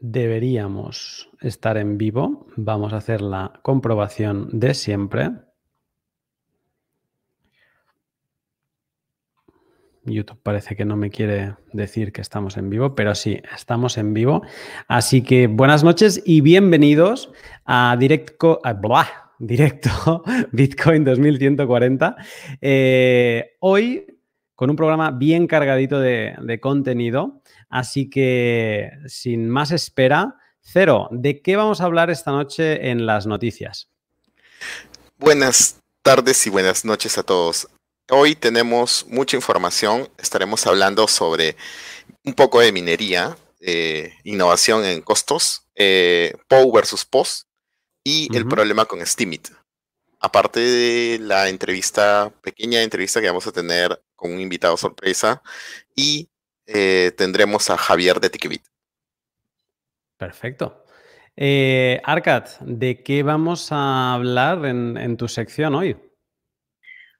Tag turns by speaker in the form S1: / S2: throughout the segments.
S1: deberíamos estar en vivo. Vamos a hacer la comprobación de siempre. YouTube parece que no me quiere decir que estamos en vivo, pero sí, estamos en vivo. Así que buenas noches y bienvenidos a Directo, Bitcoin 2140. Eh, hoy con un programa bien cargadito de contenido. Así que, sin más espera, Cero, ¿de qué vamos a hablar esta noche en las noticias?
S2: Buenas tardes y buenas noches a todos. Hoy tenemos mucha información. Estaremos hablando sobre un poco de minería, eh, innovación en costos, eh, POW versus POS y el problema con Steemit. Aparte de la entrevista, pequeña entrevista que vamos a tener con un invitado sorpresa y eh, tendremos a Javier de Tikibit.
S1: Perfecto. Eh, Arcad, ¿de qué vamos a hablar en, tu sección hoy?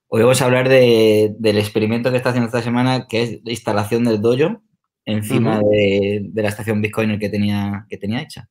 S3: Hoy vamos a hablar del experimento que está haciendo esta semana, que es la instalación del dojo encima de, la estación Bitcoin que tenía, que tenía hecha.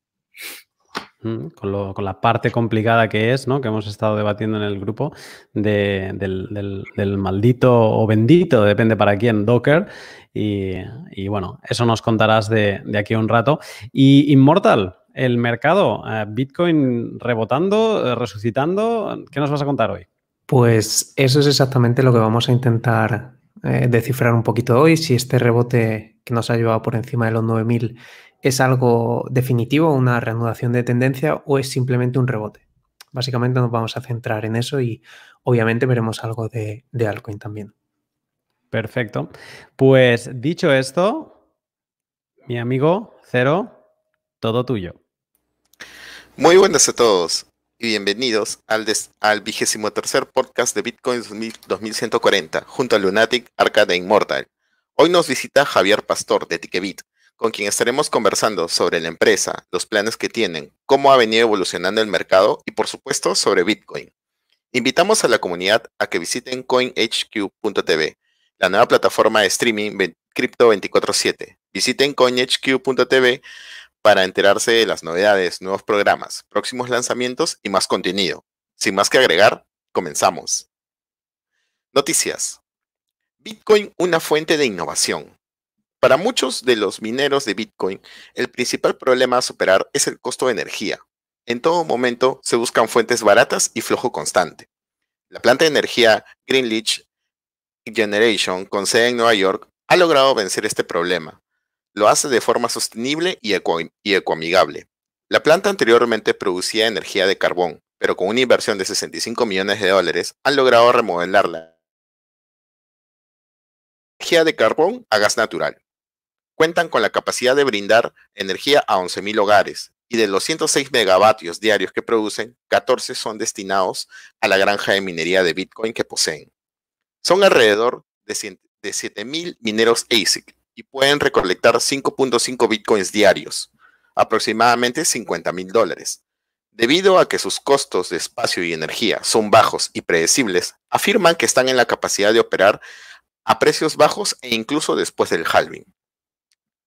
S1: Con, la parte complicada que es, ¿no? Que hemos estado debatiendo en el grupo del, maldito o bendito, depende para quién, Docker. Y, bueno, eso nos contarás de, aquí a un rato. Y Immortal, el mercado, eh, Bitcoin rebotando, eh, resucitando, ¿qué nos vas a contar hoy?
S4: Pues eso es exactamente lo que vamos a intentar eh, descifrar un poquito hoy, si este rebote que nos ha llevado por encima de los 9000 ¿Es algo definitivo, una reanudación de tendencia o es simplemente un rebote? Básicamente nos vamos a centrar en eso y obviamente veremos algo de, de altcoin también.
S1: Perfecto. Pues dicho esto, mi amigo Cero, todo tuyo.
S2: Muy buenas a todos y bienvenidos al, al vigésimo tercer podcast de Bitcoin 2140 junto a Lunatic, Arcade e Immortal. Hoy nos visita Javier Pastor de Tikebit, con quien estaremos conversando sobre la empresa, los planes que tienen, cómo ha venido evolucionando el mercado y por supuesto sobre Bitcoin. Invitamos a la comunidad a que visiten coinhq.tv, la nueva plataforma de streaming Crypto 24/7. Visiten coinhq.tv para enterarse de las novedades, nuevos programas, próximos lanzamientos y más contenido. Sin más que agregar, comenzamos. Noticias. Bitcoin, una fuente de innovación. Para muchos de los mineros de Bitcoin, el principal problema a superar es el costo de energía. En todo momento se buscan fuentes baratas y flujo constante. La planta de energía Greenwich Generation, con sede en Nueva York, ha logrado vencer este problema. Lo hace de forma sostenible y, ecoamigable. La planta anteriormente producía energía de carbón, pero con una inversión de 65 millones de dólares han logrado remodelarla energía de carbón a gas natural cuentan con la capacidad de brindar energía a 11.000 hogares y de los 106 megavatios diarios que producen, 14 son destinados a la granja de minería de Bitcoin que poseen. Son alrededor de 7.000 mineros ASIC y pueden recolectar 5.5 Bitcoins diarios, aproximadamente 50.000 dólares. Debido a que sus costos de espacio y energía son bajos y predecibles, afirman que están en la capacidad de operar a precios bajos e incluso después del halving.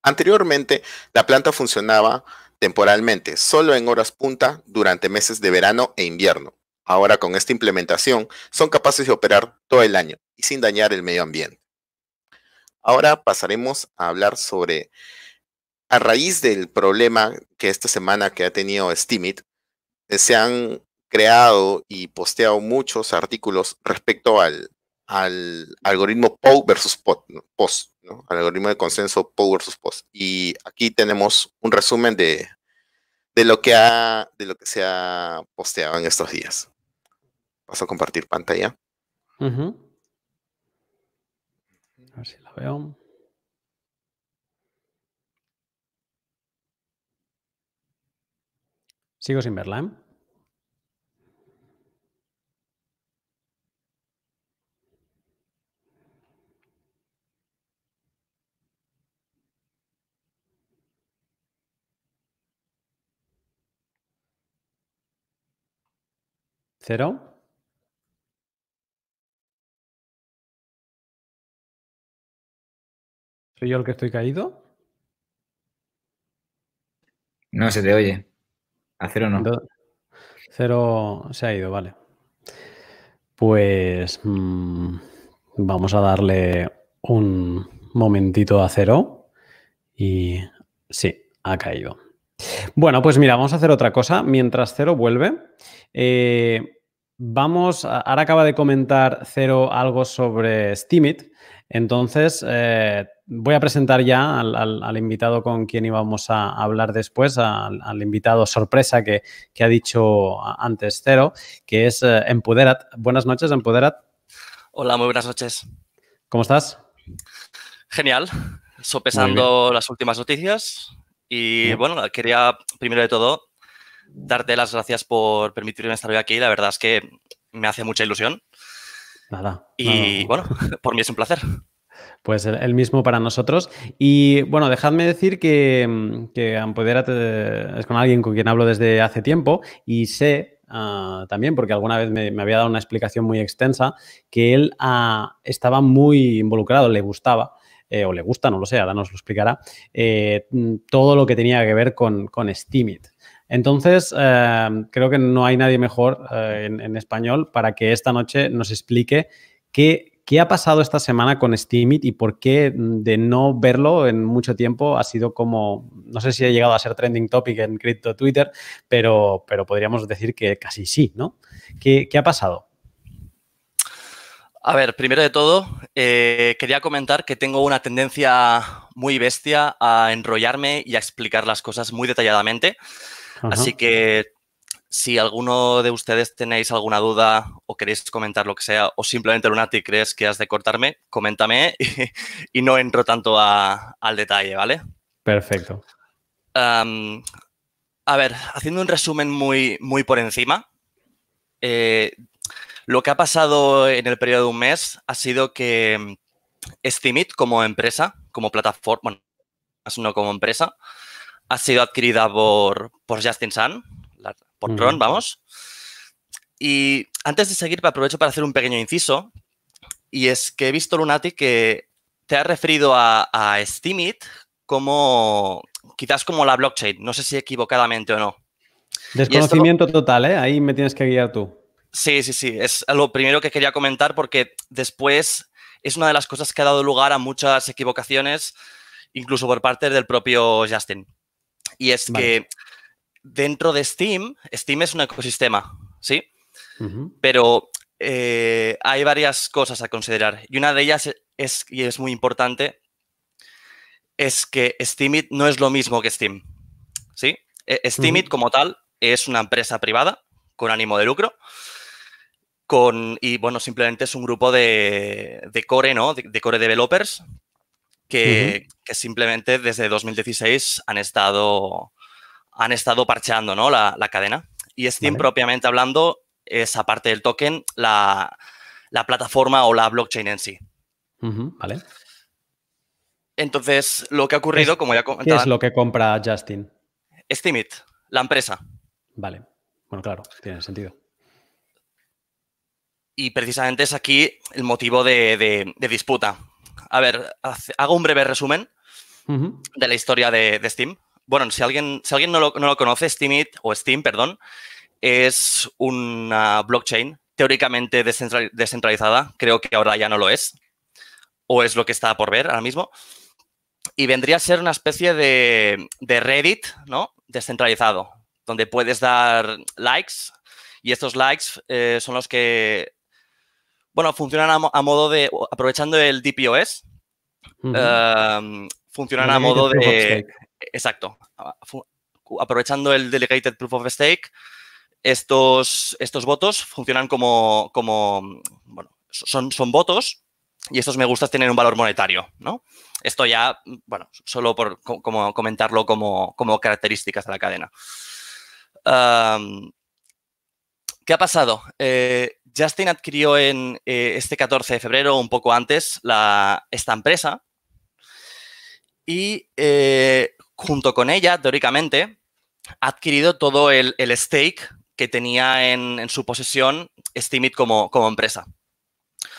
S2: Anteriormente, la planta funcionaba temporalmente, solo en horas punta durante meses de verano e invierno. Ahora con esta implementación son capaces de operar todo el año y sin dañar el medio ambiente. Ahora pasaremos a hablar sobre, a raíz del problema que esta semana que ha tenido Steemit, eh, se han creado y posteado muchos artículos respecto al, al algoritmo POW versus POS, ¿no? al algoritmo de consenso POW versus POS. Y aquí tenemos un resumen de, de, lo que ha, de lo que se ha posteado en estos días. Paso a compartir pantalla. A
S1: ver si la veo. Sigo sin verla, ¿eh? ¿Cero? ¿Soy yo el que estoy caído?
S3: No se te oye. A cero no.
S1: Cero se ha ido, vale. Pues mm, vamos a darle un momentito a cero y sí, ha caído. Bueno, pues mira, vamos a hacer otra cosa. Mientras cero vuelve, eh, vamos, ahora acaba de comentar cero algo sobre Steamit. Entonces, eh, voy a presentar ya al, invitado con quien íbamos a hablar después, al, invitado sorpresa que, ha dicho antes Cero, que es eh, Empoderat. Buenas noches, Empoderat.
S5: Hola, muy buenas noches.
S1: ¿Cómo estás?
S5: Genial, sopesando las últimas noticias y bueno, quería primero de todo darte las gracias por permitirme estar hoy aquí. La verdad es que me hace mucha ilusión.
S1: Nada.
S5: Y bueno, por mí es un placer.
S1: Pues el, mismo para nosotros. Y bueno, dejadme decir que, que es con alguien con quien hablo desde hace tiempo y sé ah, también, porque alguna vez me, había dado una explicación muy extensa, que él ah, estaba muy involucrado, le gustaba. Eh, o le gusta, no lo sé, ahora nos lo explicará, eh, todo lo que tenía que ver con, con Steamit. Entonces, eh, creo que no hay nadie mejor en, en, español para que esta noche nos explique qué, ¿Qué ha pasado esta semana con Steamit y por qué de no verlo en mucho tiempo ha sido como, no sé si ha llegado a ser trending topic en Crypto Twitter, pero, pero podríamos decir que casi sí, ¿no? ¿Qué, ha pasado?
S5: A ver, primero de todo, eh, quería comentar que tengo una tendencia muy bestia a enrollarme y a explicar las cosas muy detalladamente. Así que si alguno de ustedes tenéis alguna duda o queréis comentar lo que sea, o simplemente Lunati crees que has de cortarme, coméntame y, no entro tanto al detalle, ¿vale?
S1: Perfecto.
S5: a ver, haciendo un resumen muy, muy por encima, eh, lo que ha pasado en el periodo de un mes ha sido que Steamit como empresa, como plataforma, bueno, no como empresa, ha sido adquirida por, por Justin Sun, por Tron, vamos. Y antes de seguir, aprovecho para hacer un pequeño inciso. Y es que he visto, Lunati, que te has referido a, a Steamit como quizás como la blockchain. No sé si equivocadamente o no.
S1: Desconocimiento total, ¿eh? Ahí me tienes que guiar tú.
S5: Sí, sí, sí. Es lo primero que quería comentar porque después es una de las cosas que ha dado lugar a muchas equivocaciones, incluso por parte del propio Justin. Y es que dentro de Steam, Steam es un ecosistema, ¿sí? Pero eh, hay varias cosas a considerar. Y una de ellas es, y es muy importante, es que Steamit no es lo mismo que Steam, ¿sí? E, Steamit como tal es una empresa privada con ánimo de lucro. Con, y bueno, simplemente es un grupo de, core, ¿no? De, core developers que, que, simplemente desde 2016 han estado han estado parcheando ¿no? la, cadena. Y Steam, propiamente hablando, es aparte del token, la, plataforma o la blockchain en sí.
S1: vale.
S5: Entonces, lo que ha ocurrido, como ya comentaba...
S1: ¿Qué es lo que compra Justin?
S5: Steamit, la empresa.
S1: Vale. Bueno, claro, tiene sentido.
S5: Y precisamente es aquí el motivo de, disputa. A ver, hago un breve resumen de la historia de, de Steam bueno, si alguien, si alguien no, lo, conoce, Steamit, o Steam, perdón, es una blockchain teóricamente descentralizada. Creo que ahora ya no lo es. O es lo que está por ver ahora mismo. Y vendría a ser una especie de, Reddit, ¿no? Descentralizado, donde puedes dar likes y estos likes eh, son los que, bueno, funcionan a, modo de, aprovechando el DPoS, em, funcionan a modo de... Exacto. Aprovechando el Delegated Proof of Stake, estos, estos votos funcionan como, como bueno, son, son votos y estos me gustas tienen un valor monetario, ¿no? Esto ya, bueno, solo por como comentarlo como, características de la cadena. ¿Qué ha pasado? Eh, Justin adquirió en eh, este 14 de febrero, un poco antes, la, esta empresa y eh, junto con ella, teóricamente, ha adquirido todo el, stake que tenía en, su posesión Steamit como, como empresa.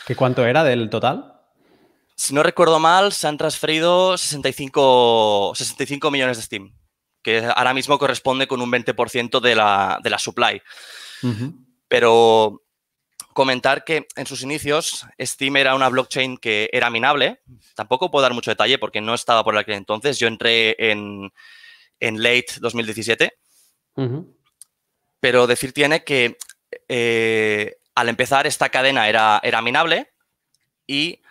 S1: ¿Qué cuánto era del total?
S5: Si no recuerdo mal, se han transferido 65, 65 millones de Steam. que ahora mismo corresponde con un 20% de la, de la supply. Pero comentar que en sus inicios Steam era una blockchain que era minable. Tampoco puedo dar mucho detalle porque no estaba por aquel entonces. Yo entré en, late 2017. Pero decir tiene que eh, al empezar esta cadena era, era minable y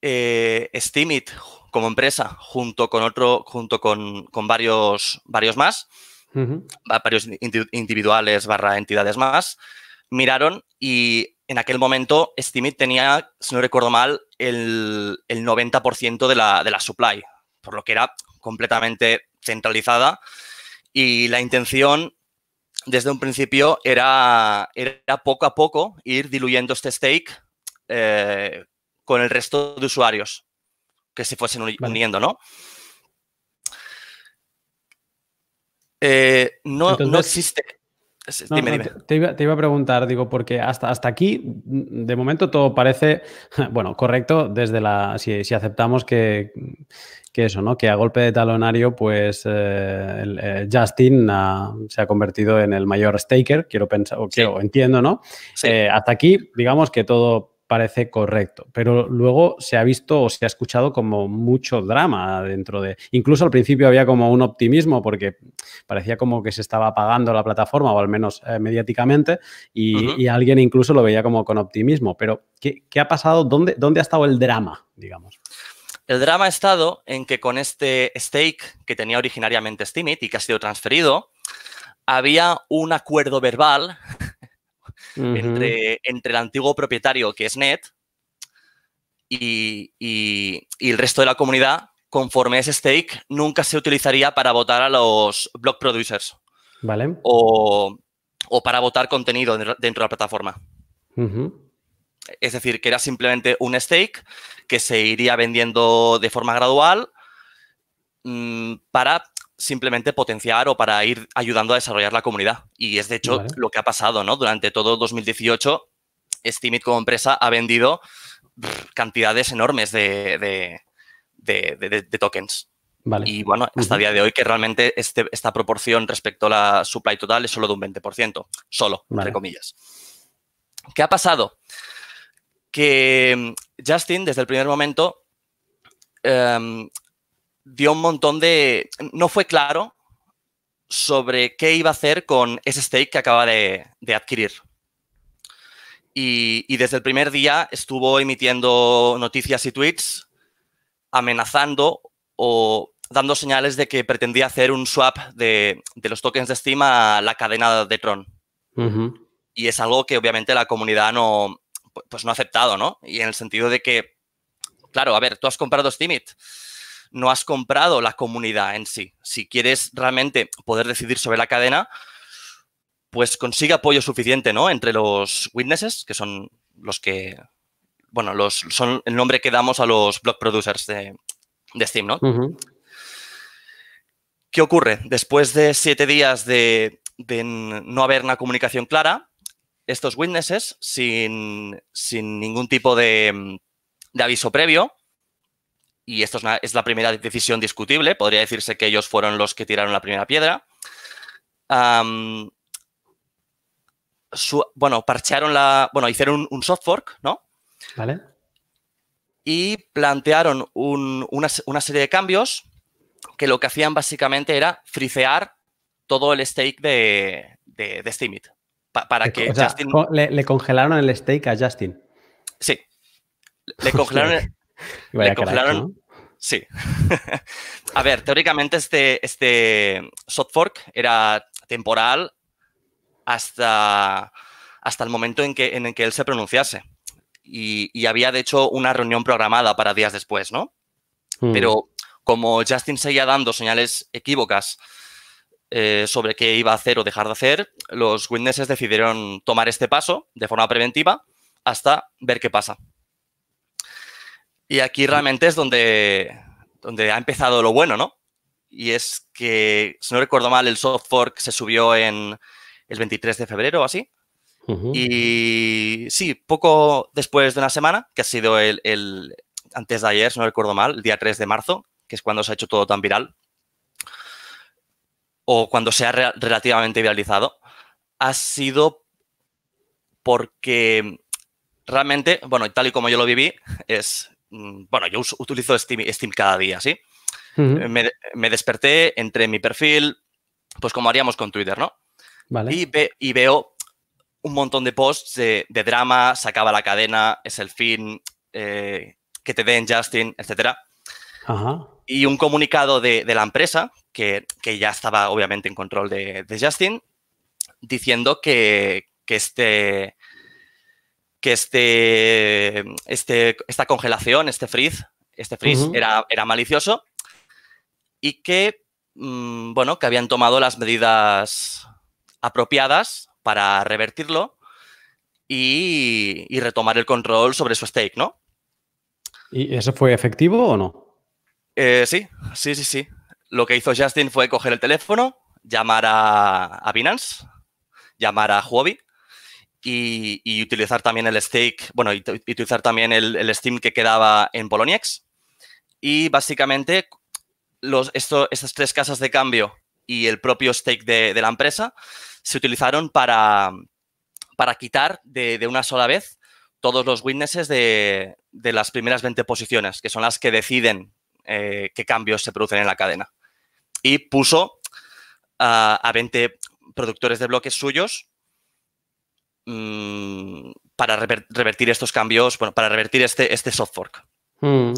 S5: eh, Steemit como empresa, junto con otro, junto con, varios, varios más, varios individuales barra entidades más, miraron y en aquel momento Steemit tenía, si no recuerdo mal, el, 90% de la, de la supply, por lo que era completamente centralizada y la intención desde un principio era, era poco a poco ir diluyendo este stake eh, con el resto de usuarios que se fuesen uniendo, ¿no? Eh, no, no, existe.
S1: Dime, dime. Te, iba, a preguntar, digo, porque hasta, hasta aquí, de momento todo parece, bueno, correcto, desde la, si, aceptamos que, eso, ¿no? Que a golpe de talonario, pues eh, eh, Justin se ha convertido en el mayor staker, quiero pensar, o quiero, entiendo, ¿no? hasta aquí, digamos que todo parece correcto, pero luego se ha visto o se ha escuchado como mucho drama dentro de... Incluso al principio había como un optimismo porque parecía como que se estaba apagando la plataforma, o al menos eh, mediáticamente, y, alguien incluso lo veía como con optimismo. Pero, ¿qué, ha pasado? ¿Dónde, ¿Dónde ha estado el drama, digamos?
S5: El drama ha estado en que con este stake que tenía originariamente Steemit y que ha sido transferido, había un acuerdo verbal entre, el antiguo propietario, que es Net, y, el resto de la comunidad, conforme ese stake, nunca se utilizaría para votar a los block producers.
S1: Vale.
S5: O, para votar contenido dentro de la plataforma. Es decir, que era simplemente un stake que se iría vendiendo de forma gradual mm, para simplemente potenciar o para ir ayudando a desarrollar la comunidad. Y es de hecho lo que ha pasado, ¿no? Durante todo 2018, Steemit como empresa ha vendido cantidades enormes de, tokens. Y bueno, hasta el día de hoy que realmente este, esta proporción respecto a la supply total es solo de un 20%, solo, entre comillas. ¿Qué ha pasado? Que mm, Justin, desde el primer momento, em, dio un montón de... No fue claro sobre qué iba a hacer con ese stake que acaba de, adquirir. Y, desde el primer día estuvo emitiendo noticias y tweets amenazando o dando señales de que pretendía hacer un swap de, los tokens de Steam a la cadena de Tron. Y es algo que obviamente la comunidad no, pues no ha aceptado, ¿no? Y en el sentido de que, claro, a ver, tú has comprado Steemit, no has comprado la comunidad en sí. Si quieres realmente poder decidir sobre la cadena, pues consigue apoyo suficiente, ¿no? Entre los witnesses, que son los que, bueno, los, son el nombre que damos a los block producers de, Steam, ¿no? ¿Qué ocurre? Después de siete días de, no haber una comunicación clara, estos witnesses, sin, ningún tipo de aviso previo, y esto es, la primera decisión discutible, podría decirse que ellos fueron los que tiraron la primera piedra. bueno, parchearon la. Bueno, hicieron un, soft fork, ¿no?
S1: Vale.
S5: Y plantearon una, serie de cambios que lo que hacían básicamente era fricear todo el stake de, de, Steemit. para que
S1: Justin... le, congelaron el stake a Justin.
S5: Sí. Le congelaron, le congelaron. Sí. a ver, teóricamente este, este soft fork era temporal hasta, hasta el momento en que, en el que él se pronunciase. Y, había, de hecho, una reunión programada para días después, ¿no? Hmm. Pero como Justin seguía dando señales equívocas eh, sobre qué iba a hacer o dejar de hacer, los witnesses decidieron tomar este paso de forma preventiva hasta ver qué pasa. Y aquí realmente es donde, donde ha empezado lo bueno, ¿no? Y es que, si no recuerdo mal, el soft fork se subió en el 23 de febrero o así. Y sí, poco después de una semana, que ha sido el, antes de ayer, si no recuerdo mal, el día 3 de marzo, que es cuando se ha hecho todo tan viral, o cuando se ha relativamente viralizado, ha sido porque realmente, bueno, tal y como yo lo viví, es, bueno, yo utilizo Steam, Steam cada día, ¿sí? me, desperté, entre mi perfil, pues como haríamos con Twitter, ¿no? Vale. Y, y veo un montón de posts de, drama, se acaba la cadena, es el fin, eh, que te den Justin, etc. Y un comunicado de, la empresa, que, ya estaba obviamente en control de, Justin, diciendo que, este, que este, este, esta congelación, este freeze, este freeze era, era malicioso y que, mm, bueno, que habían tomado las medidas apropiadas para revertirlo y, retomar el control sobre su stake, ¿no?
S1: ¿Y eso fue efectivo o no?
S5: Eh, sí, sí, sí, sí. Lo que hizo Justin fue coger el teléfono, llamar a, Binance, llamar a Huobi y, utilizar también el stake, bueno, y, utilizar también el, Steam que quedaba en Poloniex. Y básicamente los, estas tres casas de cambio y el propio stake de la empresa se utilizaron para, para quitar de, una sola vez todos los witnesses de, las primeras 20 posiciones, que son las que deciden eh, qué cambios se producen en la cadena. Y puso a 20 productores de bloques suyos mm, para revertir estos cambios, bueno, para revertir este, este soft fork. Hmm.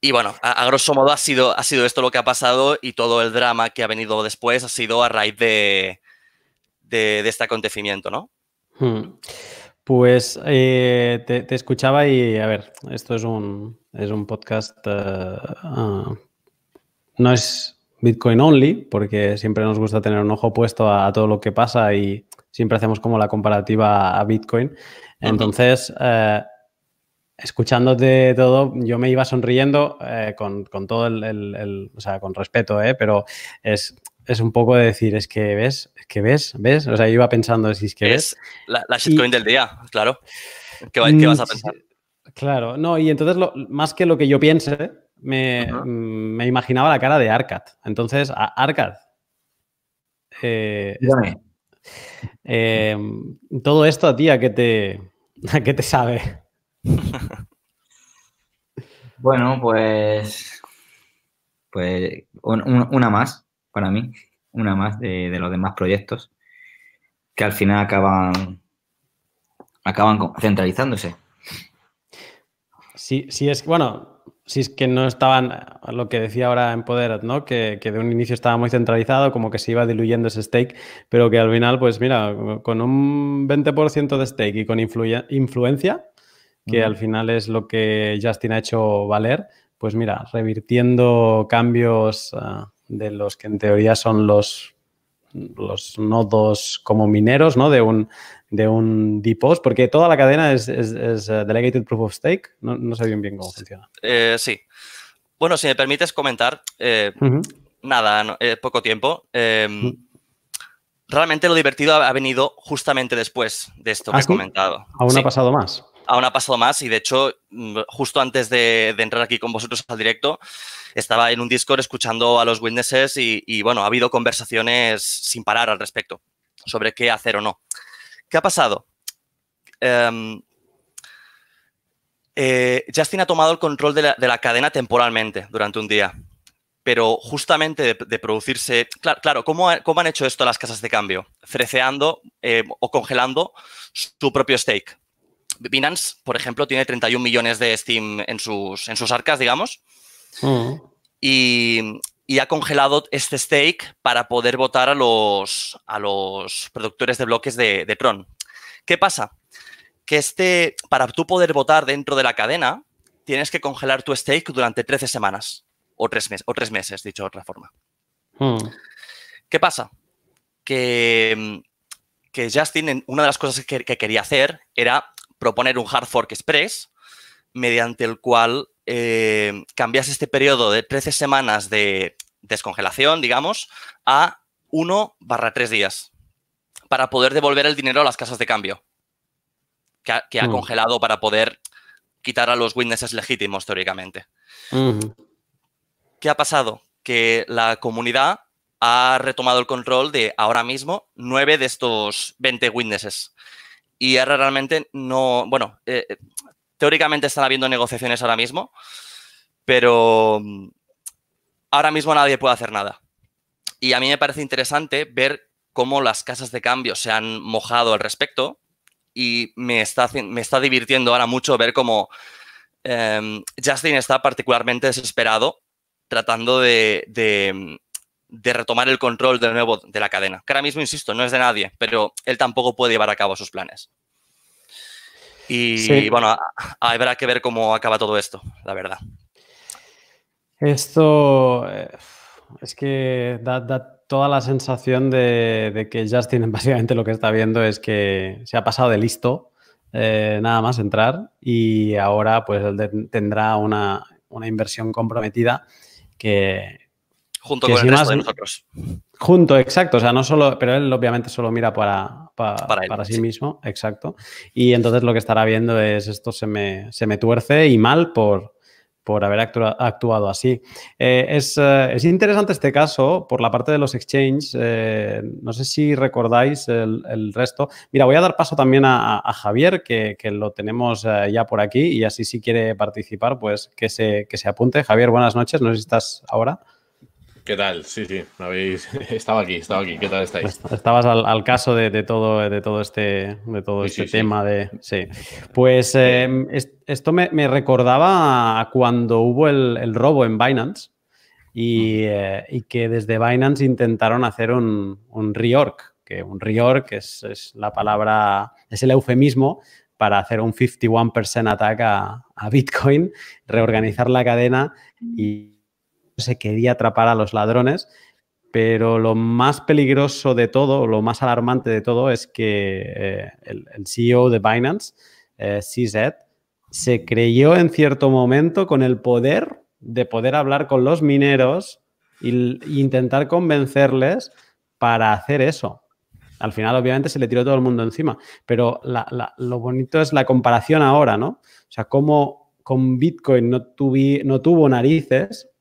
S5: Y bueno, a, grosso modo ha sido, ha sido esto lo que ha pasado y todo el drama que ha venido después ha sido a raíz de, de, este acontecimiento, ¿no?
S1: Hmm. Pues eh, te, escuchaba y, a ver, esto es un, es un podcast, eh, ah, no es Bitcoin only, porque siempre nos gusta tener un ojo puesto a, todo lo que pasa y siempre hacemos como la comparativa a Bitcoin. Entonces, eh, escuchándote todo, yo me iba sonriendo con, todo el, o sea, con respeto, pero es, es un poco de decir, es que ves, es que ves, ves, o sea, yo iba pensando, si es que ves.
S5: la, la shitcoin del día, claro. ¿Qué, vas a mm, pensar?
S1: Claro, no, y entonces más que lo que yo piense, me, me imaginaba la cara de Arcad. Entonces, Arcad. Eh, eh, todo esto a ti, ¿a qué te, a qué te sabe?
S3: bueno, pues. Pues una más para mí, una más de, los demás proyectos, que al final acaban, acaban centralizándose.
S1: Sí, sí es, bueno, si es que no estaban, lo que decía ahora en Poder, ¿no? Que, de un inicio estaba muy centralizado, como que se iba diluyendo ese stake, pero que al final, pues mira, con un 20% de stake y con influencia, que al final es lo que Justin ha hecho valer, pues mira, revirtiendo cambios ah, de los que en teoría son los, los nodos como mineros, ¿no? De un, de un DPoS, porque toda la cadena es, es, eh, Delegated Proof of Stake. No, sé bien bien cómo funciona.
S5: Eh, sí. Bueno, si me permites comentar, eh, nada, poco tiempo. Realmente lo divertido ha, venido justamente después de esto que ¿Ah, he comentado.
S1: ¿Aún ha pasado más?
S5: Aún ha pasado más y de hecho, mm, justo antes de, de entrar aquí con vosotros al directo, estaba en un Discord escuchando a los witnesses y, bueno, ha habido conversaciones sin parar al respecto sobre qué hacer o no. ¿Qué ha pasado? Em, eh, Justin ha tomado el control de la, cadena temporalmente durante un día, pero justamente de, producirse... Claro, ¿cómo, han hecho esto las casas de cambio? Freceando eh, o congelando su propio stake. Binance, por ejemplo, tiene 31 millones de Steam en sus, en sus arcas, digamos, Mm. Y, ha congelado este stake para poder votar a los, a los productores de bloques de, Tron. ¿Qué pasa? Que este, para tú poder votar dentro de la cadena, tienes que congelar tu stake durante 13 semanas o tres, meses, o tres meses, dicho de otra forma. Mm. ¿Qué pasa? Que, que Justin, una de las cosas que, que, quería hacer era proponer un hard fork express mediante el cual eh, cambias este periodo de 13 semanas de descongelación, digamos, a 1 barra 3 días para poder devolver el dinero a las casas de cambio que ha, mm. congelado para poder quitar a los witnesses legítimos teóricamente. ¿Qué ha pasado? Que la comunidad ha retomado el control de ahora mismo nueve de estos 20 witnesses. Y ahora realmente no, bueno, eh, teóricamente están habiendo negociaciones ahora mismo, pero mm, ahora mismo nadie puede hacer nada. Y a mí me parece interesante ver cómo las casas de cambio se han mojado al respecto y me está, me está divirtiendo ahora mucho ver cómo em, Justin está particularmente desesperado tratando de, de retomar el control de nuevo de la cadena. Que ahora mismo, insisto, no es de nadie, pero él tampoco puede llevar a cabo sus planes. Y, bueno, habrá que ver cómo acaba todo esto, la verdad.
S1: Esto eh, es que da, toda la sensación de, que Justin básicamente lo que está viendo es que se ha pasado de listo, eh, nada más entrar, y ahora pues tendrá una, una inversión comprometida que,
S5: Junto con el resto de nosotros.
S1: Junto, exacto. O sea, no solo, pero él obviamente solo mira para, para, sí, mismo, exacto. Y entonces lo que estará viendo es esto se me, se me tuerce y mal por, por haber actuado así. Eh, eh, es, interesante este caso por la parte de los exchanges. Eh, no sé si recordáis el, resto. Mira, voy a dar paso también a, Javier, que, que, lo tenemos ya por aquí y así si quiere participar, pues que se, que se apunte. Javier, buenas noches. No sé si estás ahora.
S6: ¿Qué tal? Sí, sí, habéis... estaba aquí, estaba aquí. ¿Qué tal estáis?
S1: Estabas al, caso de, todo, de todo este, de todo este tema de. Sí. Pues em, esto me, recordaba a cuando hubo el, robo en Binance eh, y, que desde Binance intentaron hacer un, un reorg, que un reorg es, es, la palabra, es el eufemismo para hacer un 51% ataque a, a Bitcoin, reorganizar la cadena y se quería atrapar a los ladrones, pero lo más peligroso de todo, lo más alarmante de todo es que eh, el, CEO de Binance, eh, CZ, se creyó en cierto momento con el poder de poder hablar con los mineros e intentar convencerles para hacer eso. Al final, obviamente, se le tiró todo el mundo encima, pero lo bonito es la comparación ahora, ¿no? O sea, cómo con Bitcoin no, no tuvo narices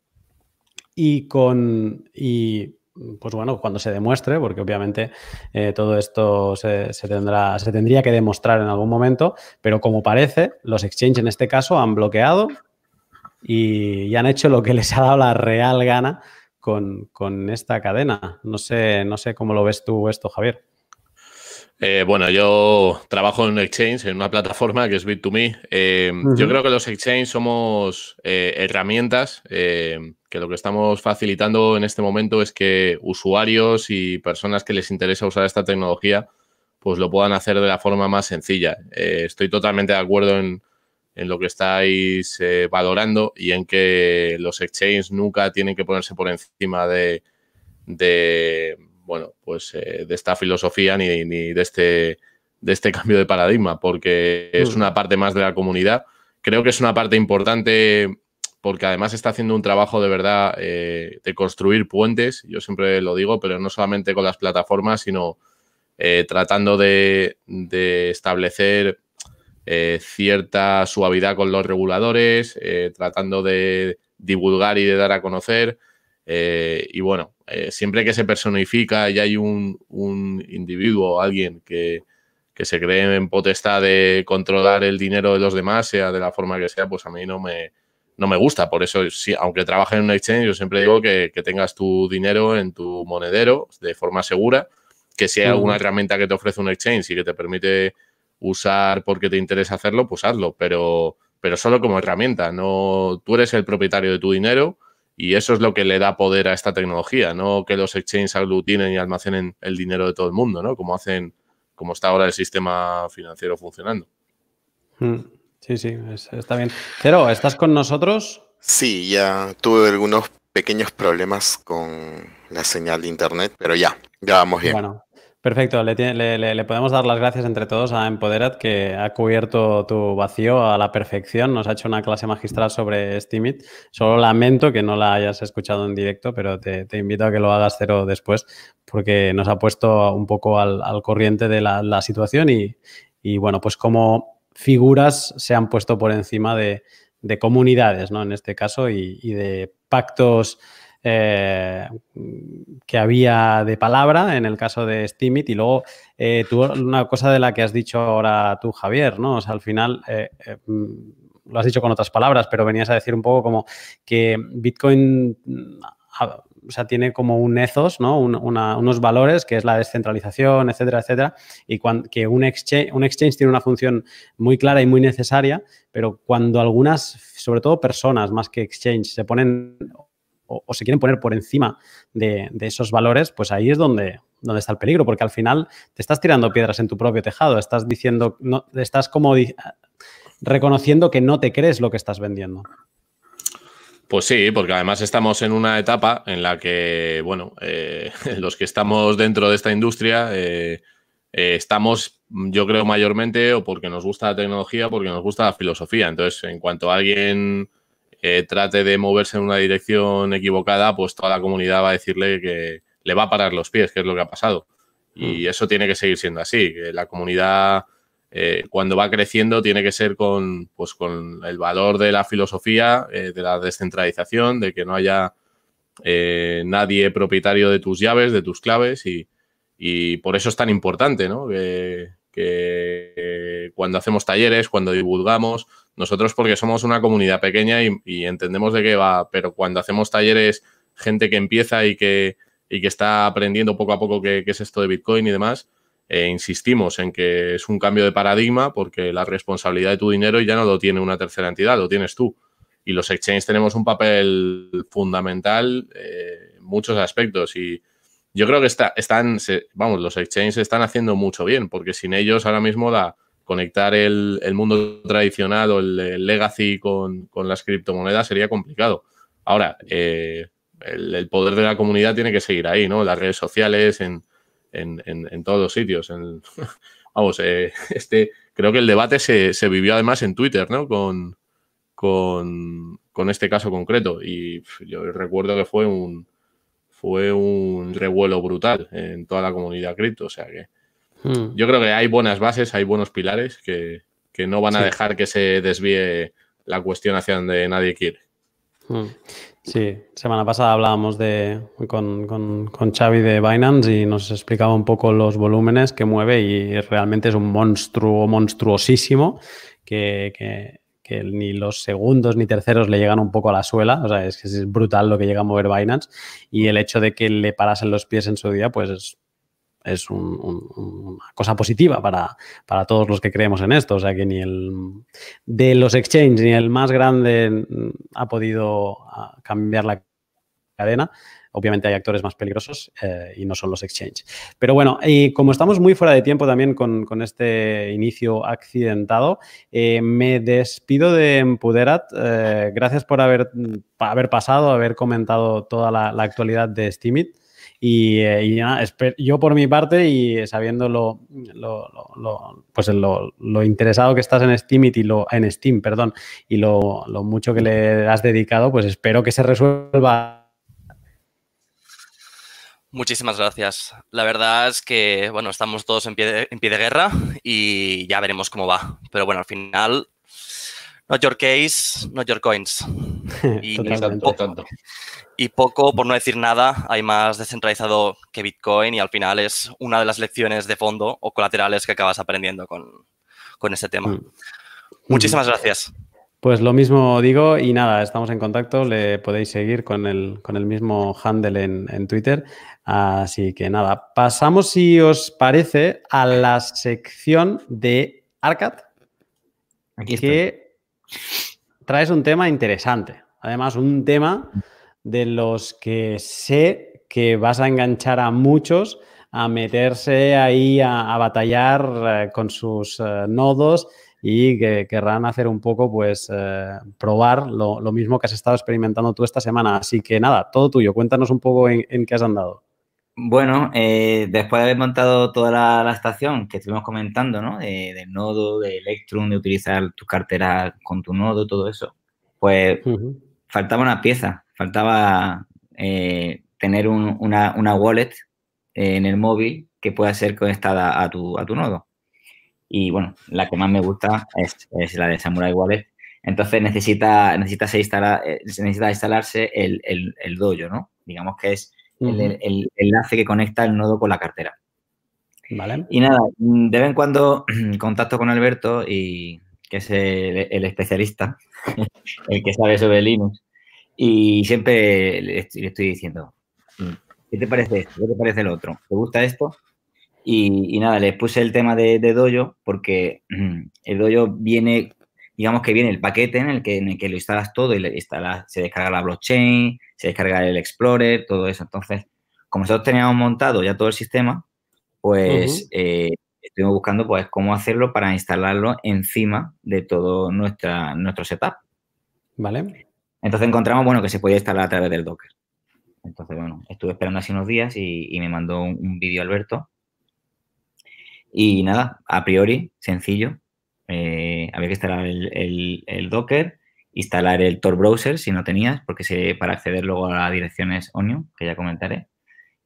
S1: y con. Y, pues bueno, cuando se demuestre, porque obviamente eh, todo esto se, tendrá, se tendría que demostrar en algún momento, pero como parece, los exchanges en este caso han bloqueado y, han hecho lo que les ha dado la real gana con, con, esta cadena. No sé, no sé cómo lo ves tú esto, Javier.
S6: Eh, bueno, yo trabajo en un exchange, en una plataforma que es Bit2Me. Eh, yo creo que los exchanges somos eh, herramientas que lo que estamos facilitando en este momento es que usuarios y personas que les interesa usar esta tecnología pues lo puedan hacer de la forma más sencilla. estoy totalmente de acuerdo en, lo que estáis valorando y en que los exchanges nunca tienen que ponerse por encima de bueno, pues eh, de esta filosofía ni, de, este, de este cambio de paradigma, porque es mm. una parte más de la comunidad. Creo que es una parte importante porque además está haciendo un trabajo de verdad eh, de construir puentes, yo siempre lo digo, pero no solamente con las plataformas, sino eh, tratando de, establecer cierta suavidad con los reguladores, tratando de divulgar y de dar a conocer. Y bueno, eh, siempre que se personifica y hay un, individuo o alguien que, se cree en potestad de controlar el dinero de los demás, sea de la forma que sea, pues a mí no me, no me gusta. Por eso, aunque trabaje en un exchange, yo siempre digo que, tengas tu dinero en tu monedero de forma segura, que si hay alguna herramienta que te ofrece un exchange y que te permite usar porque te interesa hacerlo, pues hazlo, pero, pero solo como herramienta. No, tú eres el propietario de tu dinero y eso es lo que le da poder a esta tecnología, no que los exchanges aglutinen y almacenen el dinero de todo el mundo, ¿no? Como hacen, como está ahora el sistema financiero funcionando.
S1: Hmm. Sí, sí, está bien. Pero, ¿estás con nosotros?
S2: Sí, ya tuve algunos pequeños problemas con la señal de internet, pero ya, ya vamos bien.
S1: Bueno, Perfecto, le, podemos dar las gracias entre todos a Empoderat que ha cubierto tu vacío a la perfección, nos ha hecho una clase magistral sobre Steamit. Solo lamento que no la hayas escuchado en directo, pero te, invito a que lo hagas cero después porque nos ha puesto un poco al, corriente de la, situación y, bueno, pues como figuras se han puesto por encima de, comunidades, ¿no? En este caso y, y de pactos eh, que había de palabra en el caso de Steemit y luego eh, tú, una cosa de la que has dicho ahora tú, Javier, ¿no? O sea, al final eh, mm, lo has dicho con otras palabras, pero venías a decir un poco como que Bitcoin o sea, tiene como un ethos, ¿no? unos valores que es la descentralización, etcétera, etcétera, y que un un exchange tiene una función muy clara y muy necesaria, pero cuando algunas, sobre todo personas más que exchange, se ponen o, se quieren poner por encima de, esos valores, pues ahí es donde, donde está el peligro, porque al final te estás tirando piedras en tu propio tejado, estás diciendo, no, estás como reconociendo que no te crees lo que estás vendiendo.
S6: Pues sí, porque además estamos en una etapa en la que, bueno, eh, los que estamos dentro de esta industria eh, eh, estamos, yo creo, mayormente o porque nos gusta la tecnología, porque nos gusta la filosofía. Entonces, en cuanto alguien trate de moverse en una dirección equivocada, pues toda la comunidad va a decirle que le va a parar los pies, que es lo que ha pasado. Y mm. eso tiene que seguir siendo así, que la comunidad eh, cuando va creciendo tiene que ser con, pues, con el valor de la filosofía, eh, de la descentralización, de que no haya eh, nadie propietario de tus llaves, de tus claves y, por eso es tan importante, ¿no? Que, cuando hacemos talleres, cuando divulgamos, nosotros porque somos una comunidad pequeña y, entendemos de qué va, pero cuando hacemos talleres, gente que empieza y que, y que está aprendiendo poco a poco qué, es esto de Bitcoin y demás, e insistimos en que es un cambio de paradigma porque la responsabilidad de tu dinero ya no lo tiene una tercera entidad, lo tienes tú. Y los exchanges tenemos un papel fundamental eh, en muchos aspectos y yo creo que está, están, vamos, los exchanges están haciendo mucho bien porque sin ellos ahora mismo la, conectar el, mundo tradicional o el, legacy con, las criptomonedas sería complicado. Ahora, eh, el, poder de la comunidad tiene que seguir ahí, ¿no? Las redes sociales, en, todos los sitios. vamos, eh, este, creo que el debate se, vivió además en Twitter, ¿no? Con, este caso concreto. Y yo recuerdo que fue un revuelo brutal en toda la comunidad cripto. O sea que hmm. yo creo que hay buenas bases, hay buenos pilares que, no van a dejar que se desvíe la cuestión hacia donde nadie quiere.
S1: Hmm. Sí, semana pasada hablábamos de, con, con, Xavi de Binance y nos explicaba un poco los volúmenes que mueve y realmente es un monstruo monstruosísimo que, que, ni los segundos ni terceros le llegan un poco a la suela. O sea, es que es brutal lo que llega a mover Binance y el hecho de que le parasen los pies en su día, pues es es una cosa positiva para, todos los que creemos en esto. O sea que ni el de los exchanges ni el más grande ha podido ah, cambiar la cadena. Obviamente hay actores más peligrosos eh, y no son los exchanges. Pero bueno, y como estamos muy fuera de tiempo también con, este inicio accidentado, eh, me despido de Empuderat. Eh, gracias por haber, haber pasado, haber comentado toda la, la actualidad de Steamit. Y, eh, yo por mi parte y sabiendo lo, pues lo, interesado que estás en Steam y lo, en Steam, perdón, y lo, mucho que le has dedicado, pues espero que se resuelva.
S5: Muchísimas gracias. La verdad es que, bueno, estamos todos en pie de, en pie de guerra y ya veremos cómo va. Pero bueno, al final, not your case, not your coins. Y, y poco, por no decir nada, hay más descentralizado que Bitcoin y al final es una de las lecciones de fondo o colaterales que acabas aprendiendo con, con este tema. Mm. Muchísimas gracias.
S1: Pues lo mismo digo y nada, estamos en contacto, le podéis seguir con el, con el mismo handle en, Twitter. Así que nada, pasamos si os parece a la sección de Arcad, Aquí que traes un tema interesante. Además, un tema de los que sé que vas a enganchar a muchos a meterse ahí a, batallar eh, con sus eh, nodos y que querrán hacer un poco, pues, eh, probar lo, mismo que has estado experimentando tú esta semana. Así que nada, todo tuyo. Cuéntanos un poco en, qué has andado.
S3: Bueno, después de haber montado toda la, estación que estuvimos comentando, ¿no? De, del nodo, de Electrum, de utilizar tu cartera con tu nodo, todo eso, pues faltaba una pieza faltaba eh, tener una, wallet eh, en el móvil que pueda ser conectada a tu, a tu nodo. Y bueno, la que más me gusta es, la de Samurai Wallet. Entonces necesita, necesita, eh, necesita instalarse el, el, dojo, ¿no? Digamos que es el, enlace que conecta el nodo con la cartera.
S1: Vale.
S3: Y nada, de vez en cuando contacto con Alberto, y, que es el, especialista, el que sabe sobre Linux, y siempre le estoy, diciendo, ¿qué te parece esto? ¿Qué te parece el otro? ¿Te gusta esto? Y, nada, les puse el tema de, de Dojo porque el Dojo viene digamos que viene el paquete en el que, en el que lo instalas todo y le instalas, se descarga la blockchain, se descarga el Explorer, todo eso. Entonces, como nosotros teníamos montado ya todo el sistema, pues eh, estuvimos buscando pues cómo hacerlo para instalarlo encima de todo nuestra, nuestro setup.
S1: Vale.
S3: Entonces encontramos, bueno, que se podía instalar a través del Docker. Entonces, bueno, estuve esperando así unos días y, me mandó un, un vídeo Alberto. Y nada, a priori, sencillo, eh, había que instalar el, Docker, instalar el Tor Browser si no tenías, porque se, para acceder luego a las direcciones Onion, que ya comentaré.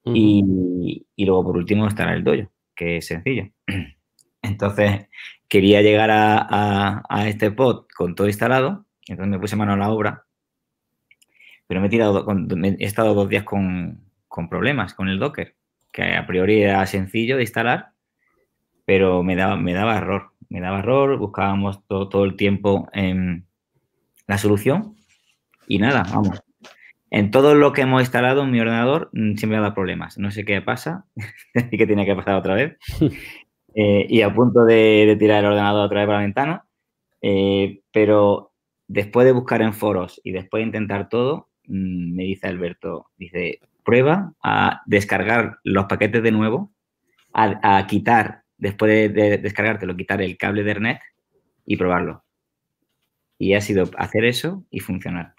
S3: y, luego, por último, instalar el Dojo, que es sencillo. Entonces, quería llegar a, este pod con todo instalado, entonces me puse mano a la obra, pero me he, tirado, he estado dos días con, con problemas con el Docker, que a priori era sencillo de instalar, pero me daba, me daba error me daba error, buscábamos todo, el tiempo la solución y nada, vamos. En todo lo que hemos instalado en mi ordenador mm, siempre da problemas. No sé qué pasa y qué tiene que pasar otra vez. Eh, y a punto de, tirar el ordenador otra vez por la ventana. Eh, pero después de buscar en foros y después de intentar todo, mm, me dice Alberto, dice, prueba a descargar los paquetes de nuevo, a, a quitar después de, descargártelo, quitar el cable de Ethernet y probarlo. Y ha sido hacer eso y funcionar.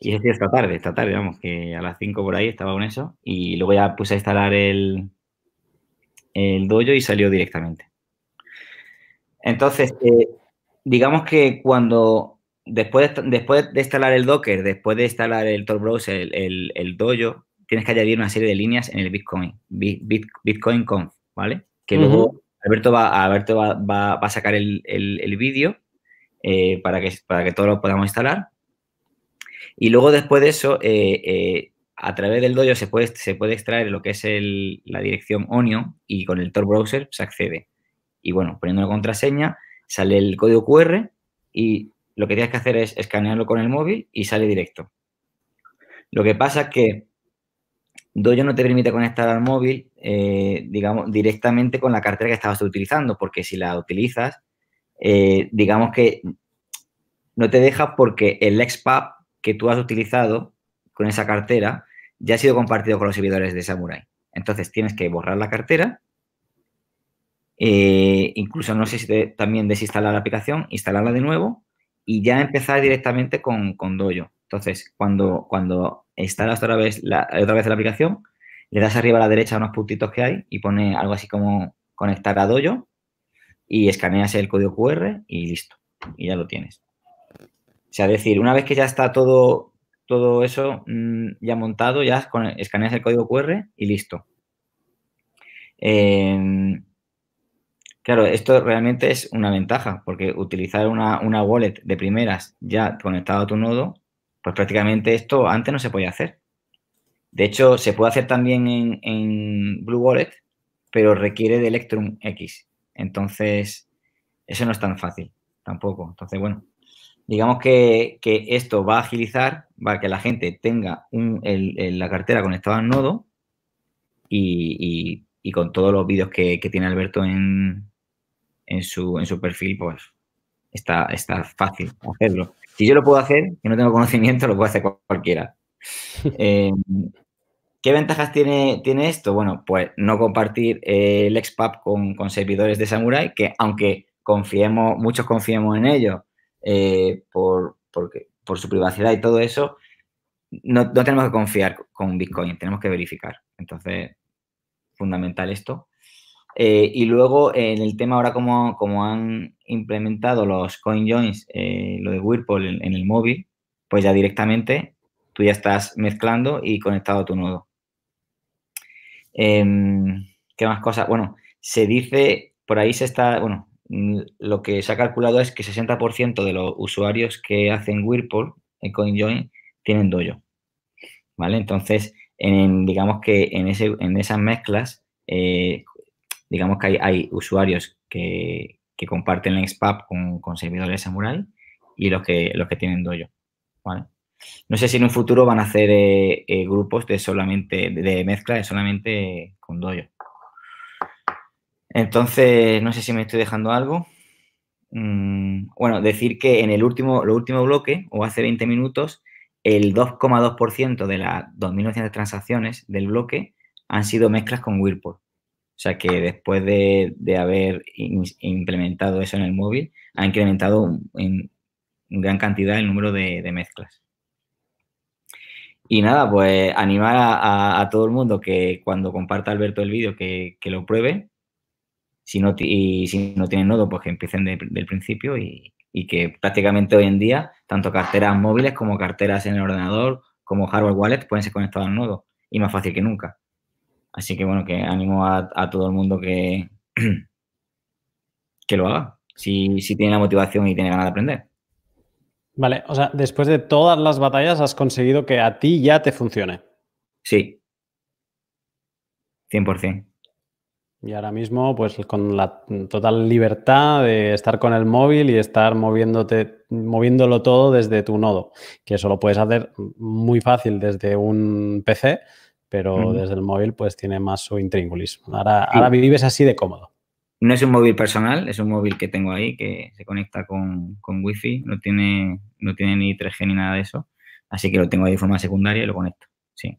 S3: Y es esta tarde, esta tarde, vamos, que a las 5 por ahí estaba con eso y luego ya puse a instalar el, el dojo y salió directamente. Entonces, eh, digamos que cuando, después de, después de instalar el Docker, después de instalar el Tor Browser, el, el, dojo, tienes que añadir una serie de líneas en el Bitcoin, Bitcoin Conf, ¿vale? Que luego Alberto va, Alberto va, a sacar el, vídeo eh, para, que, para que todos lo podamos instalar. Y luego después de eso, eh, eh, a través del dojo se puede, se puede extraer lo que es la dirección Onion y con el Tor Browser se accede. Y bueno, poniendo una contraseña, sale el código QR y lo que tienes que hacer es escanearlo con el móvil y sale directo. Lo que pasa es que Dojo no te permite conectar al móvil, eh, digamos, directamente con la cartera que estabas utilizando, porque si la utilizas, eh, digamos que no te deja porque el XPub que tú has utilizado con esa cartera ya ha sido compartido con los servidores de Samurai. Entonces tienes que borrar la cartera, eh, incluso no sé si también desinstalar la aplicación, instalarla de nuevo y ya empezar directamente con, con Dojo. Entonces, cuando, cuando instalas otra vez, la, otra vez la aplicación, le das arriba a la derecha unos puntitos que hay y pone algo así como conectar a Dojo y escaneas el código QR y listo. Y ya lo tienes. O sea, decir, una vez que ya está todo, todo eso mm, ya montado, ya escaneas el código QR y listo. Em, claro, esto realmente es una ventaja, porque utilizar una, una wallet de primeras ya conectado a tu nodo pues prácticamente esto antes no se podía hacer. De hecho, se puede hacer también en, Blue Wallet, pero requiere de Electrum X. Entonces, eso no es tan fácil tampoco. Entonces, bueno, digamos que, esto va a agilizar, va a que la gente tenga la cartera conectada al nodo y, con todos los vídeos que, tiene Alberto en, su, en su perfil, pues está, está fácil hacerlo. Si yo lo puedo hacer, que no tengo conocimiento, lo puede hacer cualquiera. Eh, ¿Qué ventajas tiene, tiene esto? Bueno, pues no compartir eh, el XPub con, servidores de Samurai, que aunque confiemos, muchos confiemos en ellos eh, por, por su privacidad y todo eso, no, no, tenemos que confiar con Bitcoin, tenemos que verificar. Entonces, fundamental esto. Eh, y luego en el tema ahora como, han implementado los CoinJoins, eh, lo de Whirlpool en, el móvil, pues ya directamente tú ya estás mezclando y conectado a tu nodo. Em, ¿Qué más cosas? Bueno, se dice, por ahí se está, bueno, lo que se ha calculado es que 60% de los usuarios que hacen Whirlpool en CoinJoin tienen Dojo. ¿Vale? Entonces, en, digamos que en, ese, en esas mezclas, eh, digamos que hay, usuarios que, comparten el XPAP con, con, servidores Samurai y los que, los que tienen Dojo. No sé si en un futuro van a hacer eh, eh, grupos de solamente de mezcla de solamente con Dojo. Entonces, no sé si me estoy dejando algo. Mm, bueno, decir que en el último, el último bloque, o hace 20 minutos, el 2,2% de las 2.900 transacciones del bloque han sido mezclas con Whirlpool. O sea que después de, haber implementado eso en el móvil, ha incrementado en, gran cantidad el número de, mezclas. Y nada, pues animar a, todo el mundo que cuando comparta Alberto el vídeo que, lo pruebe. Si no, y si no tienen nodo, pues que empiecen del principio y, y que prácticamente hoy en día, tanto carteras móviles como carteras en el ordenador, como hardware wallet, pueden ser conectados al nodo y más fácil que nunca. Así que bueno, que animo a, todo el mundo que, que lo haga, si, si tiene la motivación y tiene ganas de aprender.
S1: Vale, o sea, después de todas las batallas has conseguido que a ti ya te funcione.
S3: Sí. 100%.
S1: Y ahora mismo, pues con la total libertad de estar con el móvil y estar moviéndote, moviéndolo todo desde tu nodo, que eso lo puedes hacer muy fácil desde un PC, pero desde el móvil pues tiene más su intríngulis. Ahora, ahora vives así de cómodo.
S3: No es un móvil personal, es un móvil que tengo ahí que se conecta con, con Wi-Fi, no tiene, no tiene ni 3G ni nada de eso, así que lo tengo ahí de forma secundaria y lo conecto, sí.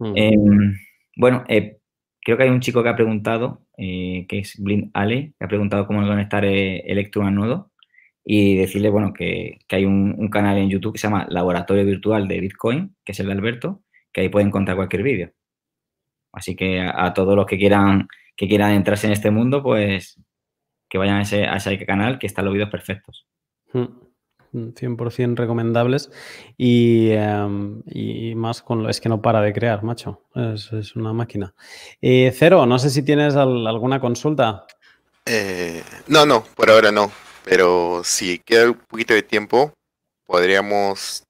S3: Em, bueno, eh, Creo que hay un chico que ha preguntado, eh, que es Blind Ale, que ha preguntado cómo conectar eh, Electrum al nodo y decirle, bueno, que, hay un, canal en YouTube que se llama Laboratorio Virtual de Bitcoin, que es el de Alberto, que ahí puede encontrar cualquier vídeo. Así que a, todos los que quieran, que quieran entrarse en este mundo, pues que vayan a ese, a ese canal, que están los vídeos perfectos.
S1: Hmm. 100% recomendables em, y, más con lo es que no para de crear, macho. Es, una máquina. Eh, Cero, no sé si tienes alguna consulta.
S2: Eh, no, no, por ahora no. Pero si queda un poquito de tiempo, podríamos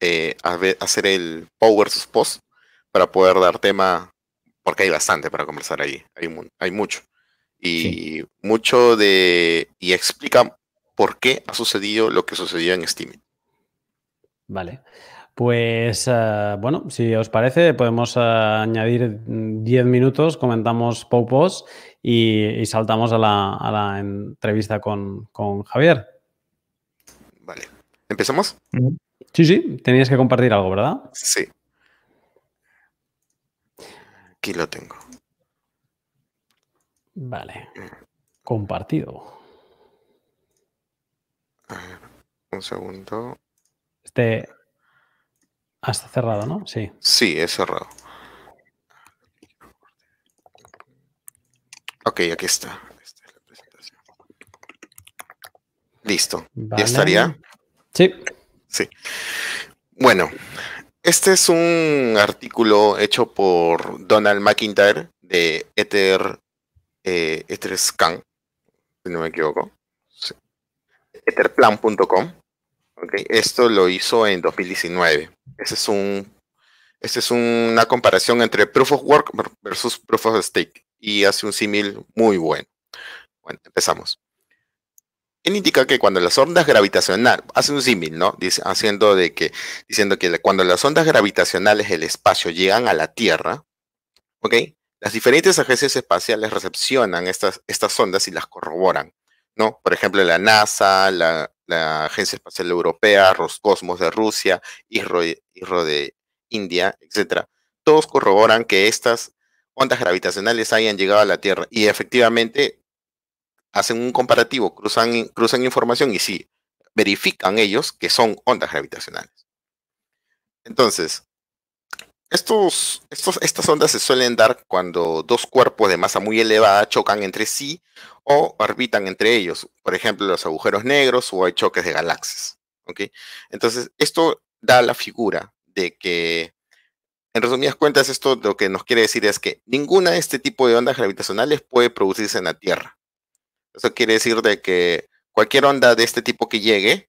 S2: eh, hacer el Power versus Post para poder dar tema, porque hay bastante para conversar ahí. Hay, hay mucho. Y mucho de. Y explica por qué ha sucedido lo que sucedió en Steam.
S1: Vale. Pues eh, bueno, si os parece, podemos eh, añadir 10 minutos, comentamos Popos y, y saltamos a la, entrevista con, Javier.
S2: Vale. ¿Empezamos?
S1: Sí, sí, tenías que compartir algo, ¿verdad?
S2: Sí. Aquí lo tengo.
S1: Vale. Compartido.
S2: un segundo.
S1: Este. Está cerrado, ¿no? Sí.
S2: Sí, es cerrado. Ok, aquí está. Listo. ¿Ya estaría?
S1: Sí.
S2: Sí. Bueno, este es un artículo hecho por Donald McIntyre de Ether, eh, si no me equivoco etherplan.com. Esto lo hizo en 2019. Ese es un, esta es una comparación entre Proof of Work versus Proof of Stake y hace un símil muy bueno. Bueno, empezamos. Él indica que cuando las ondas gravitacionales, hace un símil, ¿no? Haciendo de que, diciendo que cuando las ondas gravitacionales del espacio llegan a la Tierra, ¿ok? Las diferentes agencias espaciales recepcionan estas, estas ondas y las corroboran. ¿no? Por ejemplo, la NASA, la, Agencia Espacial Europea, Roscosmos de Rusia, ISRO, de India, etcétera, todos corroboran que estas ondas gravitacionales hayan llegado a la Tierra y efectivamente hacen un comparativo, cruzan, información y sí, verifican ellos que son ondas gravitacionales. Entonces, estos, estos, estas ondas se suelen dar cuando dos cuerpos de masa muy elevada chocan entre sí o orbitan entre ellos, por ejemplo, los agujeros negros o hay choques de galaxias. Entonces, esto da la figura de que, en resumidas cuentas, esto lo que nos quiere decir es que ninguna de este tipo de ondas gravitacionales puede producirse en la Tierra. Eso quiere decir de que cualquier onda de este tipo que llegue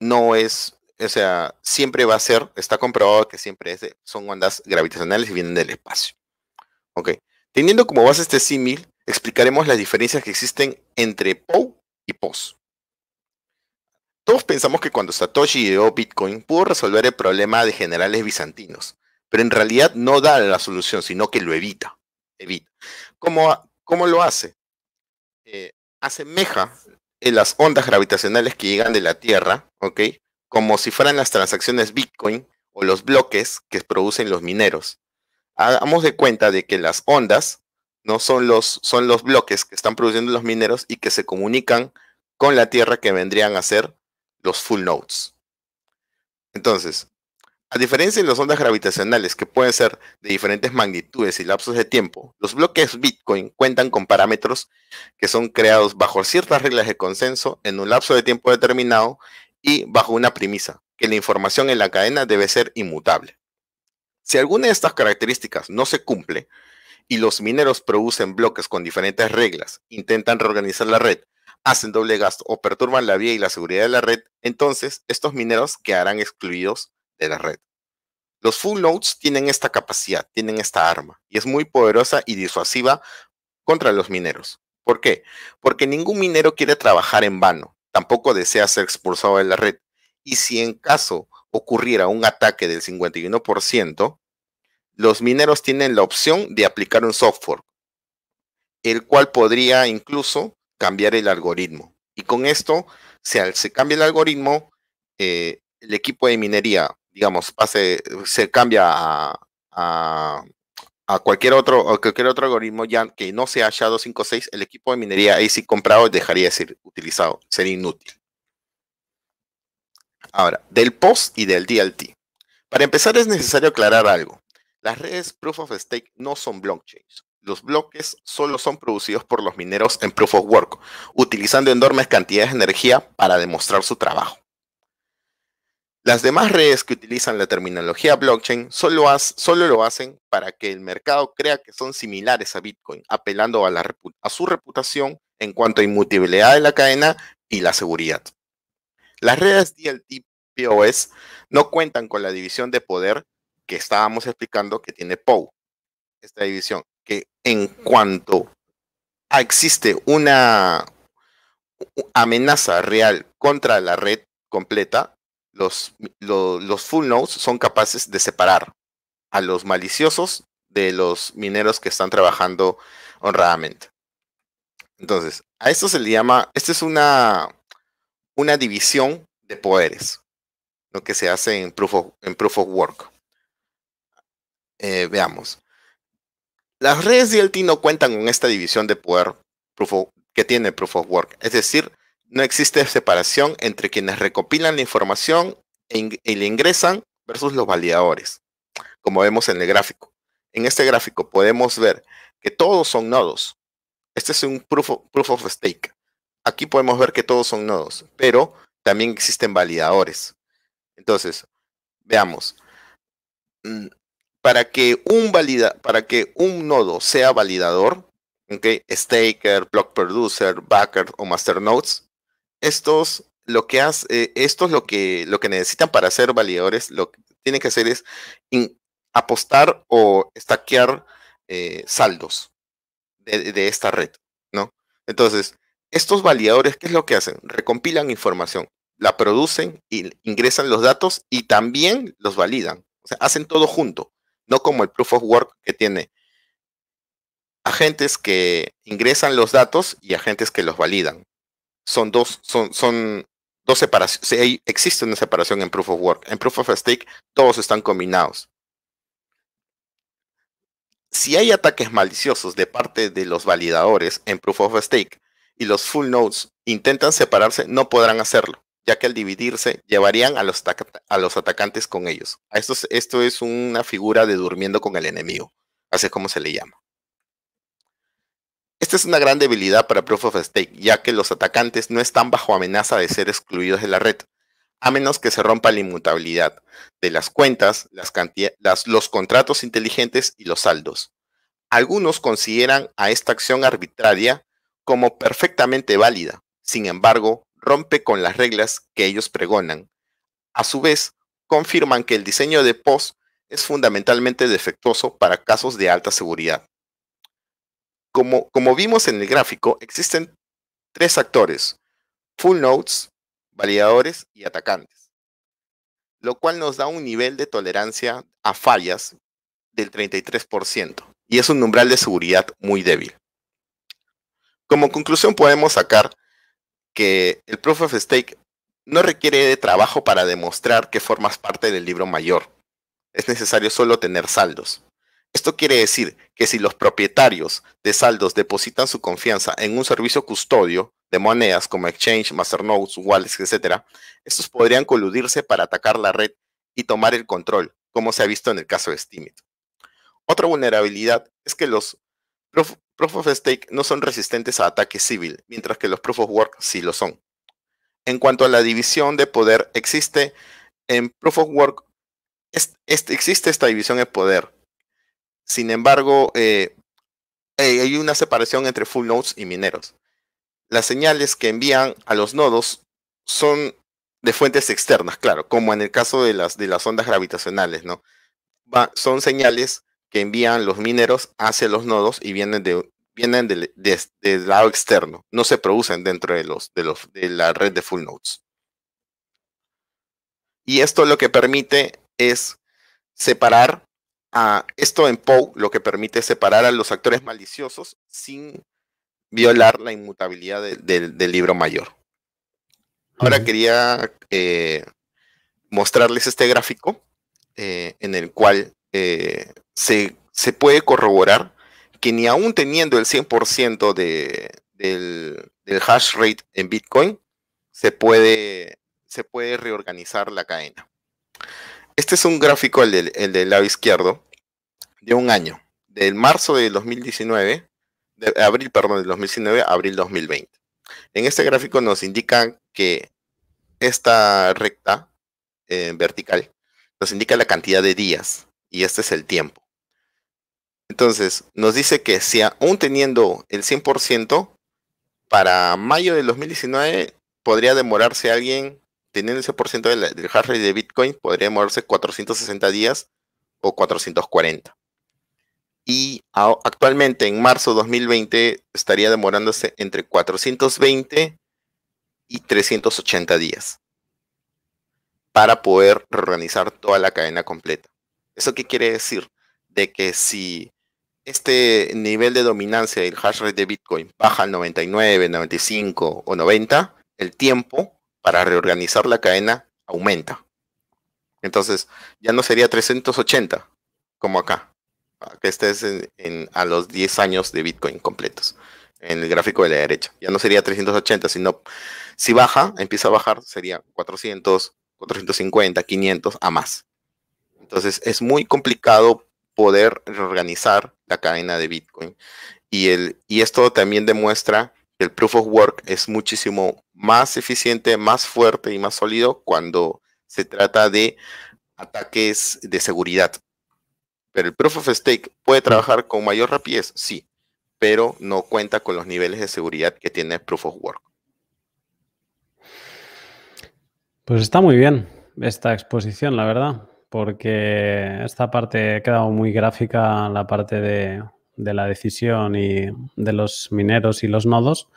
S2: no es o sea, siempre va a ser, está comprobado que siempre son ondas gravitacionales y vienen del espacio. Ok. Teniendo como base este símil, explicaremos las diferencias que existen entre POW y POS. Todos pensamos que cuando Satoshi ideó Bitcoin pudo resolver el problema de generales bizantinos, pero en realidad no da la solución, sino que lo evita. evita. ¿Cómo, cómo lo hace? Eh, asemeja en las ondas gravitacionales que llegan de la Tierra, ¿ok? Como si fueran las transacciones Bitcoin o los bloques que producen los mineros. Hagamos de cuenta de que las ondas no son los, son los bloques que están produciendo los mineros y que se comunican con la Tierra que vendrían a ser los full nodes. Entonces, a diferencia de las ondas gravitacionales que pueden ser de diferentes magnitudes y lapsos de tiempo, los bloques Bitcoin cuentan con parámetros que son creados bajo ciertas reglas de consenso en un lapso de tiempo determinado y bajo una premisa, que la información en la cadena debe ser inmutable. Si alguna de estas características no se cumple y los mineros producen bloques con diferentes reglas, intentan reorganizar la red, hacen doble gasto o perturban la vía y la seguridad de la red, entonces estos mineros quedarán excluidos de la red. Los full nodes tienen esta capacidad, tienen esta arma, y es muy poderosa y disuasiva contra los mineros. ¿Por qué? Porque ningún minero quiere trabajar en vano, tampoco desea ser expulsado de la red. Y si en caso ocurriera un ataque del 51%, los mineros tienen la opción de aplicar un software, el cual podría incluso cambiar el algoritmo. Y con esto, si se cambia el algoritmo, eh, el equipo de minería digamos, pase, se cambia a, a, cualquier otro, cualquier otro algoritmo ya que no sea SHA-256, el equipo de minería AC comprado dejaría de ser utilizado, sería inútil. Ahora, del POS y del DLT. Para empezar es necesario aclarar algo. Las redes Proof of Stake no son blockchains. Los bloques solo son producidos por los mineros en Proof of Work, utilizando enormes cantidades de energía para demostrar su trabajo. Las demás redes que utilizan la terminología blockchain solo, lo hacen para que el mercado crea que son similares a Bitcoin, apelando a, a su reputación en cuanto a inmutabilidad de la cadena y la seguridad. Las redes DLT POS no cuentan con la división de poder que estábamos explicando que tiene POW. Esta división, que en cuanto existe una amenaza real contra la red completa, los, los, full nodes son capaces de separar a los maliciosos de los mineros que están trabajando honradamente. Entonces, a esto se le llama, esta es una, una división de poderes, lo que se hace en Proof of, en proof of Work. Eh, veamos. Las redes DLT no cuentan con esta división de poder que tiene Proof of Work. Es decir, no existe separación entre quienes recopilan la información e y la ingresan versus los validadores, como vemos en el gráfico. En este gráfico podemos ver que todos son nodos. Este es un proof of, stake. Aquí podemos ver que todos son nodos, pero también existen validadores. Entonces, veamos. Mm, para que un, valida, para que un nodo sea validador, staker, block producer, backer o master nodes, estos lo que hace, eh, esto es lo que, lo que necesitan para ser validadores, lo que tienen que hacer es apostar o stackear eh, saldos de, esta red, ¿no? Entonces, estos validadores, ¿qué es lo que hacen? Recompilan información, la producen y ingresan los datos y también los validan. O sea, hacen todo junto, no como el proof of work que tiene agentes que ingresan los datos y agentes que los validan son dos, son, son dos separaciones. existe una separación en Proof of Work. En Proof of Stake todos están combinados. Si hay ataques maliciosos de parte de los validadores en Proof of Stake y los full nodes intentan separarse, no podrán hacerlo, ya que al dividirse llevarían a los, a los atacantes con ellos. Esto es, esto es una figura de durmiendo con el enemigo, así es como se le llama. Esta es una gran debilidad para Proof of Stake, ya que los atacantes no están bajo amenaza de ser excluidos de la red, a menos que se rompa la inmutabilidad de las cuentas, los contratos inteligentes y los saldos. Algunos consideran a esta acción arbitraria como perfectamente válida, sin embargo, rompe con las reglas que ellos pregonan, a su vez, confirman que el diseño de POS es fundamentalmente defectuoso para casos de alta seguridad. Como, vimos en el gráfico, existen tres actores, full nodes, validadores y atacantes, lo cual nos da un nivel de tolerancia a fallas del 33% y es un umbral de seguridad muy débil. Como conclusión podemos sacar que el Proof of Stake no requiere de trabajo para demostrar que formas parte del libro mayor. Es necesario solo tener saldos. Esto quiere decir que si los propietarios de saldos depositan su confianza en un servicio custodio de monedas como Exchange, Masternodes, Wallets, etc., estos podrían coludirse para atacar la red y tomar el control, como se ha visto en el caso de Steemit. Otra vulnerabilidad es que los proof, of Stake no son resistentes a ataque civil, mientras que los Proof of Work sí lo son. En cuanto a la división de poder, existe en Proof of Work, existe esta división de poder. Sin embargo, eh, hay una separación entre full nodes y mineros. Las señales que envían a los nodos son de fuentes externas, claro, como en el caso de las, de las ondas gravitacionales, ¿no? son señales que envían los mineros hacia los nodos y vienen de vienen del, lado externo, no se producen dentro de los, de los de la red de full nodes. Y esto lo que permite es separar esto en POW lo que permite separar a los actores maliciosos sin violar la inmutabilidad del libro mayor. Ahora quería eh, mostrarles este gráfico eh, en el cual eh, se, puede corroborar que ni aún teniendo el 100% de, del, hash rate en Bitcoin, se puede, se puede reorganizar la cadena. Este es un gráfico, el del, lado izquierdo, de un año, del marzo de 2019, de abril, perdón, del 2019 a abril 2020. En este gráfico nos indica que esta recta eh, vertical nos indica la cantidad de días y este es el tiempo. Entonces, nos dice que si aún teniendo el 100%, para mayo del 2019 podría demorarse alguien, teniendo el 100% del, del hash rate de Bitcoin, podría demorarse 460 días o 440. Y actualmente en marzo 2020 estaría demorándose entre 420 y 380 días para poder reorganizar toda la cadena completa. ¿Eso qué quiere decir? De que si este nivel de dominancia del hash rate de Bitcoin baja al 99, 95 o 90, el tiempo para reorganizar la cadena aumenta. Entonces, ya no sería 380 como acá, que estés a los 10 años de Bitcoin completos, en el gráfico de la derecha. Ya no sería 380, sino si baja, empieza a bajar, sería 400, 450, 500 a más. Entonces es muy complicado poder reorganizar la cadena de Bitcoin. Y, el, y esto también demuestra que el proof of work es muchísimo más eficiente, más fuerte y más sólido cuando se trata de ataques de seguridad. Pero el proof of stake puede trabajar con mayor rapidez, sí, pero no cuenta con los niveles de seguridad que tiene proof of work.
S1: Pues está muy bien esta exposición, la verdad porque esta parte ha quedado muy gráfica, la parte de, la decisión y de los mineros y los nodos.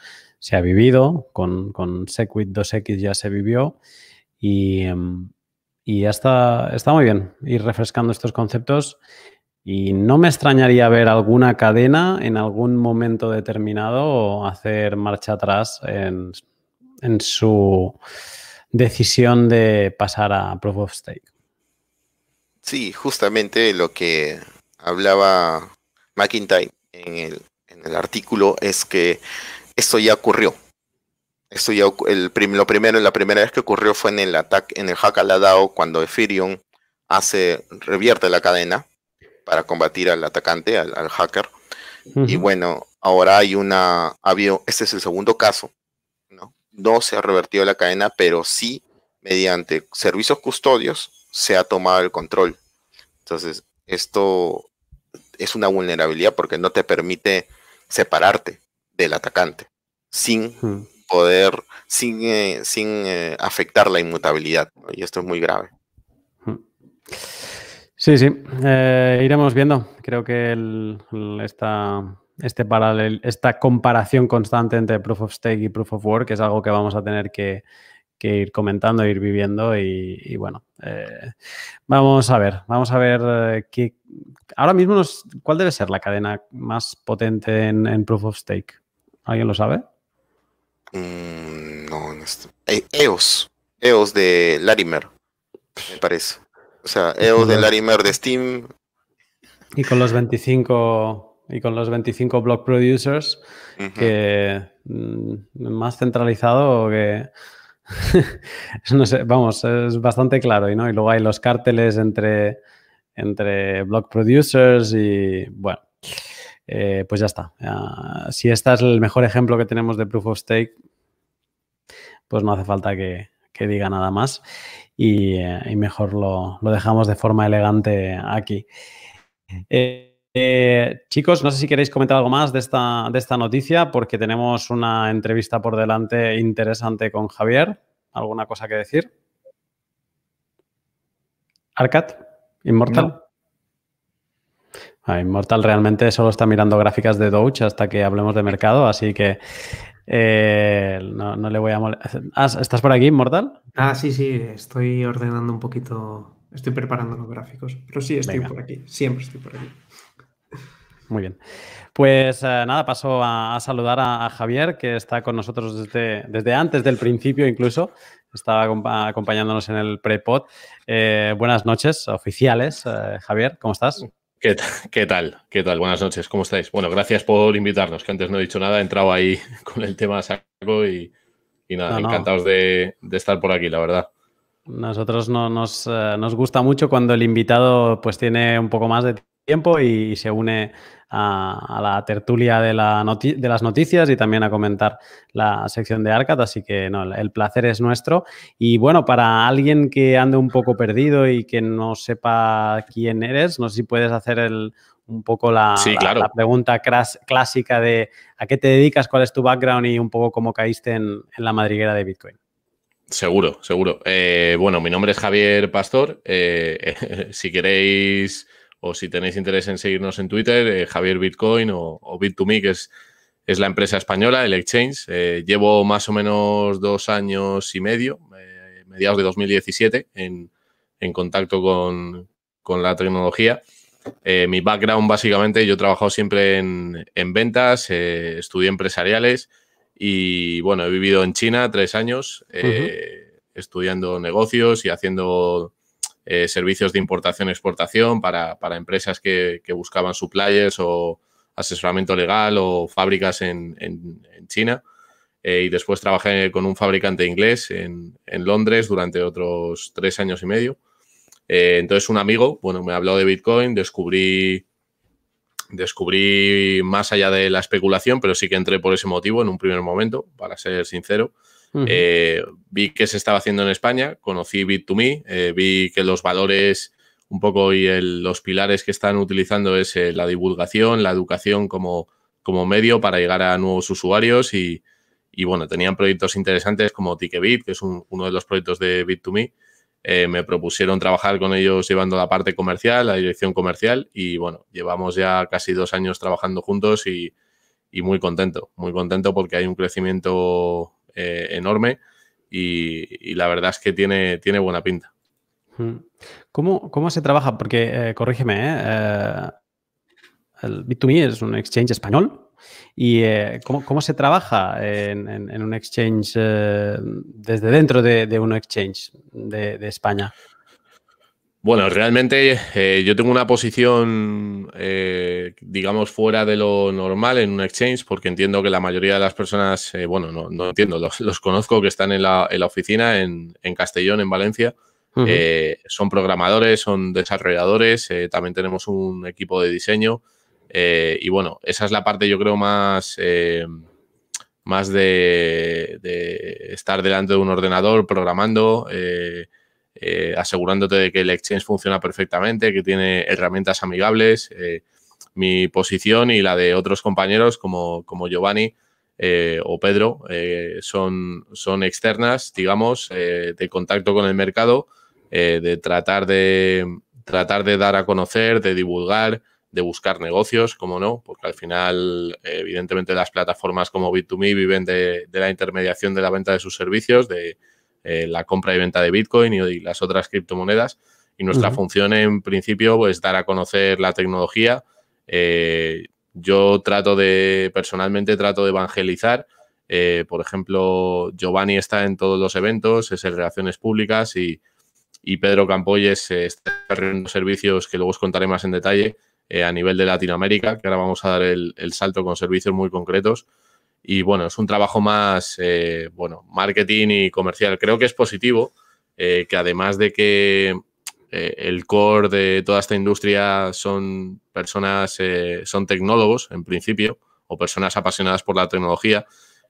S1: Se ha vivido, con, con Segwit 2X ya se vivió y, ya está, está muy bien ir refrescando estos conceptos y no me extrañaría ver alguna cadena en algún momento determinado hacer marcha atrás en, en su decisión de pasar a Proof of Stake.
S2: Sí, justamente lo que hablaba McIntyre en el, en el artículo es que esto ya ocurrió. Esto ya, el lo primero, la primera vez que ocurrió fue en el ataque, en el hack a la DAO, cuando Ethereum hace, revierte la cadena para combatir al atacante, al, hacker. Y bueno, ahora hay una, habido, este es el segundo caso, ¿no? No se ha revertido la cadena, pero sí mediante servicios custodios se ha tomado el control. Entonces, esto es una vulnerabilidad porque no te permite separarte del atacante sin poder sin, eh, sin eh, afectar la inmutabilidad. Y esto es muy grave.
S1: Sí, sí, eh, iremos viendo. Creo que el, esta, este paralel, esta comparación constante entre Proof of Stake y Proof of Work es algo que vamos a tener que, ir comentando, ir viviendo y, bueno, vamos a ver, vamos a ver qué, ahora mismo cuál debe ser la cadena más potente en, en Proof of Stake. ¿Alguien lo sabe?
S2: Mm, no, no EOS. EOS de Larimer, me parece. O sea, EOS de Larimer de Steam.
S1: Y con los 25 y con los 25 block producers que mm, más centralizado que no sé, vamos, es bastante claro, ¿no? Y luego hay los cárteles entre, entre block producers y bueno, eh, pues ya está. si este es el mejor ejemplo que tenemos de Proof of Stake, pues no hace falta que, diga nada más y, eh, mejor lo, dejamos de forma elegante aquí. Eh, chicos, no sé si queréis comentar algo más de esta, de esta noticia porque tenemos una entrevista por delante interesante con Javier. ¿Alguna cosa que decir? Arcat, Inmortal. Immortal realmente solo está mirando gráficas de Doge hasta que hablemos de mercado, así que eh, no, le voy a molestar. Ah, ¿Estás por aquí, Immortal?
S4: Ah, sí, sí, estoy ordenando un poquito, estoy preparando los gráficos, pero sí estoy por aquí, siempre estoy por aquí.
S1: Muy bien. Pues eh, nada, paso a, saludar a, Javier, que está con nosotros desde, desde antes del principio incluso. Estaba acompañándonos en el pre-pod. Eh, buenas noches, oficiales. Javier, ¿cómo estás?
S6: ¿Qué, tal? ¿Qué tal? Buenas noches, ¿cómo estáis? Bueno, gracias por invitarnos, que antes no he dicho nada, he entrado ahí con el tema saco y, nada, encantados De, estar por aquí, la verdad.
S1: Nosotros no, nos, eh, nos, gusta mucho cuando el invitado pues tiene un poco más de tiempo y se une a, la tertulia de, de, las noticias y también a comentar la sección de Arcat, así que no, el placer es nuestro. Y bueno, para alguien que ande un poco perdido y que no sepa quién eres, no sé si puedes hacer el, un poco la, la, pregunta clásica de a qué te dedicas, cuál es tu background y un poco cómo caíste en, la madriguera de Bitcoin.
S6: Seguro, seguro. Eh, bueno, mi nombre es Javier Pastor. Eh, si queréis o si tenéis interés en seguirnos en Twitter, eh, Javier Bitcoin o, Bit2Me, que es, es la empresa española, el exchange. Eh, llevo más o menos dos años y medio, eh, mediados de 2017, en, contacto con, la tecnología. mi background, básicamente, yo he trabajado siempre en, ventas, estudié empresariales y, bueno, he vivido en China tres años, estudiando negocios y haciendo eh, servicios de importación-exportación para, empresas que, buscaban suppliers o asesoramiento legal o fábricas en, China. Eh, y después trabajé con un fabricante inglés en, Londres durante otros tres años y medio. Eh, entonces un amigo, bueno, me habló de Bitcoin, descubrí, descubrí más allá de la especulación, pero sí que entré por ese motivo en un primer momento, para ser sincero. Eh, vi que se estaba haciendo en España, conocí Bit2Me, eh, vi que los valores un poco y los pilares que están utilizando es eh, la divulgación, la educación como, como medio para llegar a nuevos usuarios y, bueno, tenían proyectos interesantes como Ticketbit, que es uno de los proyectos de Bit2Me. me propusieron trabajar con ellos llevando la parte comercial, la dirección comercial y bueno, llevamos ya casi dos años trabajando juntos y, y muy contento, muy contento porque hay un crecimiento eh, enorme y, la verdad es que tiene, tiene buena pinta.
S1: ¿Cómo, cómo se trabaja? Porque, eh, corrígeme, ¿eh? el Bit2Me es un exchange español. ¿Y ¿cómo, ¿cómo, se trabaja en, un exchange desde dentro de, de un exchange de España?
S6: Bueno, realmente eh, yo tengo una posición, eh, digamos, fuera de lo normal en un exchange, porque entiendo que la mayoría de las personas, eh, bueno, no, entiendo, los, conozco que están en la, oficina en, Castellón, en Valencia. son programadores, son desarrolladores, también tenemos un equipo de diseño. y bueno, esa es la parte, yo creo, más, más de, de, estar delante de un ordenador programando. Eh, asegurándote de que el exchange funciona perfectamente, que tiene herramientas amigables. Eh, mi posición y la de otros compañeros como, como Giovanni o Pedro son, son externas, digamos, de contacto con el mercado, de tratar de tratar de dar a conocer, de divulgar, de buscar negocios, como no, porque al final, evidentemente, las plataformas como Bit2Me viven de, la intermediación de la venta de sus servicios, de eh, la compra y venta de Bitcoin y, las otras criptomonedas. Y nuestra función, en principio, es dar a conocer la tecnología. Eh, yo trato de, personalmente, trato de evangelizar. Eh, por ejemplo, Giovanni está en todos los eventos, es en relaciones públicas y, y Pedro Campoyes está desarrollando servicios que luego os contaré más en detalle a nivel de Latinoamérica, que ahora vamos a dar el, el salto con servicios muy concretos. Y bueno, es un trabajo más, eh, bueno, marketing y comercial. Creo que es positivo, eh, que además de que eh, el core de toda esta industria son personas, son tecnólogos en principio, o personas apasionadas por la tecnología,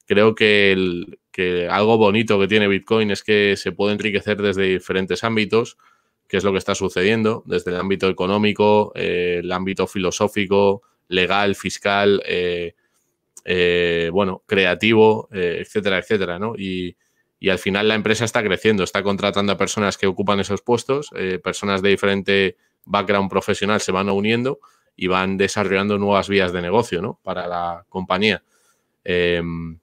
S6: creo que, que algo bonito que tiene Bitcoin es que se puede enriquecer desde diferentes ámbitos, que es lo que está sucediendo, desde el ámbito económico, el ámbito filosófico, legal, fiscal, eh, bueno, creativo, eh, etcétera, etcétera, ¿no? Y, al final la empresa está creciendo, está contratando a personas que ocupan esos puestos, eh, personas de diferente background profesional se van uniendo y van desarrollando nuevas vías de negocio, ¿no? Para la compañía. Em,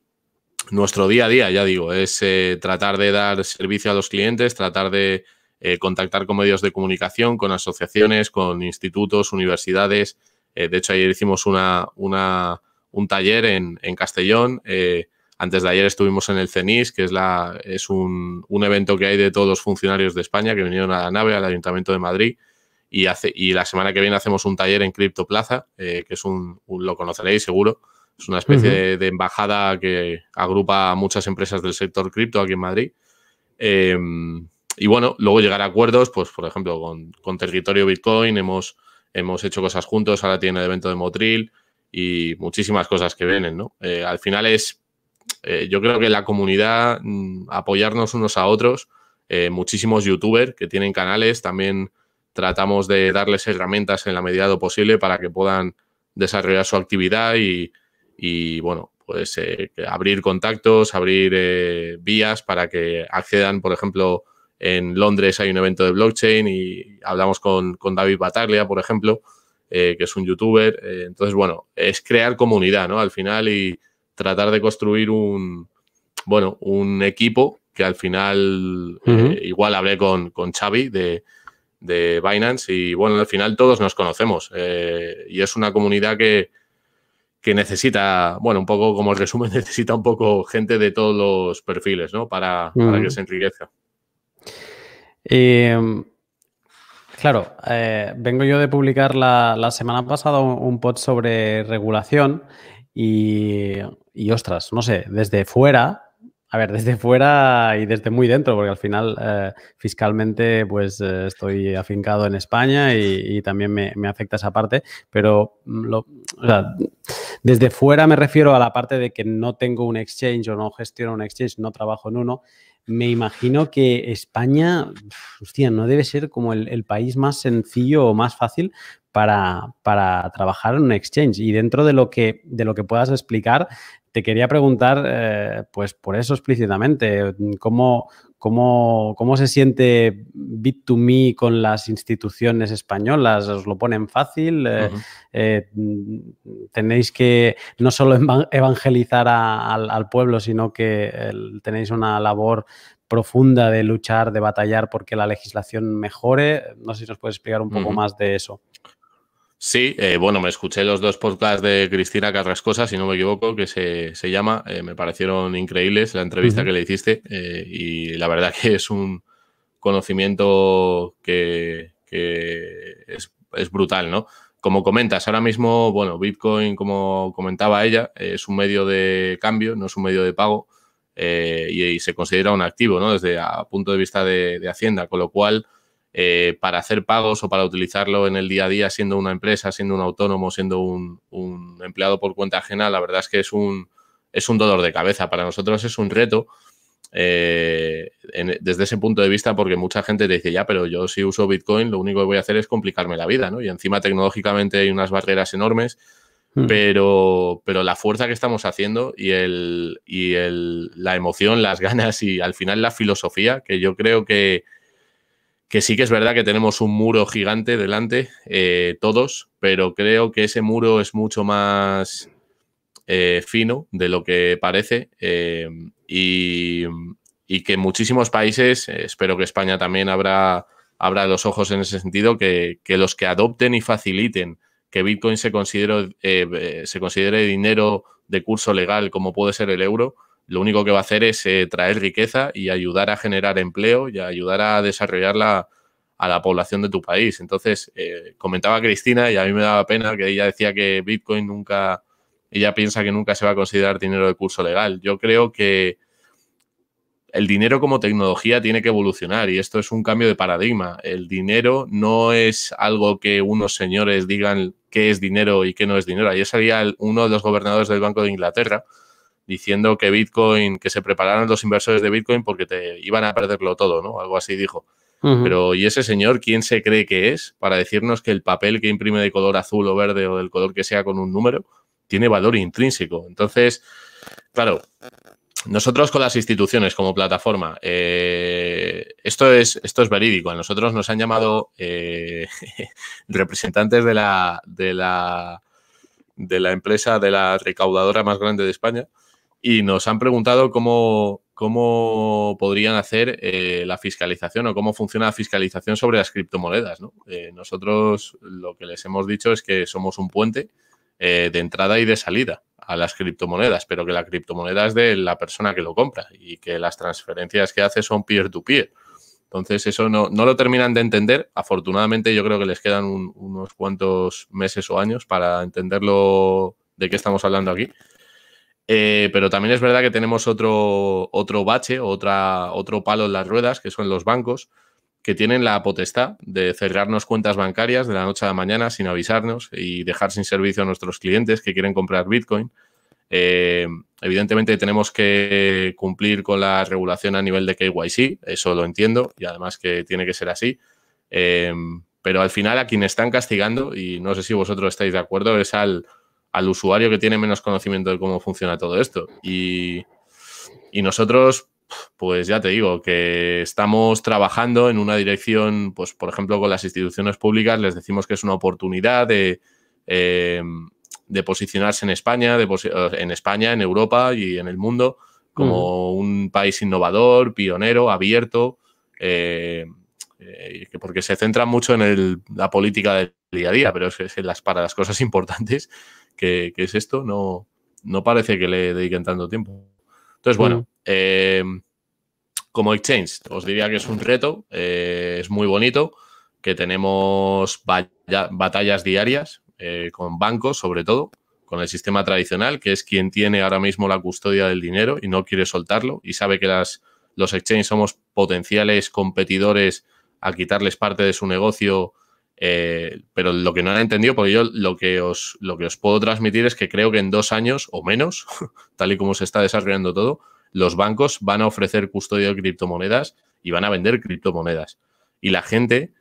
S6: nuestro día a día, ya digo, es tratar de dar servicio a los clientes, tratar de contactar con medios de comunicación, con asociaciones, con institutos, universidades. de hecho, ayer hicimos una, una un taller en, Castellón. Eh, antes de ayer estuvimos en el CENIS, que es, la, es un, evento que hay de todos los funcionarios de España que vinieron a la nave, al Ayuntamiento de Madrid. Y, hace, y la semana que viene hacemos un taller en Crypto Plaza, eh, que es un, lo conoceréis seguro. Es una especie de, embajada que agrupa a muchas empresas del sector cripto aquí en Madrid. Em, y bueno, luego llegar a acuerdos, pues por ejemplo, con, con Territorio Bitcoin hemos, hemos hecho cosas juntos, ahora tiene el evento de Motril, y muchísimas cosas que vienen, ¿no? Eh, al final es, eh, yo creo que la comunidad, mm, apoyarnos unos a otros, eh, muchísimos youtubers que tienen canales, también tratamos de darles herramientas en la medida de lo posible para que puedan desarrollar su actividad y, y bueno, pues abrir contactos, abrir vías para que accedan, por ejemplo, en Londres hay un evento de blockchain y hablamos con, con David Bataglia, por ejemplo, eh, que es un youtuber. Eh, entonces, bueno, es crear comunidad, ¿no? Al final y tratar de construir un, bueno, un equipo que al final, eh, igual hablé con, con Xavi de, de, Binance y bueno, al final todos nos conocemos y es una comunidad que, que necesita, bueno, un poco como el resumen, necesita un poco gente de todos los perfiles, ¿no? Para, para que se enriquezca.
S1: Claro, eh, vengo yo de publicar la, semana pasada un, post sobre regulación y, ostras, no sé, desde fuera, a ver, desde fuera y desde muy dentro, porque al final eh, fiscalmente pues eh, estoy afincado en España y, también me, afecta esa parte, pero desde fuera me refiero a la parte de que no tengo un exchange o no gestiono un exchange, no trabajo en uno me imagino que España, hostia, no debe ser como el, país más sencillo o más fácil para, para, trabajar en un exchange. Y dentro de lo que, de lo que puedas explicar, te quería preguntar, eh, pues por eso explícitamente, ¿cómo, ¿Cómo, ¿Cómo, se siente Bit2Me con las instituciones españolas? ¿Os lo ponen fácil? Eh, eh, ¿Tenéis que no solo evangelizar al, pueblo, sino que tenéis una labor profunda de luchar, de batallar porque la legislación mejore? No sé si nos puedes explicar un poco más de eso.
S6: Sí, eh, bueno, me escuché los dos podcasts de Cristina Carrascosa, si no me equivoco, que se, llama. Eh, me parecieron increíbles la entrevista que le hiciste eh, y la verdad que es un conocimiento que, es, brutal, ¿no? Como comentas, ahora mismo, bueno, Bitcoin, como comentaba ella, es un medio de cambio, no es un medio de pago y, se considera un activo, ¿no? Desde a punto de vista de Hacienda, con lo cual eh, para hacer pagos o para utilizarlo en el día a día siendo una empresa, siendo un autónomo, siendo un, empleado por cuenta ajena, la verdad es que es un, es un dolor de cabeza. Para nosotros es un reto eh, desde ese punto de vista porque mucha gente te dice, ya, pero yo si uso Bitcoin lo único que voy a hacer es complicarme la vida, ¿no? Y encima tecnológicamente hay unas barreras enormes. Hmm. Pero, pero la fuerza que estamos haciendo y, el, y el, la emoción, las ganas y al final la filosofía, que yo creo que, que sí que es verdad que tenemos un muro gigante delante, eh, todos, pero creo que ese muro es mucho más eh, fino de lo que parece eh, y, y, que muchísimos países, espero que España también abra, abra los ojos en ese sentido, que, que los que adopten y faciliten que Bitcoin se considere, se considere dinero de curso legal como puede ser el euro, lo único que va a hacer es eh, traer riqueza y ayudar a generar empleo y ayudar a desarrollarla a la población de tu país. Entonces, eh, comentaba Cristina y a mí me daba pena que ella decía que Bitcoin nunca, ella piensa que nunca se va a considerar dinero de curso legal. Yo creo que el dinero como tecnología tiene que evolucionar y esto es un cambio de paradigma. El dinero no es algo que unos señores digan qué es dinero y qué no es dinero. Ayer salía uno de los gobernadores del Banco de Inglaterra diciendo que Bitcoin, que se prepararan los inversores de Bitcoin porque te iban a perderlo todo, ¿no? Algo así dijo. Pero, ¿y ese señor quién se cree que es para decirnos que el papel que imprime de color azul o verde o del color que sea con un número tiene valor intrínseco? Entonces, claro, nosotros con las instituciones como plataforma, eh, esto, es, esto es verídico. A nosotros nos han llamado eh, representantes de la, de, la, de la empresa, de la recaudadora más grande de España, y nos han preguntado cómo, cómo podrían hacer eh, la fiscalización o cómo funciona la fiscalización sobre las criptomonedas. nosotros lo que les hemos dicho es que somos un puente de entrada y de salida a las criptomonedas, pero que la criptomoneda es de la persona que lo compra y que las transferencias que hace son peer-to-peer. Entonces, eso no, lo terminan de entender. Afortunadamente, yo creo que les quedan unos cuantos meses o años para entenderlo de qué estamos hablando aquí. Eh, pero también es verdad que tenemos otro, otro bache, otra, otro palo en las ruedas, que son los bancos, que tienen la potestad de cerrarnos cuentas bancarias de la noche a la mañana sin avisarnos y dejar sin servicio a nuestros clientes que quieren comprar Bitcoin. Eh, evidentemente tenemos que cumplir con la regulación a nivel de KYC, eso lo entiendo y además que tiene que ser así. Eh, pero al final a quien están castigando, y no sé si vosotros estáis de acuerdo, es al, al usuario que tiene menos conocimiento de cómo funciona todo esto. Y, y nosotros pues ya te digo que estamos trabajando en una dirección, pues por ejemplo con las instituciones públicas les decimos que es una oportunidad de, eh, de posicionarse en España, de en España, en Europa y en el mundo como un país innovador, pionero, abierto, eh, eh, porque se centra mucho en la política del día a día, pero es, las, para las cosas importantes que, es esto, no, no parece que le dediquen tanto tiempo. Entonces, bueno, eh, como exchange, os diría que es un reto, eh, es muy bonito, que tenemos batallas diarias eh, con bancos, sobre todo, con el sistema tradicional, que es quien tiene ahora mismo la custodia del dinero y no quiere soltarlo y sabe que las, los exchanges somos potenciales competidores a quitarles parte de su negocio. Pero lo que no han entendido, porque yo lo que, os, lo que os puedo transmitir es que creo que en dos años o menos, tal y como se está desarrollando todo, los bancos van a ofrecer custodia de criptomonedas y van a vender criptomonedas. Y la gente,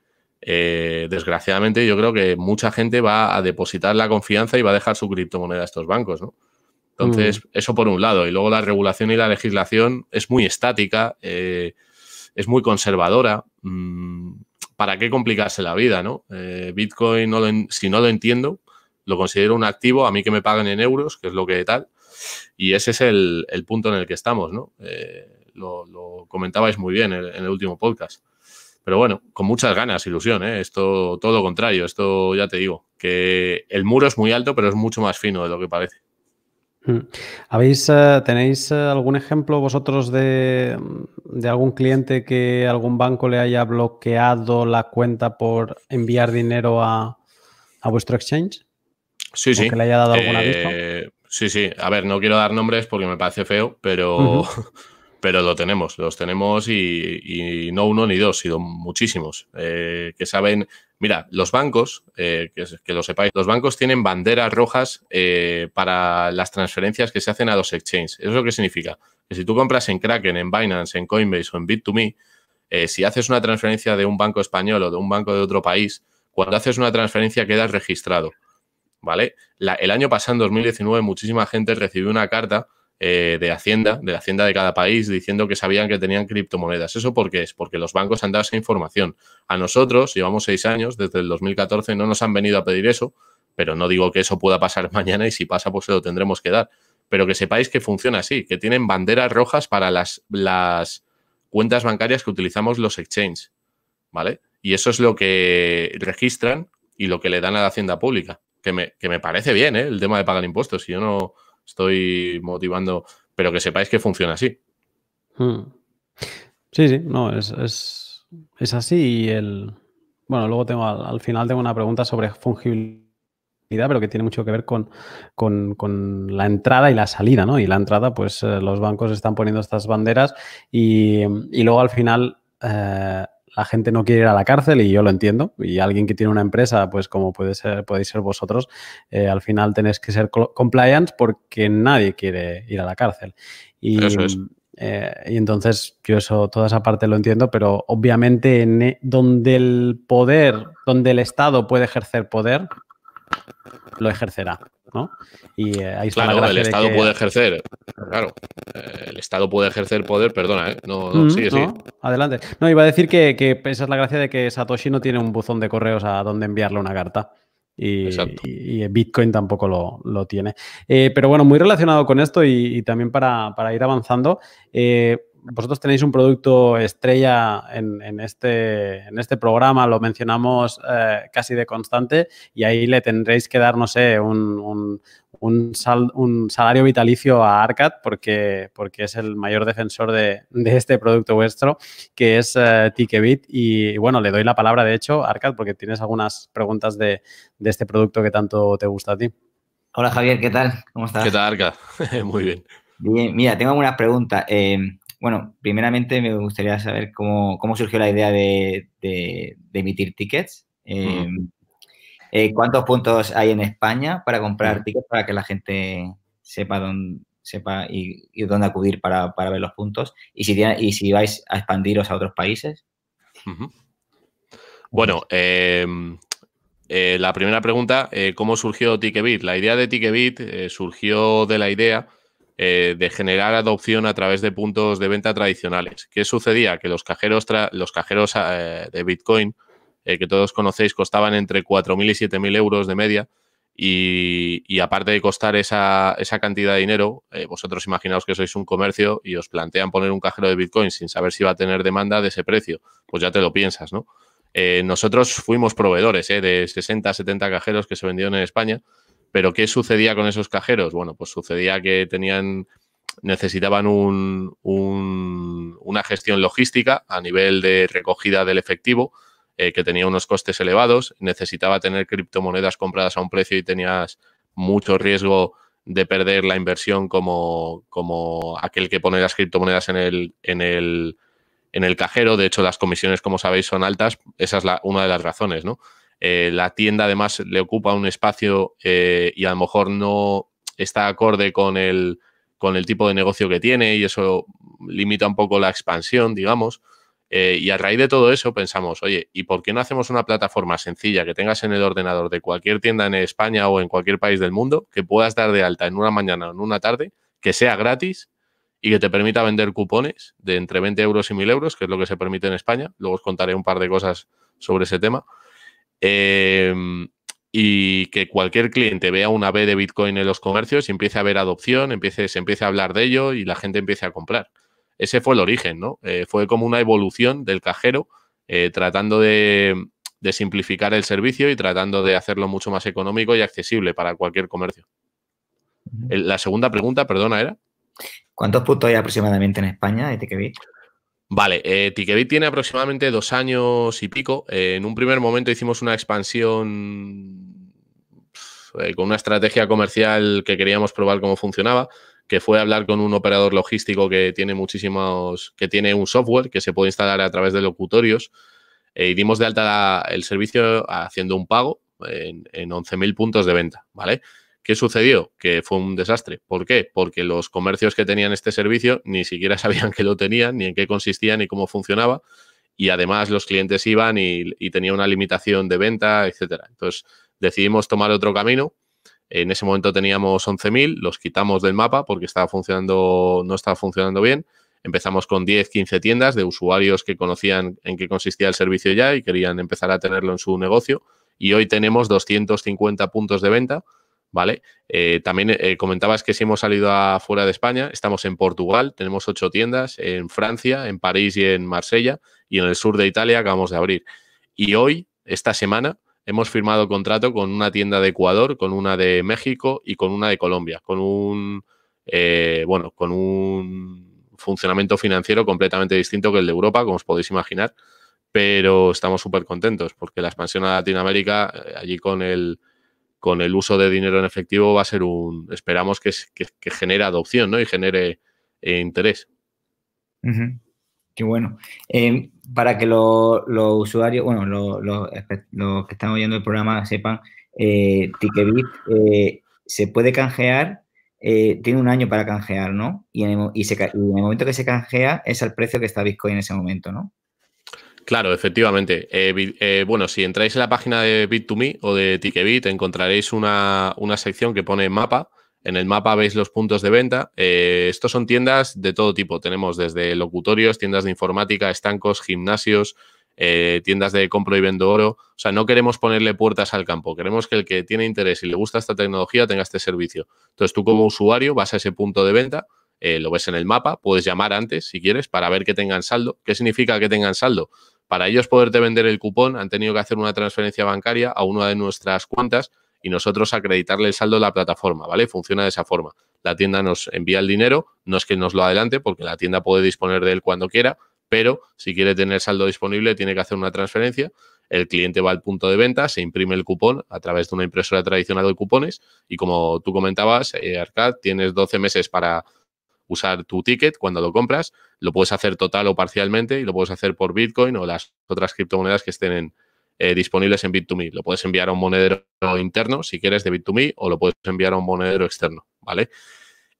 S6: eh, desgraciadamente, yo creo que mucha gente va a depositar la confianza y va a dejar su criptomoneda a estos bancos, ¿no? Entonces, mm. eso por un lado. Y luego la regulación y la legislación es muy estática, eh, es muy conservadora. Mm, ¿Para qué complicarse la vida, no? Eh, Bitcoin, no si no lo entiendo, lo considero un activo, a mí que me paguen en euros, que es lo que tal, y ese es el, punto en el que estamos, ¿no? Eh, lo, comentabais muy bien en, el último podcast. Pero bueno, con muchas ganas, ilusión, ¿eh? Esto, todo lo contrario, esto ya te digo, que el muro es muy alto, pero es mucho más fino de lo que parece.
S1: ¿Habéis, eh, ¿Tenéis algún ejemplo vosotros de, algún cliente que algún banco le haya bloqueado la cuenta por enviar dinero a, vuestro exchange?
S6: Sí, sí.
S1: que le haya dado algún aviso.
S6: Sí, sí. A ver, no quiero dar nombres porque me parece feo, pero, pero lo tenemos. Los tenemos y, no uno ni dos, sino muchísimos. Eh, que saben. Mira, los bancos, eh, que, lo sepáis, los bancos tienen banderas rojas eh, para las transferencias que se hacen a los exchanges. ¿Eso qué significa? Que si tú compras en Kraken, en Binance, en Coinbase o en Bit2Me, si haces una transferencia de un banco español o de un banco de otro país, cuando haces una transferencia quedas registrado. ¿vale? el año pasado, en 2019, muchísima gente recibió una carta eh, de Hacienda, de la Hacienda de cada país, diciendo que sabían que tenían criptomonedas. ¿Eso por qué es? Porque los bancos han dado esa información. A nosotros, llevamos seis años, desde el 2014, no nos han venido a pedir eso, pero no digo que eso pueda pasar mañana y si pasa, pues se lo tendremos que dar. Pero que sepáis que funciona así, que tienen banderas rojas para las, las cuentas bancarias que utilizamos los exchanges, ¿vale? Y eso es lo que registran y lo que le dan a la Hacienda Pública, que me, que me parece bien, ¿eh? El tema de pagar impuestos. Si yo no, estoy motivando, pero que sepáis que funciona así. Hmm.
S1: Sí, sí, no, es, así y el... Bueno, luego tengo al, final tengo una pregunta sobre fungibilidad, pero que tiene mucho que ver con, con, la entrada y la salida, ¿no? Y la entrada, pues eh, los bancos están poniendo estas banderas y, luego al final... Eh, la gente no quiere ir a la cárcel y yo lo entiendo. Y alguien que tiene una empresa, pues como puede ser, podéis ser vosotros, eh, al final tenéis que ser compliance porque nadie quiere ir a la cárcel. Y, eh, y entonces yo eso, toda esa parte lo entiendo, pero obviamente en, e, donde el poder, donde el Estado puede ejercer poder, lo ejercerá. ¿no?
S6: Y eh, ahí está claro, el Estado puede ejercer, claro, eh, el Estado puede ejercer poder, perdona, ¿eh? No, no sigue,
S1: Adelante. No, iba a decir que, esa es la gracia de que Satoshi no tiene un buzón de correos a donde enviarle una carta. Y, Bitcoin tampoco lo, tiene. pero bueno, muy relacionado con esto y, también para, ir avanzando, vosotros tenéis un producto estrella en, este, en este programa, lo mencionamos eh, casi de constante y ahí le tendréis que dar, no sé, un, salario vitalicio a Arcad porque, porque es el mayor defensor de, este producto vuestro, que es uh, Y, bueno, le doy la palabra, de hecho, Arcad, porque tienes algunas preguntas de, este producto que tanto te gusta a ti.
S3: Hola Javier, ¿qué tal? ¿Cómo estás?
S6: ¿Qué tal, Arcad? Muy bien.
S3: Bien, mira, tengo algunas preguntas. Eh, bueno, primeramente me gustaría saber cómo, surgió la idea de, emitir tickets. Em, eh, ¿Cuántos puntos hay en España para comprar tickets para que la gente sepa dónde, sepa y, dónde acudir para, ver los puntos? Y si, y si vais a expandiros a otros países.
S6: Bueno, em, eh, la primera pregunta, eh, ¿cómo surgió Ticketbit? La idea de Ticketbit surgió de la idea eh, de generar adopción a través de puntos de venta tradicionales. ¿Qué sucedía? Que los cajeros, los cajeros eh, de Bitcoin, eh, que todos conocéis, costaban entre 4.000 y 7.000 euros de media. Y, aparte de costar esa, cantidad de dinero, vosotros imaginaos que sois un comercio y os plantean poner un cajero de Bitcoin sin saber si va a tener demanda de ese precio. Pues ya te lo piensas, ¿no? nosotros fuimos proveedores de 60, 70 cajeros que se vendieron en España pero ¿qué sucedía con esos cajeros? Bueno, pues sucedía que tenían, necesitaban un, una gestión logística a nivel de recogida del efectivo, eh, que tenía unos costes elevados, necesitaba tener criptomonedas compradas a un precio y tenías mucho riesgo de perder la inversión como, como aquel que pone las criptomonedas en el, en el, en el cajero. De hecho, las comisiones, como sabéis, son altas. Esa es la, una de las razones, ¿no? Eh, la tienda además le ocupa un espacio eh, y a lo mejor no está acorde con el, con el tipo de negocio que tiene y eso limita un poco la expansión, digamos. Eh, y a raíz de todo eso pensamos, oye, ¿y por qué no hacemos una plataforma sencilla que tengas en el ordenador de cualquier tienda en España o en cualquier país del mundo, que puedas dar de alta en una mañana o en una tarde, que sea gratis y que te permita vender cupones de entre 20 euros y 1000 euros, que es lo que se permite en España. Luego os contaré un par de cosas sobre ese tema. Em, y que cualquier cliente vea una B de Bitcoin en los comercios y empiece a ver adopción, empiece, se empiece a hablar de ello y la gente empiece a comprar. Ese fue el origen, ¿no? Eh, fue como una evolución del cajero eh, tratando de, simplificar el servicio y tratando de hacerlo mucho más económico y accesible para cualquier comercio. La segunda pregunta, perdona, era.
S3: ¿Cuántos puntos hay aproximadamente en España de TKB?
S6: Vale, eh, tiene aproximadamente dos años y pico. Eh, en un primer momento hicimos una expansión eh, con una estrategia comercial que queríamos probar cómo funcionaba, que fue hablar con un operador logístico que tiene muchísimos, que tiene un software que se puede instalar a través de locutorios. Eh, y dimos de alta el servicio haciendo un pago en, en 11.000 puntos de venta, ¿vale? ¿Qué sucedió? Que fue un desastre. ¿Por qué? Porque los comercios que tenían este servicio ni siquiera sabían que lo tenían, ni en qué consistía, ni cómo funcionaba. Y además los clientes iban y, y tenía una limitación de venta, etcétera. Entonces decidimos tomar otro camino En ese momento teníamos 11.000, los quitamos del mapa porque estaba funcionando, no estaba funcionando bien. Empezamos con 10, 15 tiendas de usuarios que conocían en qué consistía el servicio ya y querían empezar a tenerlo en su negocio. Y hoy tenemos 250 puntos de venta, ¿vale? Eh, también eh, comentabas que si hemos salido afuera de España, estamos en Portugal, tenemos ocho tiendas, en Francia, en París y en Marsella, y en el sur de Italia acabamos de abrir. Y hoy, esta semana, hemos firmado contrato con una tienda de Ecuador, con una de México y con una de Colombia, con un, eh, bueno, con un funcionamiento financiero completamente distinto que el de Europa, como os podéis imaginar, pero estamos súper contentos porque la expansión a Latinoamérica, eh, allí con el, con el uso de dinero en efectivo, va a ser un, esperamos que, que, genere adopción ¿no? y genere eh, interés.
S3: Qué bueno. Em, para que los usuarios, bueno, los que están oyendo el programa sepan, eh, Ticketbit eh, se puede canjear, eh, tiene un año para canjear, ¿no? Y en, el, momento que se canjea es al precio que está Bitcoin en ese momento, ¿no?
S6: Claro, efectivamente. Eh, bueno, si entráis en la página de Bit2Me o de Ticketbit, encontraréis una, una sección que pone mapa en el mapa veis los puntos de venta. Eh, estos son tiendas de todo tipo. Tenemos desde locutorios, tiendas de informática, estancos, gimnasios, eh, tiendas de compro y vendo oro. O sea, no queremos ponerle puertas al campo. Queremos que el que tiene interés y le gusta esta tecnología tenga este servicio. Entonces, tú como usuario vas a ese punto de venta, eh, lo ves en el mapa, puedes llamar antes si quieres para ver que tengan saldo. ¿Qué significa que tengan saldo? Para ellos poderte vender el cupón han tenido que hacer una transferencia bancaria a una de nuestras cuentas y nosotros acreditarle el saldo a la plataforma, ¿vale? Funciona de esa forma. La tienda nos envía el dinero, no es que nos lo adelante, porque la tienda puede disponer de él cuando quiera, pero si quiere tener saldo disponible tiene que hacer una transferencia. El cliente va al punto de venta, se imprime el cupón a través de una impresora tradicional de cupones y como tú comentabas, eh, Arcad, tienes 12 meses para usar tu ticket cuando lo compras. Lo puedes hacer total o parcialmente y lo puedes hacer por Bitcoin o las otras criptomonedas que estén eh, disponibles en Bit2Me. Lo puedes enviar a un monedero interno si quieres de Bit2Me o lo puedes enviar a un monedero externo, ¿vale?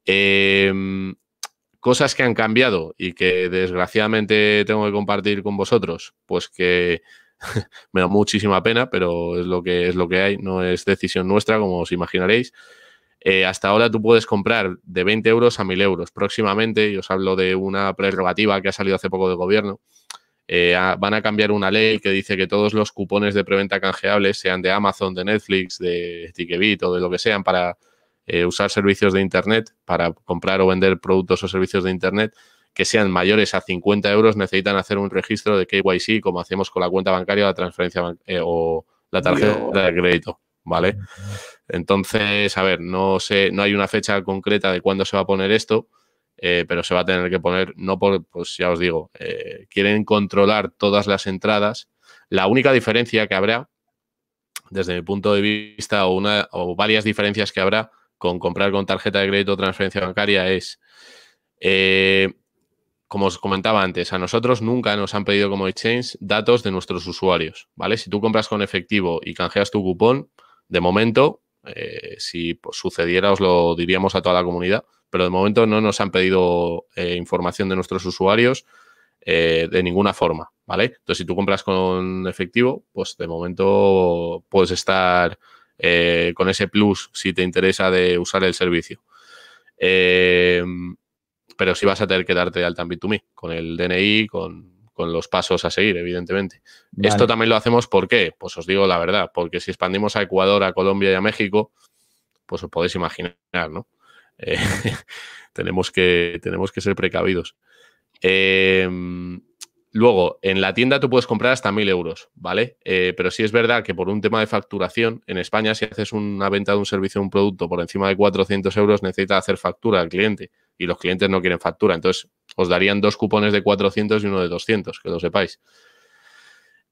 S6: Em, cosas que han cambiado y que desgraciadamente tengo que compartir con vosotros, pues que me da muchísima pena, pero es lo que es lo que hay, no es decisión nuestra, como os imaginaréis. Eh, hasta ahora tú puedes comprar de 20 euros a 1000 euros. Próximamente, y os hablo de una prerrogativa que ha salido hace poco del gobierno, eh, van a cambiar una ley que dice que todos los cupones de preventa canjeables, sean de Amazon, de Netflix, de Ticketbit o de lo que sean, para eh, usar servicios de Internet, para comprar o vender productos o servicios de Internet, que sean mayores a 50 euros, necesitan hacer un registro de KYC, como hacemos con la cuenta bancaria o la transferencia o la tarjeta de crédito, ¿vale? Entonces, a ver, no sé, no hay una fecha concreta de cuándo se va a poner esto, eh, pero se va a tener que poner, no por, pues ya os digo, eh, quieren controlar todas las entradas. La única diferencia que habrá, desde mi punto de vista, o, varias diferencias que habrá con comprar con tarjeta de crédito o transferencia bancaria es, eh, como os comentaba antes, a nosotros nunca nos han pedido como exchange datos de nuestros usuarios, ¿vale? Si tú compras con efectivo y canjeas tu cupón, de momento, si pues, sucediera, os lo diríamos a toda la comunidad, pero de momento no nos han pedido eh, información de nuestros usuarios eh, de ninguna forma, ¿vale? Entonces, si tú compras con efectivo, pues de momento puedes estar eh, con ese plus si te interesa de usar el servicio. pero sí vas a tener que darte de alta en Bit2Me con el DNI, con, los pasos a seguir, evidentemente. Esto también lo hacemos, ¿por qué? Pues os digo la verdad, porque si expandimos a Ecuador, a Colombia y a México, pues os podéis imaginar, ¿no? Eh, tenemos, que, tenemos que ser precavidos. Em, luego, en la tienda tú puedes comprar hasta 1.000 euros, ¿vale? Eh, pero sí es verdad que por un tema de facturación, en España, si haces una venta de un servicio o un producto por encima de 400 euros, necesitas hacer factura al cliente y los clientes no quieren factura. Entonces, os darían dos cupones de 400 y uno de 200, que lo sepáis.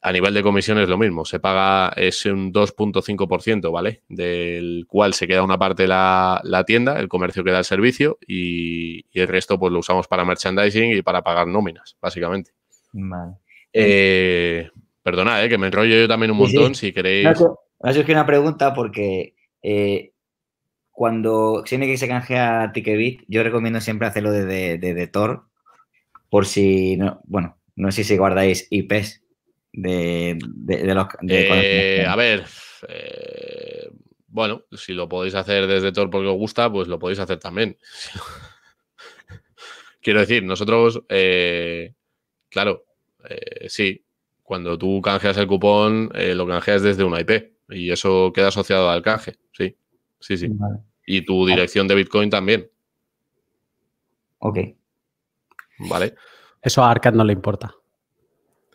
S6: A nivel de comisión es lo mismo, se paga, es un 2.5%, ¿vale? Del cual se queda una parte la, la tienda, el comercio que da el servicio y, el resto pues lo usamos para merchandising y para pagar nóminas, básicamente. Vale. Eh, perdonad, eh, que me enrollo yo también un montón, si queréis...
S3: Me ha una pregunta porque eh, cuando tiene que se canjea Ticketbit, yo recomiendo siempre hacerlo desde de, de, Tor, por si, no, bueno, no sé si guardáis IPs de, los...
S6: Eh, a ver, eh, bueno, si lo podéis hacer desde Tor porque os gusta, pues lo podéis hacer también. Quiero decir, nosotros, eh, claro, eh, sí, cuando tú canjeas el cupón, eh, lo canjeas desde una IP y eso queda asociado al canje, sí, sí, sí. Y tu dirección de Bitcoin también.
S3: Ok.
S6: Vale.
S1: Eso a Arcad no le importa.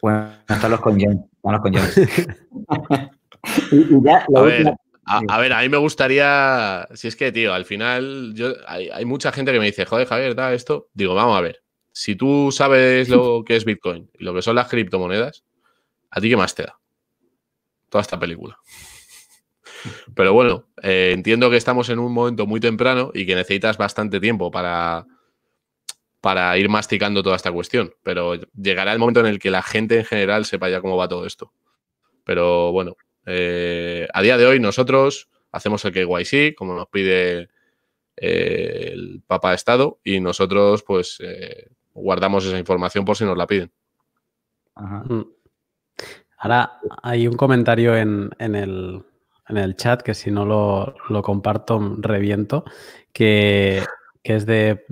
S3: Bueno, están los con John. Están los con
S6: a, ver, a, ver, a, mí me gustaría. Si es que, tío, al final yo, hay, mucha gente que me dice, joder, Javier, da esto. Digo, vamos a ver. Si tú sabes lo que es Bitcoin y lo que son las criptomonedas, ¿a ti qué más te da? Toda esta película. Pero bueno, eh, entiendo que estamos en un momento muy temprano y que necesitas bastante tiempo para, para ir masticando toda esta cuestión. Pero llegará el momento en el que la gente en general sepa ya cómo va todo esto. Pero bueno, eh, a día de hoy nosotros hacemos el KYC, como nos pide eh, el Papa de Estado, y nosotros pues eh, guardamos esa información por si nos la piden.
S1: Mm. Ahora hay un comentario en, el, chat que si no lo, comparto reviento, que, es de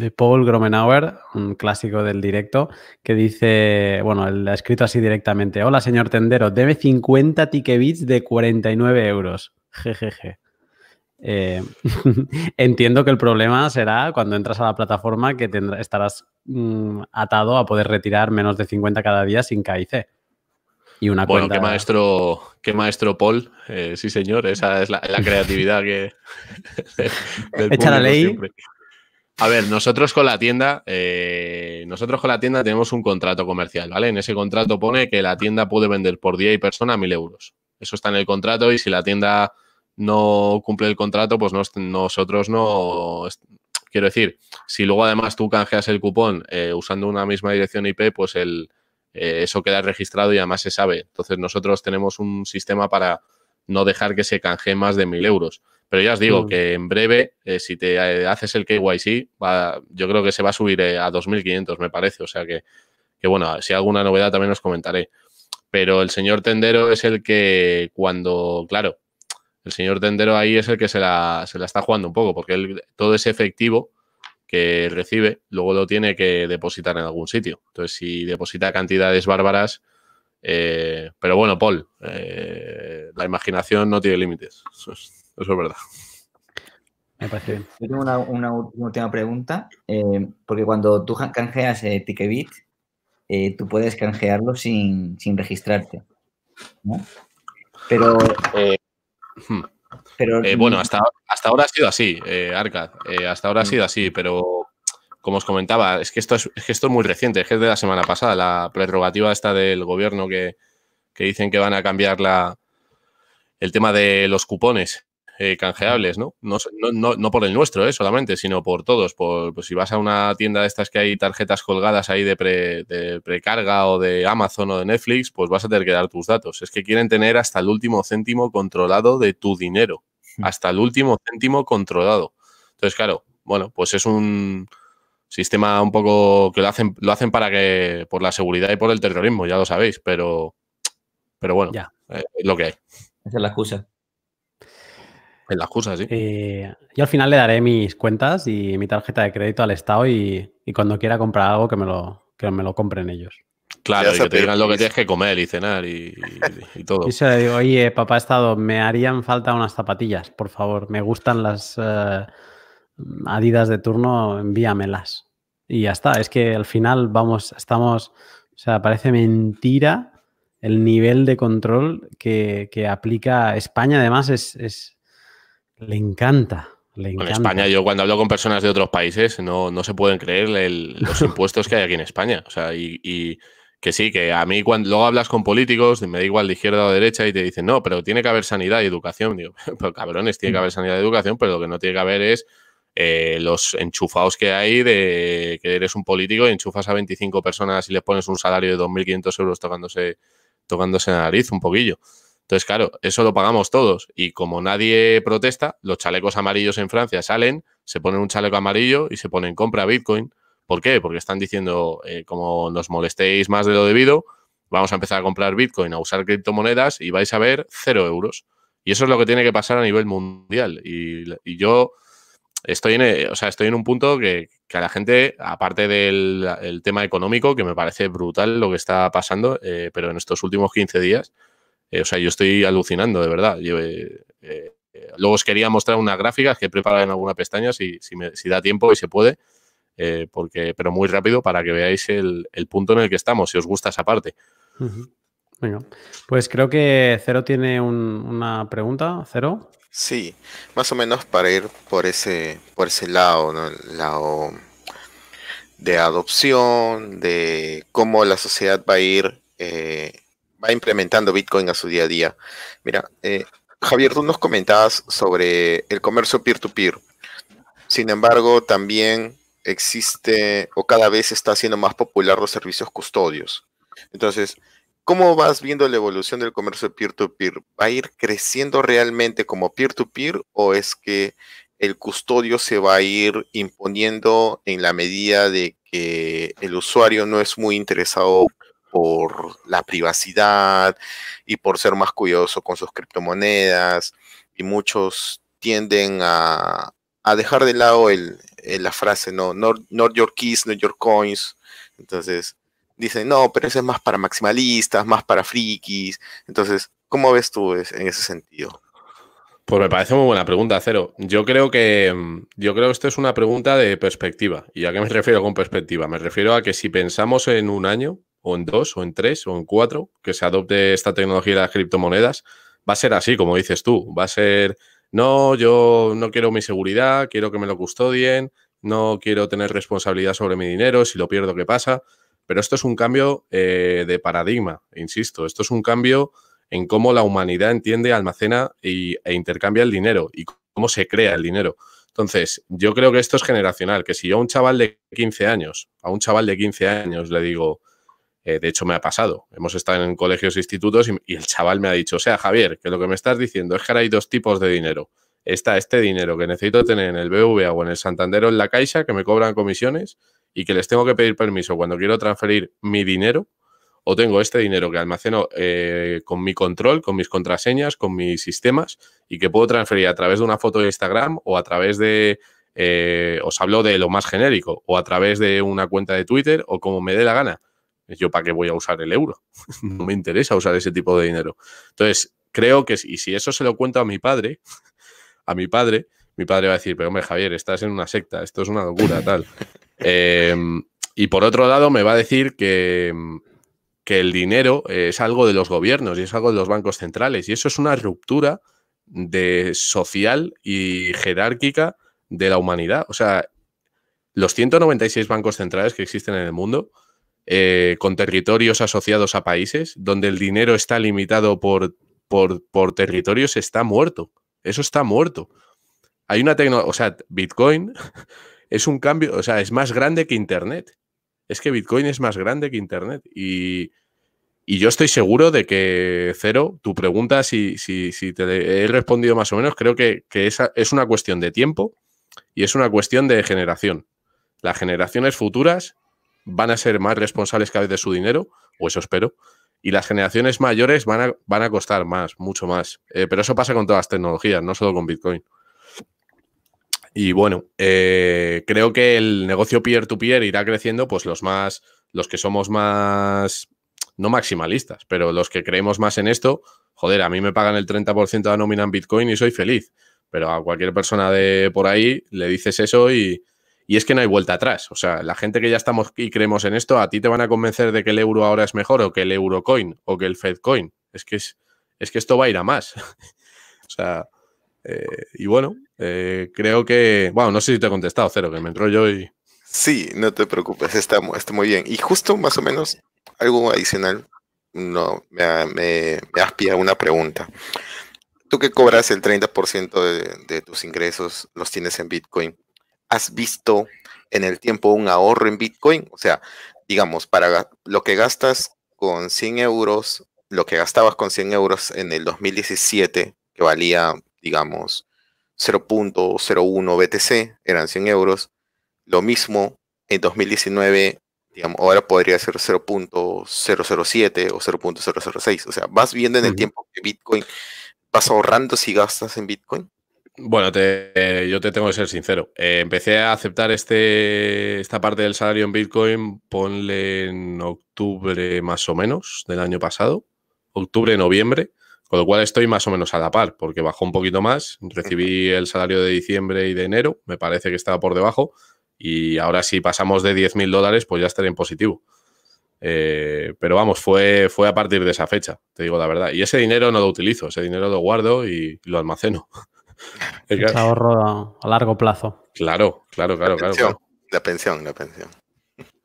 S1: de Paul Gromenauer, un clásico del directo, que dice, bueno, él ha escrito así directamente, hola señor tendero, debe 50 tickets de 49 euros. Jejeje. Eh, entiendo que el problema será cuando entras a la plataforma que estarás mm, atado a poder retirar menos de 50 cada día sin KIC.
S6: Y una bueno, qué maestro, qué maestro Paul. Eh, sí, señor, esa es la, creatividad que.
S1: Echa la ley.
S6: A ver, nosotros con la tienda, eh, nosotros con la tienda tenemos un contrato comercial, ¿vale? En ese contrato pone que la tienda puede vender por día y persona mil euros. Eso está en el contrato y si la tienda no cumple el contrato, pues nosotros no. Quiero decir, si luego además tú canjeas el cupón eh, usando una misma dirección IP, pues el, eh, eso queda registrado y además se sabe. Entonces nosotros tenemos un sistema para no dejar que se canje más de mil euros. Pero ya os digo mm. que en breve, eh, si te haces el KYC, va, yo creo que se va a subir a 2.500, me parece. O sea que, que, bueno, si hay alguna novedad también os comentaré. Pero el señor tendero es el que cuando, claro, el señor tendero ahí es el que se la, se la está jugando un poco, porque él, todo ese efectivo que recibe, luego lo tiene que depositar en algún sitio. Entonces, si deposita cantidades bárbaras, pero bueno, Paul, la imaginación no tiene límites. Eso es verdad.
S1: Me parece bien.
S3: Yo tengo una, última pregunta, eh, porque cuando tú canjeas eh, Ticketbit, eh, tú puedes canjearlo sin, registrarte, ¿no? Pero...
S6: Hmm. pero bueno, hasta, hasta ahora ha sido así, Arcad. hasta ahora ha sido así, pero como os comentaba, es que esto es, esto es muy reciente, es que es de la semana pasada, la prerrogativa esta del gobierno que, que dicen que van a cambiar la, el tema de los cupones eh, canjeables, ¿no? No, ¿no? no, por el nuestro, ¿eh? solamente, sino por todos. Por, pues si vas a una tienda de estas que hay tarjetas colgadas ahí de, precarga o de Amazon o de Netflix, pues vas a tener que dar tus datos. Es que quieren tener hasta el último céntimo controlado de tu dinero. Hasta el último céntimo controlado. Entonces, claro, bueno, pues es un sistema un poco que lo hacen, lo hacen para que, por la seguridad y por el terrorismo, ya lo sabéis, pero, pero bueno, ya. Eh, es lo que hay.
S3: Esa es la excusa.
S6: En la excusa, sí.
S1: Eh, yo al final le daré mis cuentas y mi tarjeta de crédito al Estado y, cuando quiera comprar algo que me lo, que me lo compren ellos.
S6: Claro, y que te digan lo que tienes que comer y cenar y, todo.
S1: Y se le digo, oye, papá Estado, me harían falta unas zapatillas, por favor. Me gustan las eh, Adidas de turno, envíamelas. Y ya está. Es que al final vamos, estamos, o sea, parece mentira el nivel de control que, que aplica España. Además, es, es le encanta. Le encanta.
S6: En España, yo cuando hablo con personas de otros países, no, no se pueden creer los impuestos que hay aquí en España. O sea, y, que sí, que a mí cuando luego hablas con políticos, me da igual de izquierda o derecha, y te dicen, no, pero tiene que haber sanidad y educación. Digo, pero cabrones, tiene que haber sanidad y educación, pero lo que no tiene que haber es eh, los enchufados que hay de que eres un político y enchufas a 25 personas y les pones un salario de 2.500 euros tocándose, tocándose la nariz un poquillo. Entonces, claro, eso lo pagamos todos. Y como nadie protesta, los chalecos amarillos en Francia salen, se ponen un chaleco amarillo y se ponen compra Bitcoin. ¿Por qué? Porque están diciendo, eh, como nos molestéis más de lo debido, vamos a empezar a comprar Bitcoin, a usar criptomonedas y vais a ver cero euros. Y eso es lo que tiene que pasar a nivel mundial. Y, yo estoy en, o sea, estoy en un punto que, a la gente, aparte del tema económico, que me parece brutal lo que está pasando, eh, pero en estos últimos 15 días, eh, o sea, yo estoy alucinando, de verdad. Eh, luego os quería mostrar unas gráficas que he preparado en alguna pestaña, si, si, da tiempo y se puede, porque, pero muy rápido para que veáis el, punto en el que estamos, si os gusta esa parte.
S1: Venga, pues creo que Cero tiene una pregunta. Cero.
S2: Sí, más o menos para ir por ese, por ese lado, ¿no? El lado de adopción, de cómo la sociedad va a ir, eh, va implementando Bitcoin a su día a día. Mira, eh, Javier, tú nos comentabas sobre el comercio peer-to-peer. -peer. Sin embargo, también existe o cada vez está siendo más popular los servicios custodios. Entonces, ¿Cómo vas viendo la evolución del comercio peer-to-peer? ¿Va a ir creciendo realmente como peer-to-peer o es que el custodio se va a ir imponiendo en la medida de que el usuario no es muy interesado por la privacidad y por ser más cuidadoso con sus criptomonedas y muchos tienden a, dejar de lado la frase, no, not, not your keys, not your coins. Entonces, dicen, no, pero ese es más para maximalistas, más para frikis. Entonces, ¿cómo ves tú en ese sentido?
S6: Pues me parece muy buena pregunta, Cero. Yo creo que yo creo que esto es una pregunta de perspectiva. ¿Y a qué me refiero con perspectiva? Me refiero a que si pensamos en un año, o en dos, o en tres, o en cuatro, que se adopte esta tecnología de las criptomonedas, va a ser así, como dices tú. Va a ser, no, yo no quiero mi seguridad, quiero que me lo custodien, no quiero tener responsabilidad sobre mi dinero, si lo pierdo, ¿qué pasa? Pero esto es un cambio eh, de paradigma, insisto, esto es un cambio en cómo la humanidad entiende, almacena y, e intercambia el dinero y cómo se crea el dinero. Entonces, yo creo que esto es generacional, que si yo a un chaval de 15 años, a un chaval de 15 años le digo, eh, de hecho me ha pasado, hemos estado en colegios e institutos y, el chaval me ha dicho, o sea, Javier, que lo que me estás diciendo es que ahora hay dos tipos de dinero. Está este dinero que necesito tener en el BVA o en el Santander o en la Caixa, que me cobran comisiones, y que les tengo que pedir permiso cuando quiero transferir mi dinero, o tengo este dinero que almaceno eh, con mi control, con mis contraseñas, con mis sistemas, y que puedo transferir a través de una foto de Instagram o a través de, eh, os hablo de lo más genérico, o a través de una cuenta de Twitter, o como me dé la gana. Yo, ¿para qué voy a usar el euro? no me interesa usar ese tipo de dinero. Entonces, creo que, y si eso se lo cuento a mi padre, a mi padre, mi padre va a decir, pero hombre, Javier, estás en una secta, esto es una locura, tal. Em, y por otro lado, me va a decir que, que el dinero es algo de los gobiernos y es algo de los bancos centrales. Y eso es una ruptura de social y jerárquica de la humanidad. O sea, los 196 bancos centrales que existen en el mundo, eh, con territorios asociados a países, donde el dinero está limitado por, por, territorios, está muerto. Eso está muerto. Hay una tecnología, o sea, Bitcoin es un cambio, o sea, es más grande que Internet. Es que Bitcoin es más grande que Internet. Y, yo estoy seguro de que, Cero, tu pregunta, si, si, si te he respondido más o menos, creo que, que esa es una cuestión de tiempo y es una cuestión de generación. Las generaciones futuras van a ser más responsables cada vez de su dinero, o eso espero, y las generaciones mayores van a, van a costar más, mucho más. Eh, pero eso pasa con todas las tecnologías, no solo con Bitcoin. Y bueno, eh, creo que el negocio peer-to-peer irá creciendo, pues los más, los que somos más, no maximalistas, pero los que creemos más en esto, joder, a mí me pagan el 30% de la nómina en Bitcoin y soy feliz. Pero a cualquier persona de por ahí le dices eso y, y es que no hay vuelta atrás. O sea, la gente que ya estamos y creemos en esto, a ti te van a convencer de que el euro ahora es mejor o que el Eurocoin o que el Fedcoin. Es que, es, es que esto va a ir a más. o sea, eh, y bueno, eh, creo que, bueno, no sé si te he contestado, Cero, que me entró yo y...
S2: Sí, no te preocupes, está, está muy bien. Y justo más o menos algo adicional, no, me, me, me una pregunta. Tú que cobras el 30% de, de tus ingresos, los tienes en Bitcoin. ¿Has visto en el tiempo un ahorro en Bitcoin? O sea, digamos, para lo que gastas con 100 euros, lo que gastabas con 100 euros en el 2017, que valía digamos, 0.01 BTC, eran 100 euros. Lo mismo en 2019, digamos, ahora podría ser 0.007 o 0.006. O sea, vas viendo en el tiempo que Bitcoin ¿Vas ahorrando si gastas en Bitcoin?
S6: Bueno, yo te tengo que ser sincero. Eh, empecé a aceptar este, esta parte del salario en Bitcoin, ponle en octubre más o menos del año pasado, octubre, noviembre, con lo cual estoy más o menos a la par, porque bajó un poquito más. Recibí el salario de diciembre y de enero, me parece que estaba por debajo, y ahora si pasamos de 10 mil dólares, pues ya estaré en positivo. Eh, pero vamos, fue, fue a partir de esa fecha, te digo la verdad. Y ese dinero no lo utilizo, ese dinero lo guardo y lo almaceno.
S1: Es ahorro a largo plazo.
S6: Claro, claro, claro,
S2: la
S6: claro,
S2: La pensión, la pensión.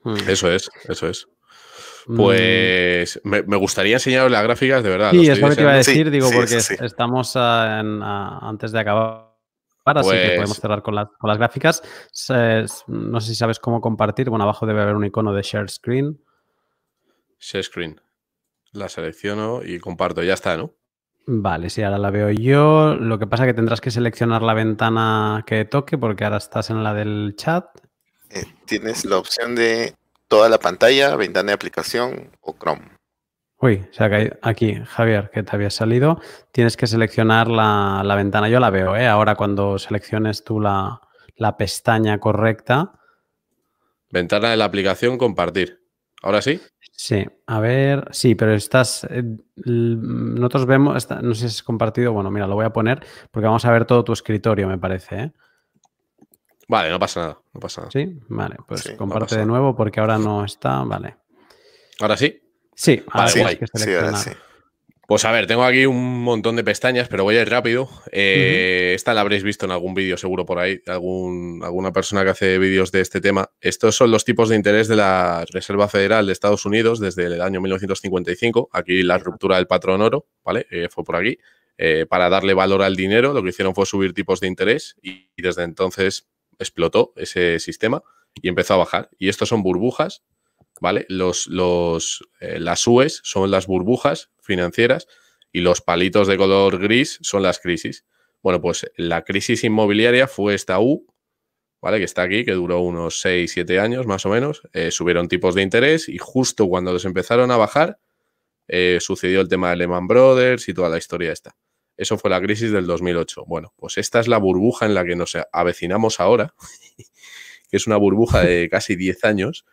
S6: Hmm. Eso es, eso es. Mm. Pues me, gustaría enseñaros las gráficas, de verdad.
S1: Sí, es lo que te iba a decir, digo, porque estamos antes de acabar. Así que podemos pues cerrar con, con las gráficas. no sé si sabes cómo compartir. Bueno, abajo debe haber un icono de share screen.
S6: Share screen. La selecciono y comparto. Ya está, ¿no?
S1: Vale, sí, ahora la veo yo. Lo que pasa es que tendrás que seleccionar la ventana que toque porque ahora estás en la del chat.
S2: Eh, tienes la opción de toda la pantalla, ventana de aplicación o Chrome.
S1: Uy, o sea que aquí, Javier, que te había salido, tienes que seleccionar la, ventana. Yo la veo, ¿eh? Ahora cuando selecciones tú la, la pestaña correcta.
S6: Ventana de la aplicación, compartir. ¿Ahora sí?
S1: Sí, a ver, sí, pero estás, eh, nosotros vemos, no sé si es compartido, bueno, mira, lo voy a poner porque vamos a ver todo tu escritorio, me parece. ¿eh?
S6: Vale, no pasa nada, no pasa nada.
S1: Sí, vale, pues comparte de nuevo porque ahora no está, vale.
S6: ¿Ahora sí?
S1: Sí,
S6: ahora sí, que sí. Pues a ver, tengo aquí un montón de pestañas, pero voy a ir rápido. Eh, esta la habréis visto en algún vídeo seguro por ahí, algún, alguna persona que hace vídeos de este tema. Estos son los tipos de interés de la Reserva Federal de Estados Unidos desde el año 1955. Aquí la ruptura del patrón oro, ¿vale? Eh, fue por aquí. Eh, para darle valor al dinero, lo que hicieron fue subir tipos de interés y, y desde entonces explotó ese sistema y empezó a bajar. Y estos son burbujas los, eh, las UES son las burbujas financieras y los palitos de color gris son las crisis. Bueno, pues la crisis inmobiliaria fue esta U, ¿vale? Que está aquí, que duró unos 6, 7 años más o menos. Eh, subieron tipos de interés y justo cuando los empezaron a bajar, eh, sucedió el tema de Lehman Brothers y toda la historia esta. Eso fue la crisis del 2008. Bueno, pues esta es la burbuja en la que nos avecinamos ahora, que es una burbuja de casi 10 años,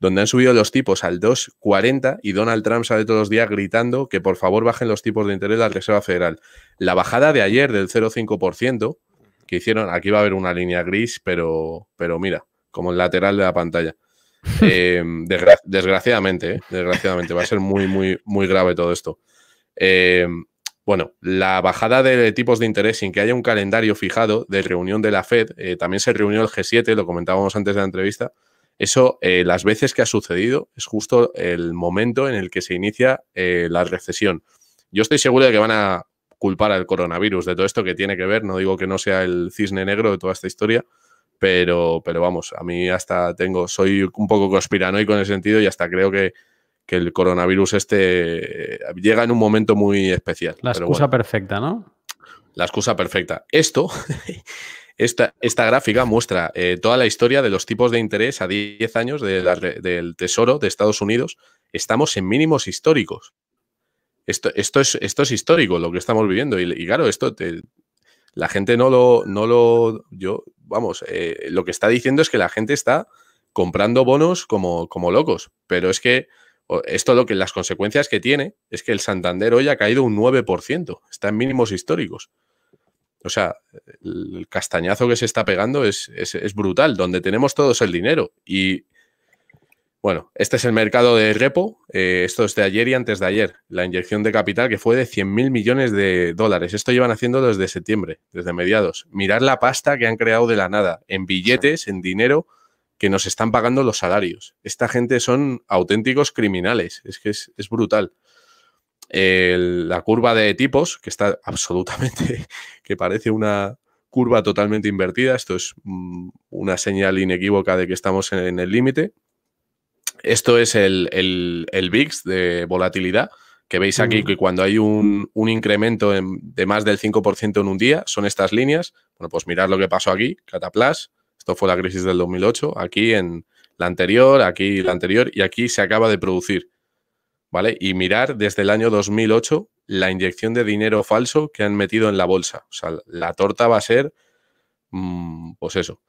S6: donde han subido los tipos al 2,40 y Donald Trump sale todos los días gritando que por favor bajen los tipos de interés de la Reserva Federal. La bajada de ayer del 0,5% que hicieron, aquí va a haber una línea gris, pero, pero mira, como el lateral de la pantalla. Eh, desgraciadamente, eh, desgraciadamente, va a ser muy, muy, muy grave todo esto. Eh, bueno, la bajada de tipos de interés sin que haya un calendario fijado de reunión de la Fed, también se reunió el G7, lo comentábamos antes de la entrevista, eso, eh, las veces que ha sucedido, es justo el momento en el que se inicia eh, la recesión. Yo estoy seguro de que van a culpar al coronavirus de todo esto que tiene que ver. No digo que no sea el cisne negro de toda esta historia, pero, pero vamos, a mí hasta tengo, soy un poco conspiranoico en ese sentido y hasta creo que, el coronavirus este eh, llega en un momento muy especial.
S1: La excusa perfecta, ¿no?
S6: La excusa perfecta. Esto Esta, gráfica muestra eh, toda la historia de los tipos de interés a 10 años del Tesoro de Estados Unidos. Estamos en mínimos históricos. Esto, esto, es, esto es histórico lo que estamos viviendo. Y, claro, esto la gente no lo, no lo. Yo, vamos, eh, lo que está diciendo es que la gente está comprando bonos como, como locos. Pero es que esto lo que las consecuencias que tiene es que el Santander hoy ha caído un 9%. Está en mínimos históricos. O sea, el castañazo que se está pegando es, brutal, donde tenemos todos el dinero. Y bueno, este es el mercado de repo. Eh, esto es de ayer y antes de ayer. La inyección de capital que fue de 100 mil millones de dólares. Esto llevan haciendo desde septiembre, desde mediados. Mirar la pasta que han creado de la nada, en billetes, en dinero que nos están pagando los salarios. Esta gente son auténticos criminales. Es que es, es brutal la curva de tipos, que está absolutamente, que parece una curva totalmente invertida. Esto es mm, una señal inequívoca de que estamos en, el límite. Esto es el, el, VIX de volatilidad, que veis aquí que cuando hay un, incremento de más del 5% en un día, son estas líneas. Bueno, pues mirad lo que pasó aquí, Cataplas. Esto fue la crisis del 2008. Aquí en la anterior, aquí la anterior, y aquí se acaba de producir ¿vale? Y mirar desde el año 2008 la inyección de dinero falso que han metido en la bolsa. O sea, la torta va a ser, mm, pues eso.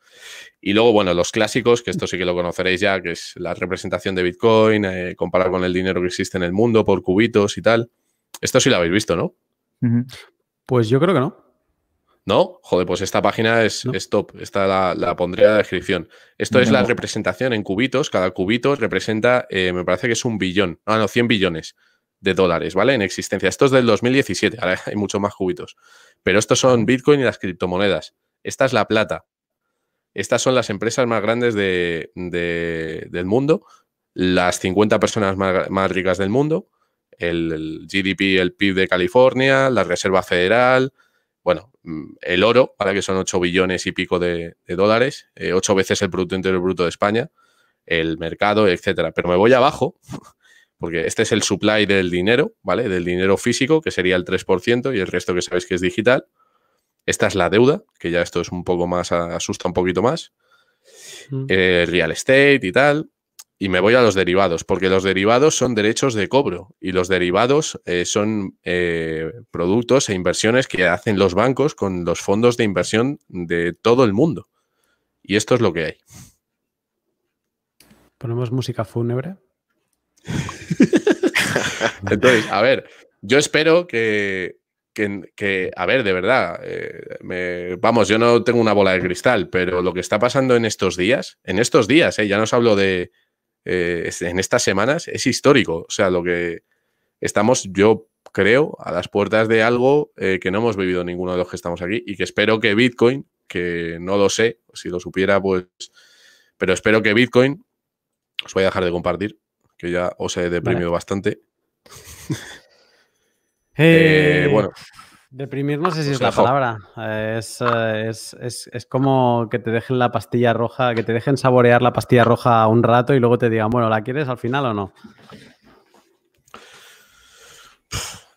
S6: Y luego, bueno, los clásicos, que esto sí que lo conoceréis ya, que es la representación de Bitcoin, eh, con el dinero que existe en el mundo por cubitos y tal. Esto sí lo habéis visto, ¿no?
S1: Pues yo creo que no.
S6: ¿No? Joder, pues esta página es, top. Esta la, la, pondré en la descripción. Esto es la representación en cubitos. Cada cubito representa, eh, me parece que es un billón. Ah, no, 100 billones de dólares, ¿vale? En existencia. Esto es del 2017. Ahora hay muchos más cubitos. Pero estos son Bitcoin y las criptomonedas. Esta es la plata. Estas son las empresas más grandes de, del mundo. Las 50 personas más, ricas del mundo. El, el GDP, el PIB de California, la Reserva Federal, bueno, mm, el oro, para que son 8 billones y pico de, dólares, 8 eh, veces el Producto Interior Bruto de España, el mercado, etcétera. Pero me voy abajo, porque este es el supply del dinero, ¿vale? Del dinero físico, que sería el 3%, y el resto que sabéis que es digital. Esta es la deuda, que ya esto es un poco más, asusta un poquito más. Mm. El real estate y tal. Y me voy a los derivados, porque los derivados son derechos de cobro y los derivados eh, son eh, productos e inversiones que hacen los bancos con los fondos de inversión de todo el mundo. Y esto es lo que hay.
S1: ¿Ponemos música fúnebre?
S6: Entonces, a ver, yo espero que, que, a ver, de verdad, eh, vamos, yo no tengo una bola de cristal, pero lo que está pasando en estos días, en estos días, ya no os hablo de, eh, en estas semanas es histórico. O sea, lo que estamos, yo creo, a las puertas de algo eh, que no hemos vivido ninguno de los que estamos aquí y que espero que Bitcoin, que no lo sé, si lo supiera, pues, pero espero que Bitcoin, os voy a dejar de compartir, que ya os he deprimido bastante.
S1: Eh, bueno, Deprimir no sé si es la palabra. Es, es, como que te dejen la pastilla roja, que te dejen saborear la pastilla roja un rato y luego te digan, bueno, ¿la quieres al final o no?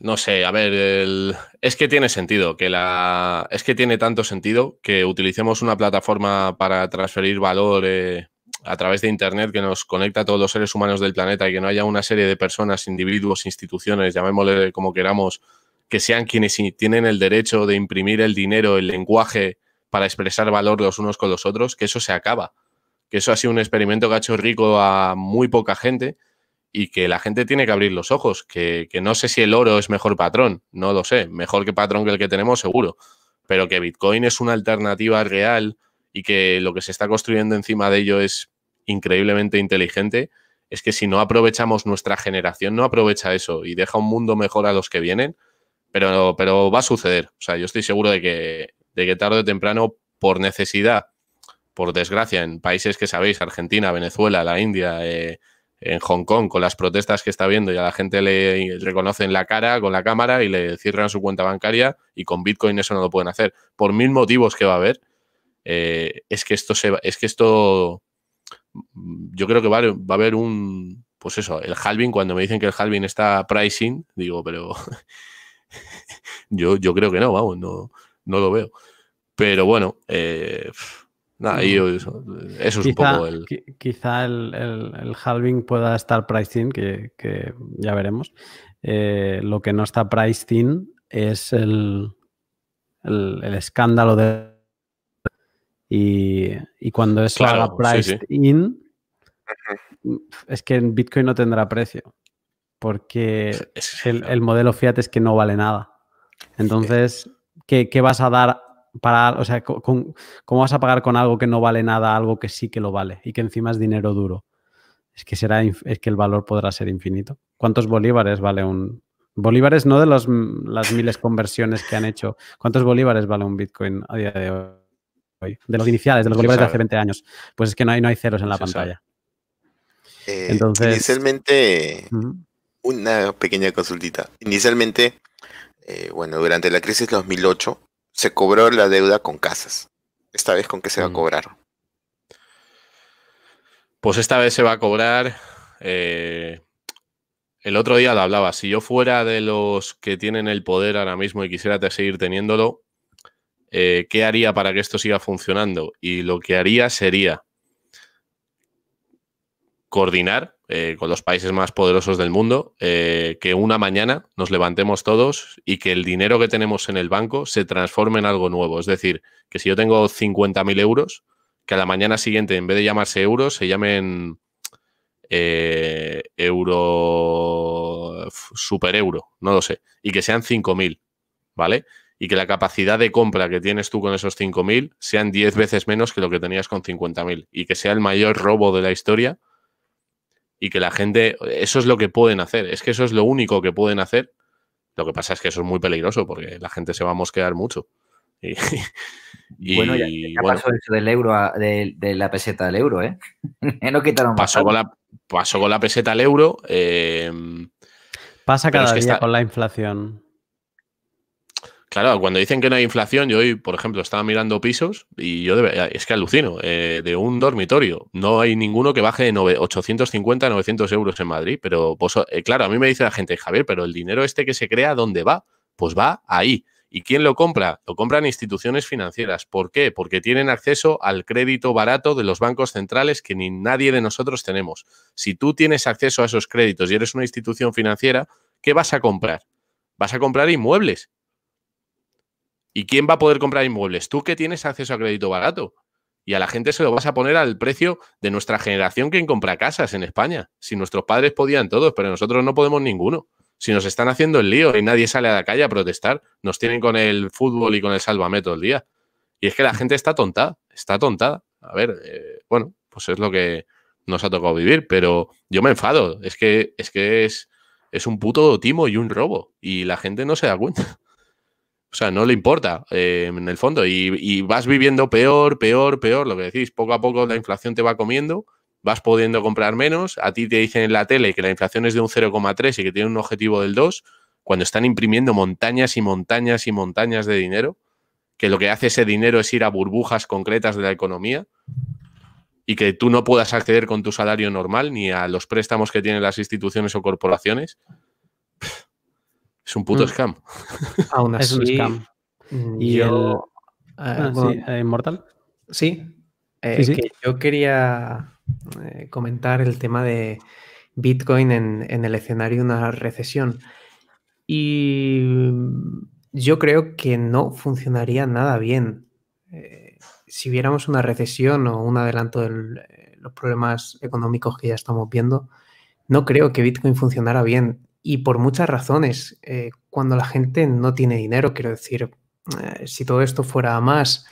S6: No sé, a ver, es que tiene sentido, que la... es que tiene tanto sentido que utilicemos una plataforma para transferir valor eh, a través de Internet que nos conecta a todos los seres humanos del planeta y que no haya una serie de personas, individuos, instituciones, llamémosle como queramos, que sean quienes tienen el derecho de imprimir el dinero, el lenguaje para expresar valor los unos con los otros, que eso se acaba. Que eso ha sido un experimento que ha hecho rico a muy poca gente y que la gente tiene que abrir los ojos, que, no sé si el oro es mejor patrón, no lo sé, mejor que patrón que el que tenemos seguro, pero que Bitcoin es una alternativa real y que lo que se está construyendo encima de ello es increíblemente inteligente, es que si no aprovechamos nuestra generación, no aprovecha eso y deja un mundo mejor a los que vienen, pero, pero va a suceder. O sea, yo estoy seguro de que, de que tarde o temprano, por necesidad, por desgracia, en países que sabéis, Argentina, Venezuela, la India, eh, en Hong Kong, con las protestas que está viendo y a la gente le reconocen la cara con la cámara y le cierran su cuenta bancaria y con Bitcoin eso no lo pueden hacer. Por mil motivos que va a haber, eh, es que esto se es que esto yo creo que va, va a haber un pues eso, el halving, cuando me dicen que el halving está pricing, digo, pero yo, yo creo que no, vamos, no, no lo veo. Pero bueno, eh, nada, eso, es un poco el.
S1: Quizá el, el, halving pueda estar pricing, que, que ya veremos. Eh, lo que no está pricing es el, el, escándalo de. Y, y cuando es claro, priced in, es que en Bitcoin no tendrá precio porque el, modelo Fiat es que no vale nada. Entonces, ¿qué, vas a dar para, o sea, ¿cómo vas a pagar con algo que no vale nada, algo que sí que lo vale y que encima es dinero duro? Es que será, es que el valor podrá ser infinito. ¿Cuántos bolívares vale un bolívares no de las miles conversiones que han hecho? ¿Cuántos bolívares vale un Bitcoin a día de hoy? De los iniciales, de los bolívares de hace 20 años. Pues es que no hay, no hay ceros en la pantalla.
S2: Eh, Entonces, inicialmente, una pequeña consultita. Inicialmente, eh, bueno, durante la crisis de 2008 se cobró la deuda con casas. ¿Esta vez con qué se va a mm. cobrar?
S6: Pues esta vez se va a cobrar. Eh, el otro día lo hablaba. Si yo fuera de los que tienen el poder ahora mismo y quisiera seguir teniéndolo, eh, ¿qué haría para que esto siga funcionando? Y lo que haría sería coordinar eh, con los países más poderosos del mundo, eh, que una mañana nos levantemos todos y que el dinero que tenemos en el banco se transforme en algo nuevo. Es decir, que si yo tengo 50.000 euros, que a la mañana siguiente, en vez de llamarse euros, se llamen eh, euro, super euro, no lo sé, y que sean 5.000, ¿vale? Y que la capacidad de compra que tienes tú con esos 5.000 sean 10 veces menos que lo que tenías con 50.000 y que sea el mayor robo de la historia y que la gente, eso es lo que pueden hacer, es que eso es lo único que pueden hacer. Lo que pasa es que eso es muy peligroso porque la gente se va a mosquear mucho.
S3: Y, bueno, ya, pasó eso del euro, de, la peseta al euro, ¿eh? no quitaron
S6: pasó, con la, pasó con la peseta al euro. Em,
S1: Pasa cada día con la inflación.
S6: Claro, cuando dicen que no hay inflación, yo hoy, por ejemplo, estaba mirando pisos y yo es que alucino, eh, de un dormitorio. No hay ninguno que baje de 850, 900 euros en Madrid, pero eh, claro, a mí me dice la gente, Javier, pero el dinero este que se crea, ¿dónde va? Pues va ahí. ¿Y quién lo compra? Lo compran instituciones financieras. ¿Por qué? Porque tienen acceso al crédito barato de los bancos centrales que ni nadie de nosotros tenemos. Si tú tienes acceso a esos créditos y eres una institución financiera, ¿qué vas a comprar? Vas a comprar inmuebles. ¿Y quién va a poder comprar inmuebles? Tú que tienes acceso a crédito barato. Y a la gente se lo vas a poner al precio de nuestra generación quien compra casas en España. Si nuestros padres podían todos, pero nosotros no podemos ninguno si nos están haciendo el lío y nadie sale a la calle a protestar, nos tienen con el fútbol y con el sálvame todo el día. Y es que la gente está tontada, está tontada. A ver, eh, bueno, pues es lo que nos ha tocado vivir, pero yo me enfado. Es que es, que es, es un puto timo y un robo y la gente no se da cuenta. O sea, no le importa eh, en el fondo y, y, vas viviendo peor, peor, peor. Lo que decís, poco a poco la inflación te va comiendo vas pudiendo comprar menos, a ti te dicen en la tele que la inflación es de un 0,3 y que tiene un objetivo del 2, cuando están imprimiendo montañas y montañas y montañas de dinero, que lo que hace ese dinero es ir a burbujas concretas de la economía y que tú no puedas acceder con tu salario normal ni a los préstamos que tienen las instituciones o corporaciones, es un puto mm. scam.
S1: Aún así, es un scam. ¿Y el ah, eh, Inmortal?
S4: Sí, eh, sí, Que yo quería eh, comentar el tema de Bitcoin en, el escenario de una recesión. Y yo creo que no funcionaría nada bien. Eh, si viéramos una recesión o un adelanto de eh, los problemas económicos que ya estamos viendo, no creo que Bitcoin funcionara bien. Y por muchas razones, cuando la gente no tiene dinero, quiero decir, si todo esto fuera más,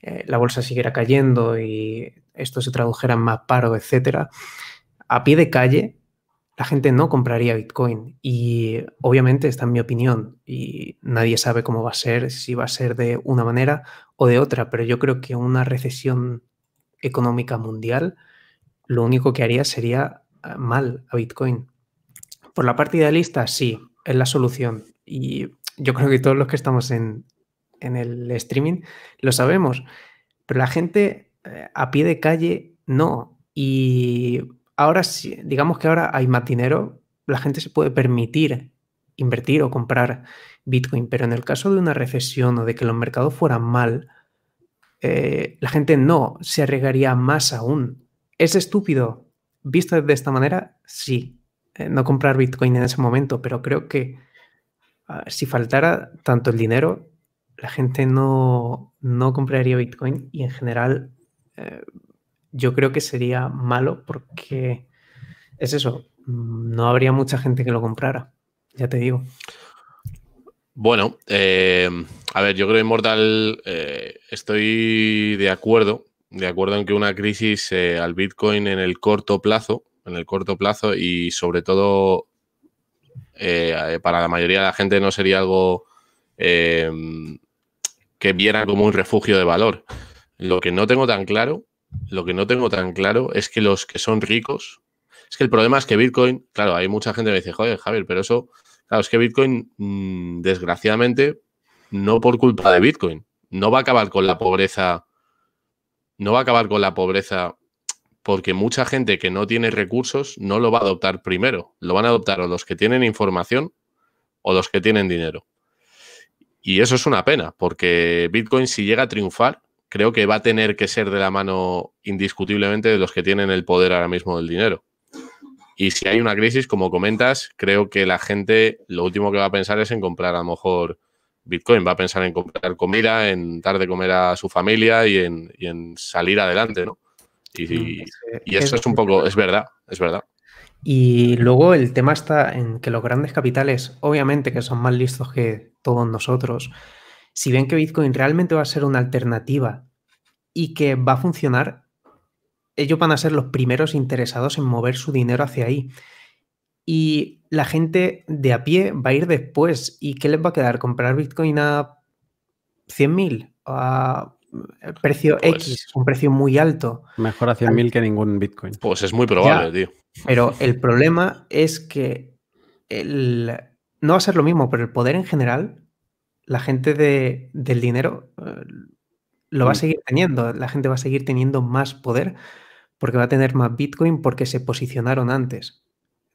S4: la bolsa siguiera cayendo y esto se tradujera en más paro, etcétera, a pie de calle la gente no compraría Bitcoin. Y obviamente está en mi opinión y nadie sabe cómo va a ser, si va a ser de una manera o de otra, pero yo creo que una recesión económica mundial lo único que haría sería eh, mal a Bitcoin. Por la parte idealista, sí, es la solución. Y yo creo que todos los que estamos en, en el streaming lo sabemos. Pero la gente eh, a pie de calle no. Y ahora sí, digamos que ahora hay más dinero, la gente se puede permitir invertir o comprar Bitcoin, pero en el caso de una recesión o de que los mercados fueran mal, eh, la gente no se arriesgaría más aún. ¿Es estúpido? Visto de esta manera, sí. Eh, no comprar Bitcoin en ese momento, pero creo que ah, si faltara tanto el dinero, la gente no, no compraría Bitcoin y en general eh, yo creo que sería malo porque es eso, no habría mucha gente que lo comprara, ya te digo.
S6: Bueno, eh, a ver, yo creo que Immortal eh, estoy de acuerdo, de acuerdo en que una crisis al Bitcoin en el corto plazo, en el corto plazo y sobre todo para la mayoría de la gente no sería algo que viera como un refugio de valor. Lo que no tengo tan claro, lo que no tengo tan claro es que los que son ricos, es que el problema es que Bitcoin, claro, hay mucha gente que me dice, joder, Javier, pero eso, claro, es que Bitcoin, mm, desgraciadamente, no por culpa de Bitcoin, no va a acabar con la pobreza, no va a acabar con la pobreza porque mucha gente que no tiene recursos no lo va a adoptar primero, lo van a adoptar o los que tienen información o los que tienen dinero. Y eso es una pena, porque Bitcoin si llega a triunfar, creo que va a tener que ser de la mano indiscutiblemente de los que tienen el poder ahora mismo del dinero. Y si hay una crisis, como comentas, creo que la gente lo último que va a pensar es en comprar a lo mejor Bitcoin, va a pensar en comprar comida, en dar de comer a su familia y en, salir adelante, ¿no? Y, mm, y eso es un poco, es verdad, es verdad.
S4: Y luego el tema está en que los grandes capitales, obviamente que son más listos que todos nosotros, si ven que Bitcoin realmente va a ser una alternativa y que va a funcionar, ellos van a ser los primeros interesados en mover su dinero hacia ahí. Y la gente de a pie va a ir después. ¿Y qué les va a quedar? ¿Comprar Bitcoin a 100.000? ¿A precio pues X? Un precio muy alto.
S1: Mejor a 100.000 que ningún Bitcoin.
S6: Pues es muy probable, tío.
S4: Pero el problema es que no va a ser lo mismo, pero el poder en general, la gente del dinero eh, lo va a mm. seguir teniendo. La gente va a seguir teniendo más poder porque va a tener más Bitcoin porque se posicionaron antes.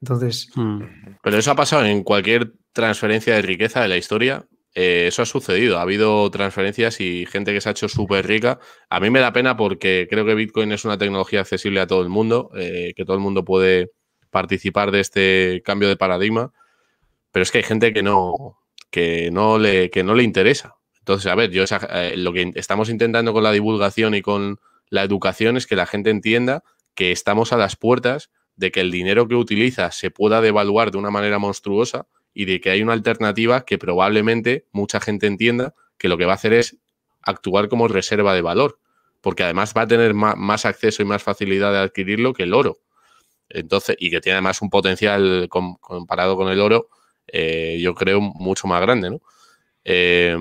S4: Entonces.
S6: Mm. Pero eso ha pasado en cualquier transferencia de riqueza de la historia. Eh, eso ha sucedido. Ha habido transferencias y gente que se ha hecho súper rica. A mí me da pena porque creo que Bitcoin es una tecnología accesible a todo el mundo, eh, que todo el mundo puede participar de este cambio de paradigma. Pero es que hay gente que no, que no, le, que no le interesa. Entonces, a ver, yo eh, lo que estamos intentando con la divulgación y con la educación es que la gente entienda que estamos a las puertas de que el dinero que utiliza se pueda devaluar de una manera monstruosa y de que hay una alternativa que probablemente mucha gente entienda que lo que va a hacer es actuar como reserva de valor, porque además va a tener más, acceso y más facilidad de adquirirlo que el oro. Entonces, y que tiene además un potencial comparado con el oro, eh, yo creo, mucho más grande, ¿no? Eh,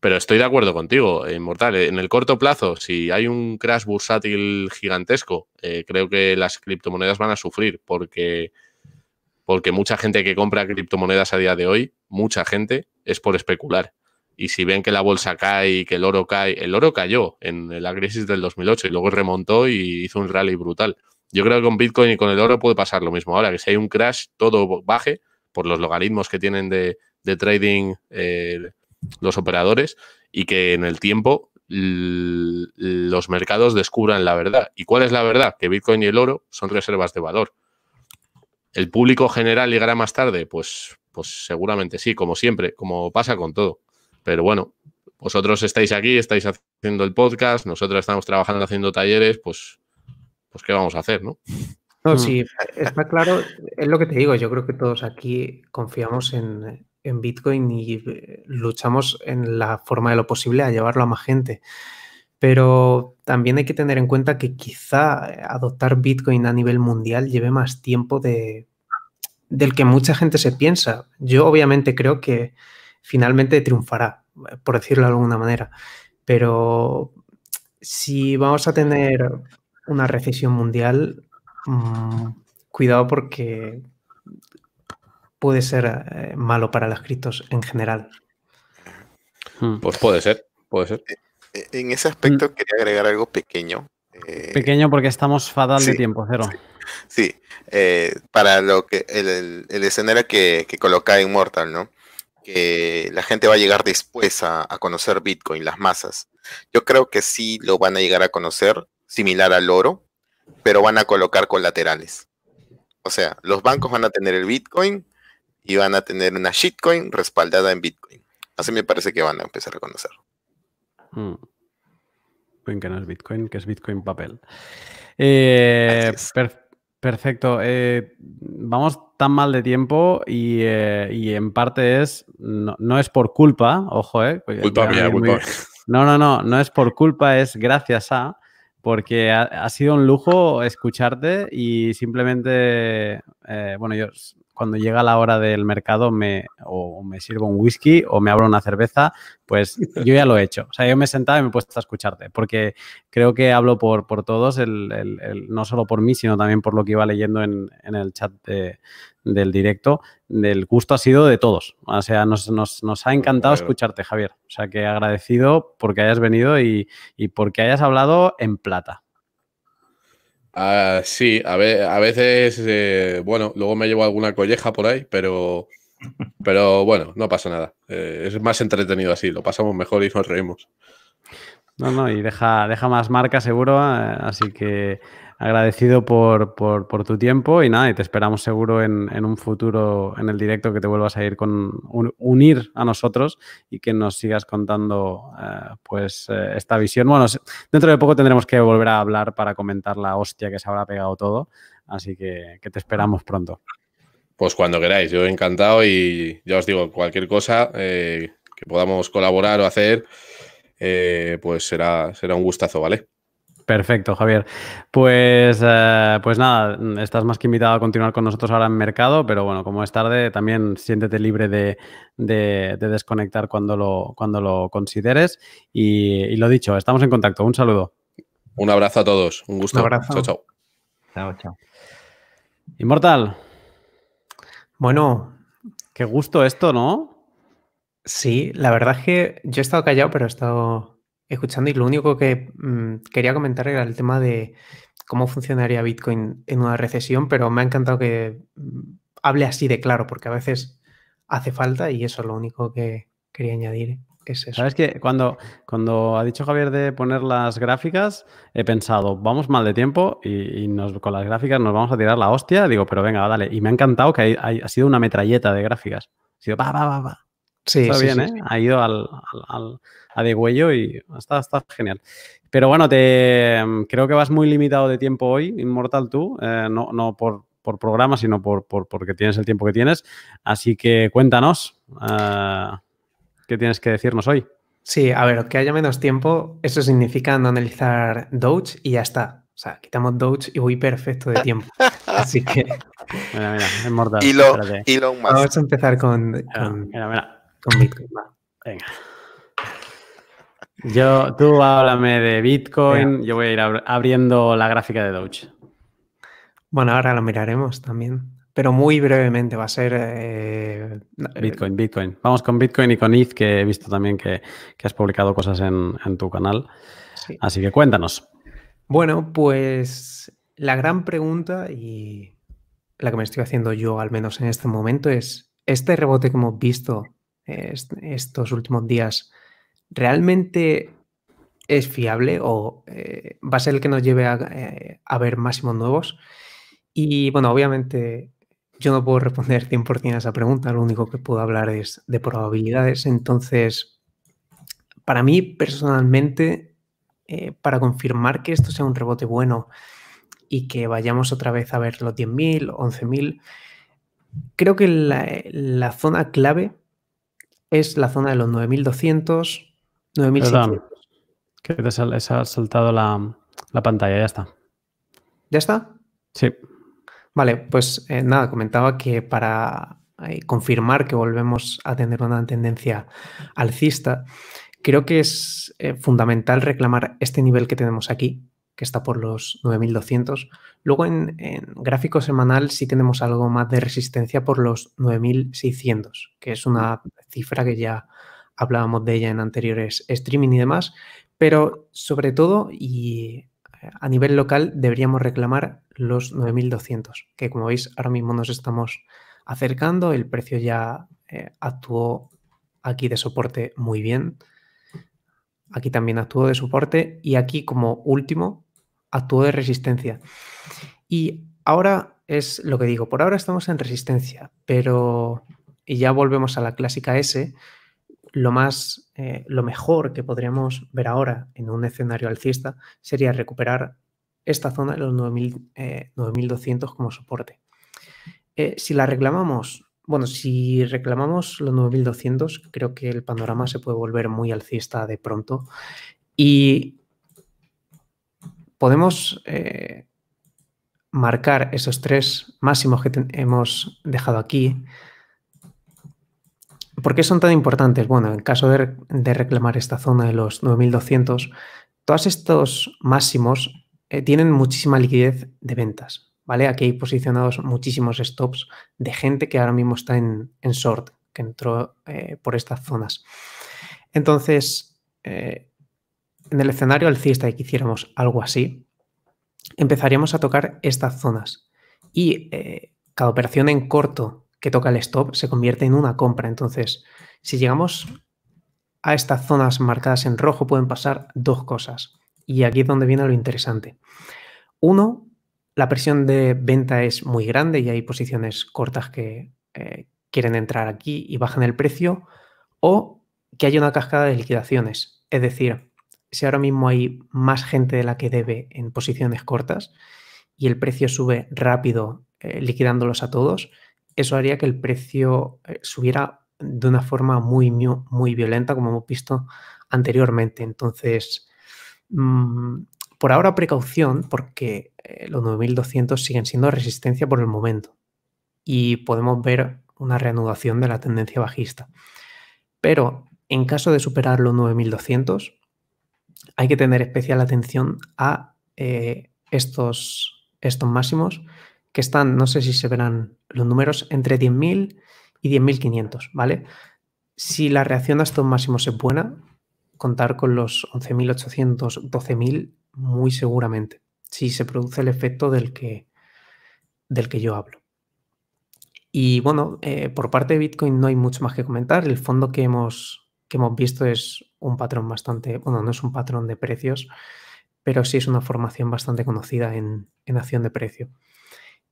S6: pero estoy de acuerdo contigo, Inmortal. En el corto plazo, si hay un crash bursátil gigantesco, eh, creo que las criptomonedas van a sufrir porque, porque mucha gente que compra criptomonedas a día de hoy, mucha gente, es por especular. Y si ven que la bolsa cae y que el oro cae, el oro cayó en la crisis del 2008 y luego remontó y hizo un rally brutal. Yo creo que con Bitcoin y con el oro puede pasar lo mismo. Ahora que si hay un crash, todo baje por los logaritmos que tienen de, trading. Eh, los operadores y que en el tiempo los mercados descubran la verdad. ¿Y cuál es la verdad? Que Bitcoin y el oro son reservas de valor. ¿El público general llegará más tarde? Pues, pues seguramente sí, como siempre, como pasa con todo. Pero bueno, vosotros estáis aquí, estáis haciendo el podcast, nosotros estamos trabajando haciendo talleres, pues, pues ¿qué vamos a hacer, no?
S4: No, sí, está claro, es lo que te digo, yo creo que todos aquí confiamos en, en Bitcoin y eh, luchamos en la forma de lo posible a llevarlo a más gente. Pero también hay que tener en cuenta que quizá eh, adoptar Bitcoin a nivel mundial lleve más tiempo de, del que mucha gente se piensa. Yo obviamente creo que finalmente triunfará, por decirlo de alguna manera. Pero si vamos a tener una recesión mundial, mm, cuidado porque puede ser eh, malo para las criptos en general.
S6: Pues puede ser, puede ser.
S2: Eh, eh, en ese aspecto mm. quería agregar algo pequeño.
S1: pequeño porque estamos fatal de tiempo, cero.
S2: Sí, para lo que el, escenario que, que coloca Immortal, ¿no? Que la gente va a llegar después a, a, conocer Bitcoin, las masas. Yo creo que sí lo van a llegar a conocer, similar al oro, pero van a colocar colaterales. O sea, los bancos van a tener el Bitcoin, y van a tener una shitcoin respaldada en Bitcoin. Así me parece que van a empezar a conocer.
S1: Hmm. que no es Bitcoin, que es Bitcoin papel. Eh, perfecto. Eh, vamos tan mal de tiempo y, eh, en parte es, no, es por culpa, ojo, eh.
S6: Culpa mía, culpa
S1: No, no, no, no es por culpa, es gracias a, porque ha, sido un lujo escucharte y simplemente, bueno, yo cuando llega la hora del mercado me, o me sirvo un whisky o me abro una cerveza, pues yo ya lo he hecho. O sea, yo me he sentado y me he puesto a escucharte, porque creo que hablo por, por todos, no solo por mí, sino también por lo que iba leyendo en, el chat del directo. El gusto ha sido de todos. O sea, nos, ha encantado escucharte, Javier. O sea, que agradecido porque hayas venido y, y porque hayas hablado en plata.
S6: Ah, sí, a, veces, eh, bueno, luego me llevo alguna colleja por ahí, pero, pero bueno, no pasa nada. Eh, es más entretenido así, lo pasamos mejor y nos reímos.
S1: No, no, y deja, deja más marca seguro, eh, así que agradecido por, tu tiempo y nada, y te esperamos seguro en, un futuro en el directo que te vuelvas a ir con unir a nosotros y que nos sigas contando eh, pues eh, esta visión. Bueno, dentro de poco tendremos que volver a hablar para comentar la hostia que se habrá pegado todo, así que, te esperamos pronto.
S6: Pues cuando queráis, yo encantado y ya os digo, cualquier cosa que podamos colaborar o hacer, pues será, será un gustazo, ¿vale?
S1: Perfecto, Javier. Pues, eh, pues nada, estás más que invitado a continuar con nosotros ahora en mercado, pero bueno, como es tarde, también siéntete libre de, desconectar cuando lo, cuando lo consideres. Y, lo dicho, estamos en contacto. Un saludo.
S6: Un abrazo a todos. Un gusto.
S4: Un abrazo.
S6: Chao, chao.
S3: Chao, chao.
S1: Inmortal.
S4: Bueno.
S1: Qué gusto esto, ¿no?
S4: Sí, la verdad es que yo he estado callado, pero he estado escuchando y lo único que mm, quería comentar era el tema de cómo funcionaría Bitcoin en una recesión, pero me ha encantado que mm, hable así de claro, porque a veces hace falta y eso es lo único que quería añadir. Es.
S1: Sabes que cuando, cuando ha dicho Javier de poner las gráficas, he pensado, vamos mal de tiempo y, con las gráficas nos vamos a tirar la hostia. Digo, pero venga, dale. Y me ha encantado que ha, sido una metralleta de gráficas. Ha sido va, va, va, va. Sí, Está bien, ¿eh? Ha ido al, a degüello y está, está genial. Pero bueno, te, creo que vas muy limitado de tiempo hoy, Inmortal tú, eh, no, no por, por programa, sino por, por, porque tienes el tiempo que tienes. Así que cuéntanos, eh, ¿qué tienes que decirnos hoy?
S4: Sí, a ver, que haya menos tiempo, eso significa no analizar Doge y ya está. O sea, quitamos Doge y voy perfecto de tiempo. Así que.
S1: Mira, mira, es mortal.
S2: Y lo, más.
S4: Vamos a empezar con,
S1: mira, mira.
S4: Con Bitcoin.
S1: Venga. Yo, tú háblame de Bitcoin, yo voy a ir abriendo la gráfica de Doge.
S4: Bueno, ahora lo miraremos también, pero muy brevemente va a ser... Eh,
S1: Bitcoin, Bitcoin. Vamos con Bitcoin y con ETH, que he visto también que, has publicado cosas en, tu canal. Así que cuéntanos.
S4: Bueno, pues la gran pregunta y la que me estoy haciendo yo al menos en este momento es, ¿este rebote que hemos visto estos últimos días ¿realmente es fiable o eh, va a ser el que nos lleve eh, a, ver máximos nuevos? Y bueno, obviamente yo no puedo responder 100% a esa pregunta, lo único que puedo hablar es de probabilidades. Entonces, para mí personalmente, eh, para confirmar que esto sea un rebote bueno y que vayamos otra vez a ver los 10.000, 11.000, creo que la zona clave es la zona de los 9.200, 9600.
S1: que te ha saltado la, pantalla, ya está.
S4: ¿Ya está?
S1: Sí.
S4: Vale, pues eh, nada, comentaba que para eh, confirmar que volvemos a tener una tendencia alcista, creo que es eh, fundamental reclamar este nivel que tenemos aquí, que está por los 9200. Luego en, gráfico semanal sí tenemos algo más de resistencia por los 9600, que es una cifra que ya hablábamos de ella en anteriores streaming y demás, pero sobre todo y eh, a nivel local deberíamos reclamar los 9200, que como veis ahora mismo nos estamos acercando, el precio ya eh, actuó aquí de soporte muy bien, aquí también actuó de soporte y aquí como último actuó de resistencia. Y ahora es lo que digo, por ahora estamos en resistencia, pero y ya volvemos a la clásica S, lo más, eh, lo mejor que podríamos ver ahora en un escenario alcista sería recuperar esta zona de los 9200 eh, como soporte. Eh, si la reclamamos, bueno, si reclamamos los 9200, creo que el panorama se puede volver muy alcista de pronto y podemos marcar esos tres máximos que hemos dejado aquí ¿Por qué son tan importantes? Bueno, en caso de, reclamar esta zona de los 9200, todos estos máximos eh, tienen muchísima liquidez de ventas, ¿vale? Aquí hay posicionados muchísimos stops de gente que ahora mismo está en, short, que entró eh, por estas zonas. Entonces, eh, en el escenario alcista y que hiciéramos algo así, empezaríamos a tocar estas zonas. Y cada operación en corto que toca el stop se convierte en una compra. Entonces, si llegamos a estas zonas marcadas en rojo pueden pasar dos cosas. Y aquí es donde viene lo interesante. Uno, la presión de venta es muy grande y hay posiciones cortas que eh, quieren entrar aquí y bajan el precio. O que hay una cascada de liquidaciones. Es decir, si ahora mismo hay más gente de la que debe en posiciones cortas y el precio sube rápido eh, liquidándolos a todos, eso haría que el precio eh, subiera de una forma muy, muy violenta, como hemos visto anteriormente. Entonces, mm, por ahora precaución, porque eh, los 9200 siguen siendo resistencia por el momento y podemos ver una reanudación de la tendencia bajista. Pero en caso de superar los 9200, hay que tener especial atención a eh, estos, estos máximos que están, no sé si se verán los números, entre 10.000 y 10.500, ¿vale? Si la reacción a estos máximos es buena, contar con los 11.800, 12.000 muy seguramente, si se produce el efecto del que, del que yo hablo. Y bueno, eh, por parte de Bitcoin no hay mucho más que comentar. El fondo que hemos, que hemos visto es un patrón bastante, bueno, no es un patrón de precios, pero sí es una formación bastante conocida en, en acción de precio.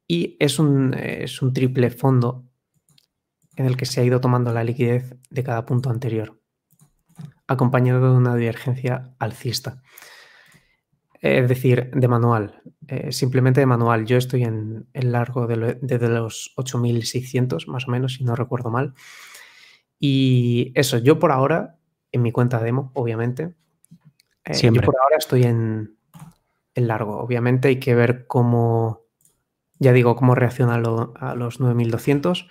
S4: Y es un, es un triple fondo en el que se ha ido tomando la liquidez de cada punto anterior, acompañado de una divergencia alcista. Es decir, de manual, eh, simplemente de manual. Yo estoy en el largo de, de, los 8600, más o menos, si no recuerdo mal. Y eso, yo por ahora, en mi cuenta demo, obviamente, eh, Siempre. yo por ahora estoy en, en, largo. Obviamente hay que ver cómo, ya digo, cómo reacciona a los 9200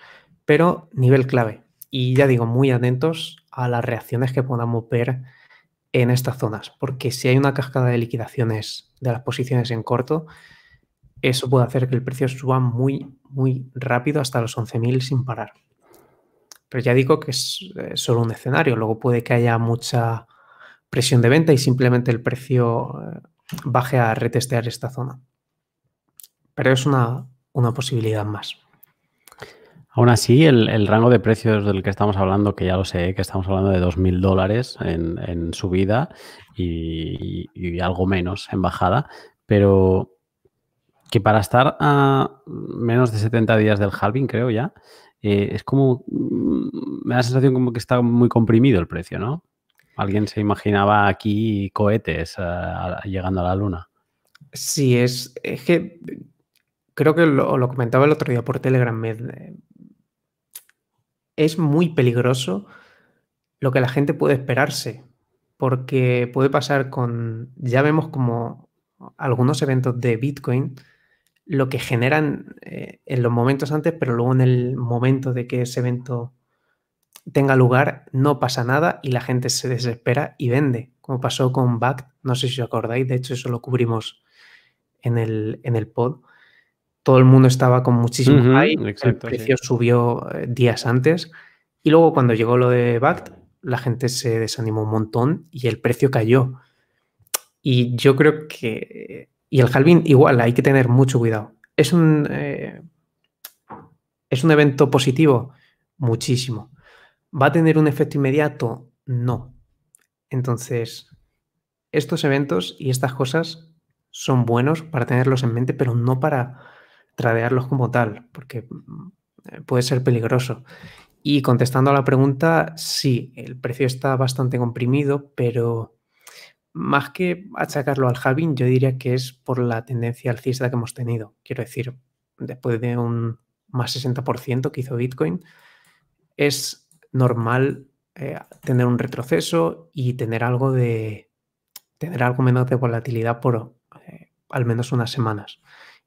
S4: pero nivel clave. Y ya digo, muy atentos a las reacciones que podamos ver en estas zonas, porque si hay una cascada de liquidaciones de las posiciones en corto, eso puede hacer que el precio suba muy, muy rápido hasta los 11.000 sin parar. Pero ya digo que es eh, solo un escenario, luego puede que haya mucha presión de venta y simplemente el precio eh, baje a retestear esta zona. Pero es una, una posibilidad más.
S1: Aún así, el, rango de precios del que estamos hablando, que ya lo sé, que estamos hablando de 2.000 dólares en, subida y, algo menos en bajada, pero que para estar a menos de 70 días del halving, creo ya, eh, es como, mm, me da la sensación como que está muy comprimido el precio, ¿no? Alguien se imaginaba aquí cohetes eh, llegando a la luna.
S4: Sí, es, es que creo que lo, comentaba el otro día por Telegram, me, es muy peligroso lo que la gente puede esperarse, porque puede pasar con, ya vemos como algunos eventos de Bitcoin, lo que generan eh, en los momentos antes, pero luego en el momento de que ese evento tenga lugar, no pasa nada y la gente se desespera y vende, como pasó con BACT, no sé si os acordáis, de hecho eso lo cubrimos en el, en el pod, todo el mundo estaba con muchísimo hype, el precio subió eh, días antes y luego cuando llegó lo de BACT, la gente se desanimó un montón y el precio cayó. Y yo creo que... Y el halving igual, hay que tener mucho cuidado. ¿Es un, eh, ¿es un evento positivo? Muchísimo. ¿Va a tener un efecto inmediato? No. Entonces, estos eventos y estas cosas son buenos para tenerlos en mente, pero no para tradearlos como tal, porque mm, puede ser peligroso. Y contestando a la pregunta, sí, el precio está bastante comprimido, pero más que achacarlo al halving, yo diría que es por la tendencia alcista que hemos tenido. Quiero decir, después de un más 60% que hizo Bitcoin, es normal eh, tener un retroceso y tener algo de tener algo menos de volatilidad por eh, al menos unas semanas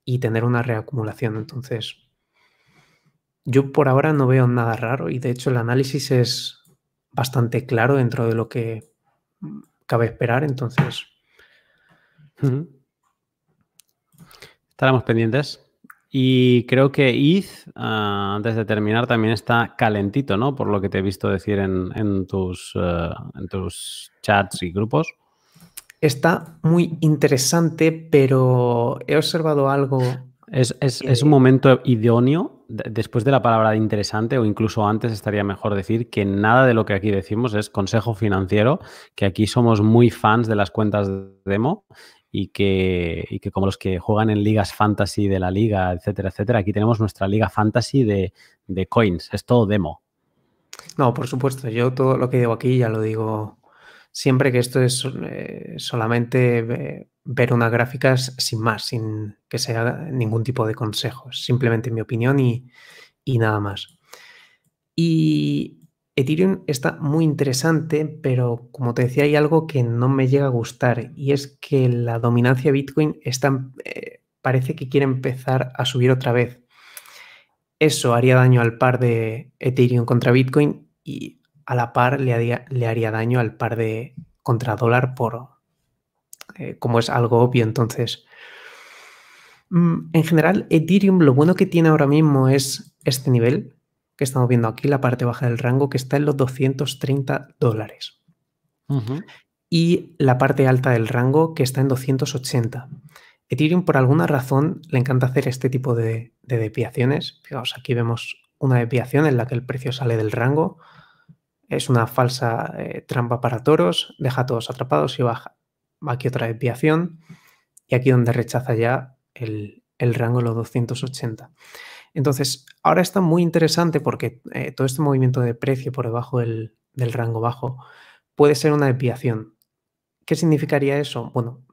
S4: y tener una reacumulación. Entonces, yo por ahora no veo nada raro y de hecho el análisis es bastante claro dentro de lo que cabe esperar. Entonces,
S1: estaremos pendientes. Y creo que ETH, ah, antes de terminar, también está calentito, ¿no? Por lo que te he visto decir en, tus, eh, en tus chats y grupos.
S4: Está muy interesante, pero he observado algo.
S1: Es, un momento idóneo después de la palabra interesante o incluso antes estaría mejor decir que nada de lo que aquí decimos es consejo financiero, que aquí somos muy fans de las cuentas de demo y que, y que como los que juegan en ligas fantasy de la liga, etcétera, etcétera, aquí tenemos nuestra liga fantasy de, de coins, es todo demo.
S4: No, por supuesto, yo todo lo que digo aquí ya lo digo siempre que esto es eh, solamente ver unas gráficas sin más, sin que sea ningún tipo de consejos, simplemente mi opinión y, y nada más. Y Ethereum está muy interesante, pero como te decía, hay algo que no me llega a gustar y es que la dominancia de Bitcoin está, eh, parece que quiere empezar a subir otra vez. Eso haría daño al par de Ethereum contra Bitcoin y a la par le haría, le haría daño al par de contra dólar por eh, como es algo obvio. Entonces, mm, en general, Ethereum lo bueno que tiene ahora mismo es este nivel que estamos viendo aquí, la parte baja del rango, que está en los 230 dólares. Y la parte alta del rango, que está en 280. Ethereum, por alguna razón, le encanta hacer este tipo de, de desviaciones. Fijaos, aquí vemos una desviación en la que el precio sale del rango es una falsa eh, trampa para toros, deja a todos atrapados y baja. Aquí otra desviación y aquí donde rechaza ya el, rango de los 280. Entonces, ahora está muy interesante porque eh, todo este movimiento de precio por debajo del, del rango bajo puede ser una desviación. ¿Qué significaría eso? Bueno,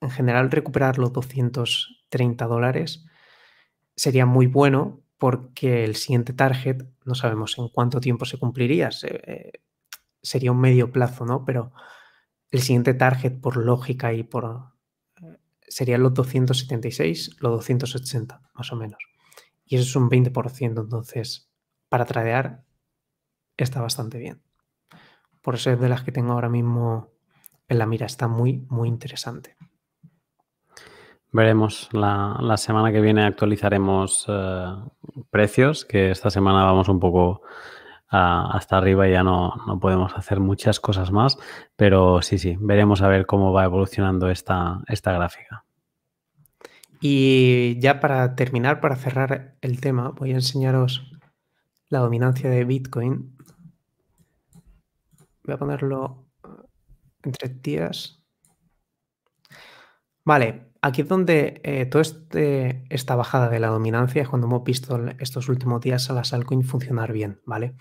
S4: en general recuperar los 230 dólares sería muy bueno porque el siguiente target no sabemos en cuánto tiempo se cumpliría. Eh, sería un medio plazo, ¿no? Pero el siguiente target por lógica y por... Eh, serían los 276, los 280, más o menos. Y eso es un 20%, entonces para tradear está bastante bien. Por eso es de las que tengo ahora mismo en la mira. Está muy, muy interesante.
S1: Veremos. La, semana que viene actualizaremos eh, precios, que esta semana vamos un poco hasta arriba y ya no, podemos hacer muchas cosas más. Pero sí, sí, veremos a ver cómo va evolucionando esta, esta gráfica.
S4: Y ya para terminar, para cerrar el tema, voy a enseñaros la dominancia de Bitcoin. Voy a ponerlo entre días. Vale, Aquí es donde eh, toda este, esta bajada de la dominancia es cuando hemos visto estos últimos días a las altcoin funcionar bien, ¿vale?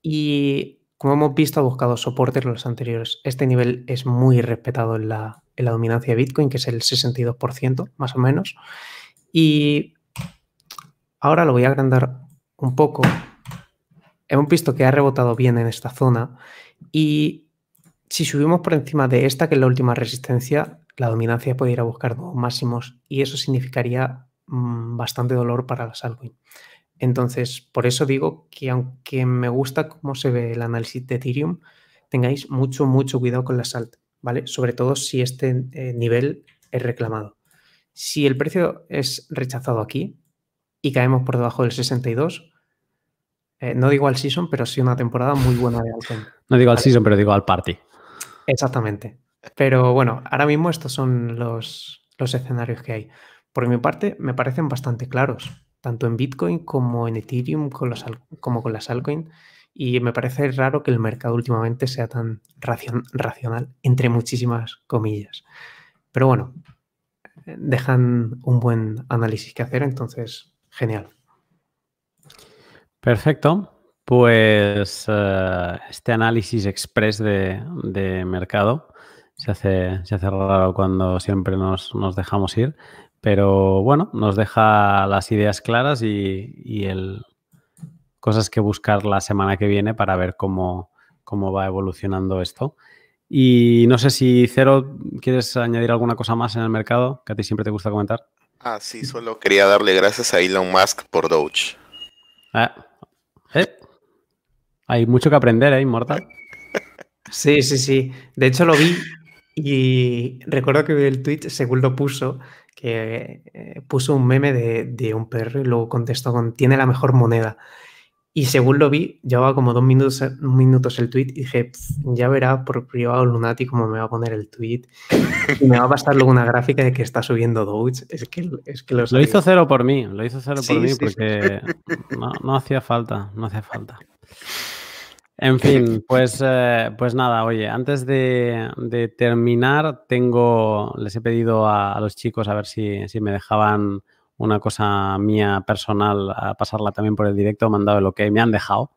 S4: Y como hemos visto, ha buscado soportes en los anteriores. Este nivel es muy respetado en la, en la dominancia de Bitcoin, que es el 62% más o menos. Y ahora lo voy a agrandar un poco. Hemos visto que ha rebotado bien en esta zona y si subimos por encima de esta, que es la última resistencia, la dominancia puede ir a buscar máximos y eso significaría mm, bastante dolor para las altcoins. Entonces, por eso digo que aunque me gusta cómo se ve el análisis de Ethereum, tengáis mucho, mucho cuidado con la salt, ¿vale? Sobre todo si este eh, nivel es reclamado. Si el precio es rechazado aquí y caemos por debajo del 62, eh, no digo al season, pero sí una temporada muy buena de altcoin.
S1: No digo al season, pero digo al party.
S4: Exactamente. Pero bueno, ahora mismo estos son los, escenarios que hay. Por mi parte, me parecen bastante claros, tanto en Bitcoin como en Ethereum, con como con las altcoins. Y me parece raro que el mercado últimamente sea tan racional, entre muchísimas comillas. Pero bueno, dejan un buen análisis que hacer, entonces, genial.
S1: Perfecto. Pues eh, este análisis express de, de mercado se hace, se hace raro cuando siempre nos, dejamos ir, pero bueno, nos deja las ideas claras y, el, cosas que buscar la semana que viene para ver cómo, cómo va evolucionando esto. Y no sé si Cero, ¿quieres añadir alguna cosa más en el mercado que a ti siempre te gusta comentar?
S2: Ah, sí, solo quería darle gracias a Elon Musk por Doge.
S1: Ah, ¿eh? Hay mucho que aprender, ¿eh, Inmortal?
S4: Sí, sí, sí. De hecho, lo vi y recuerdo que el tweet, según lo puso, que eh, puso un meme de, un perro y luego contestó con tiene la mejor moneda. Y según lo vi, llevaba como dos minutos, minutos el tweet y dije, ya verá por privado Lunati cómo me va a poner el tweet. Y me va a pasar luego una gráfica de que está subiendo Doge. Es que, es que
S1: lo, hizo cero por mí, lo hizo cero por mí porque No, hacía falta, no hacía falta. En fin, pues, eh, pues nada, oye, antes de, terminar, tengo, les he pedido a, los chicos a ver si, si me dejaban una cosa mía personal a pasarla también por el directo, mandado lo que me han dejado,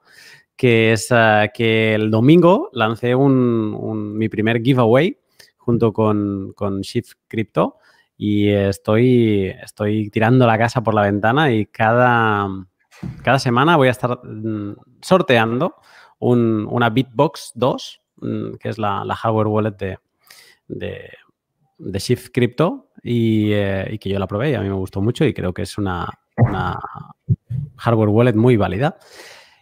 S1: que es eh, que el domingo lancé un, mi primer giveaway junto con, con Shift Crypto y estoy, estoy tirando la casa por la ventana y cada, cada semana voy a estar mm, sorteando una Bitbox 2, mm, que es la, hardware wallet de, de, Shift Crypto eh, y, que yo la probé y a mí me gustó mucho y creo que es una, hardware wallet muy válida.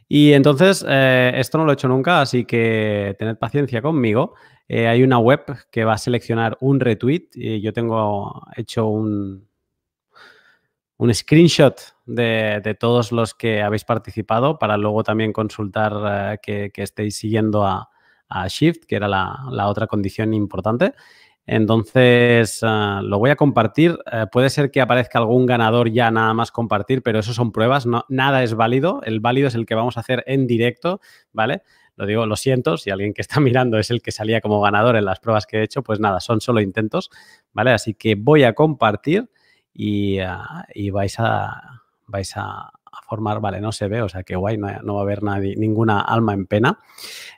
S1: Y entonces, eh, esto no lo he hecho nunca, así que tened paciencia conmigo. Eh, hay una web que va a seleccionar un retweet y yo tengo hecho un, un screenshot de, todos los que habéis participado para luego también consultar que, estéis siguiendo a, Shift, que era la, otra condición importante. Entonces, ah, lo voy a compartir. Eh, puede ser que aparezca algún ganador ya nada más compartir, pero eso son pruebas. No, nada es válido. El válido es el que vamos a hacer en directo, ¿vale? Lo digo, lo siento, si alguien que está mirando es el que salía como ganador en las pruebas que he hecho, pues nada, son solo intentos, ¿vale? Así que voy a compartir y, ah, y vais a, vais a, formar, vale, no se ve, o sea que guay, no, va a haber nadie, ninguna alma en pena.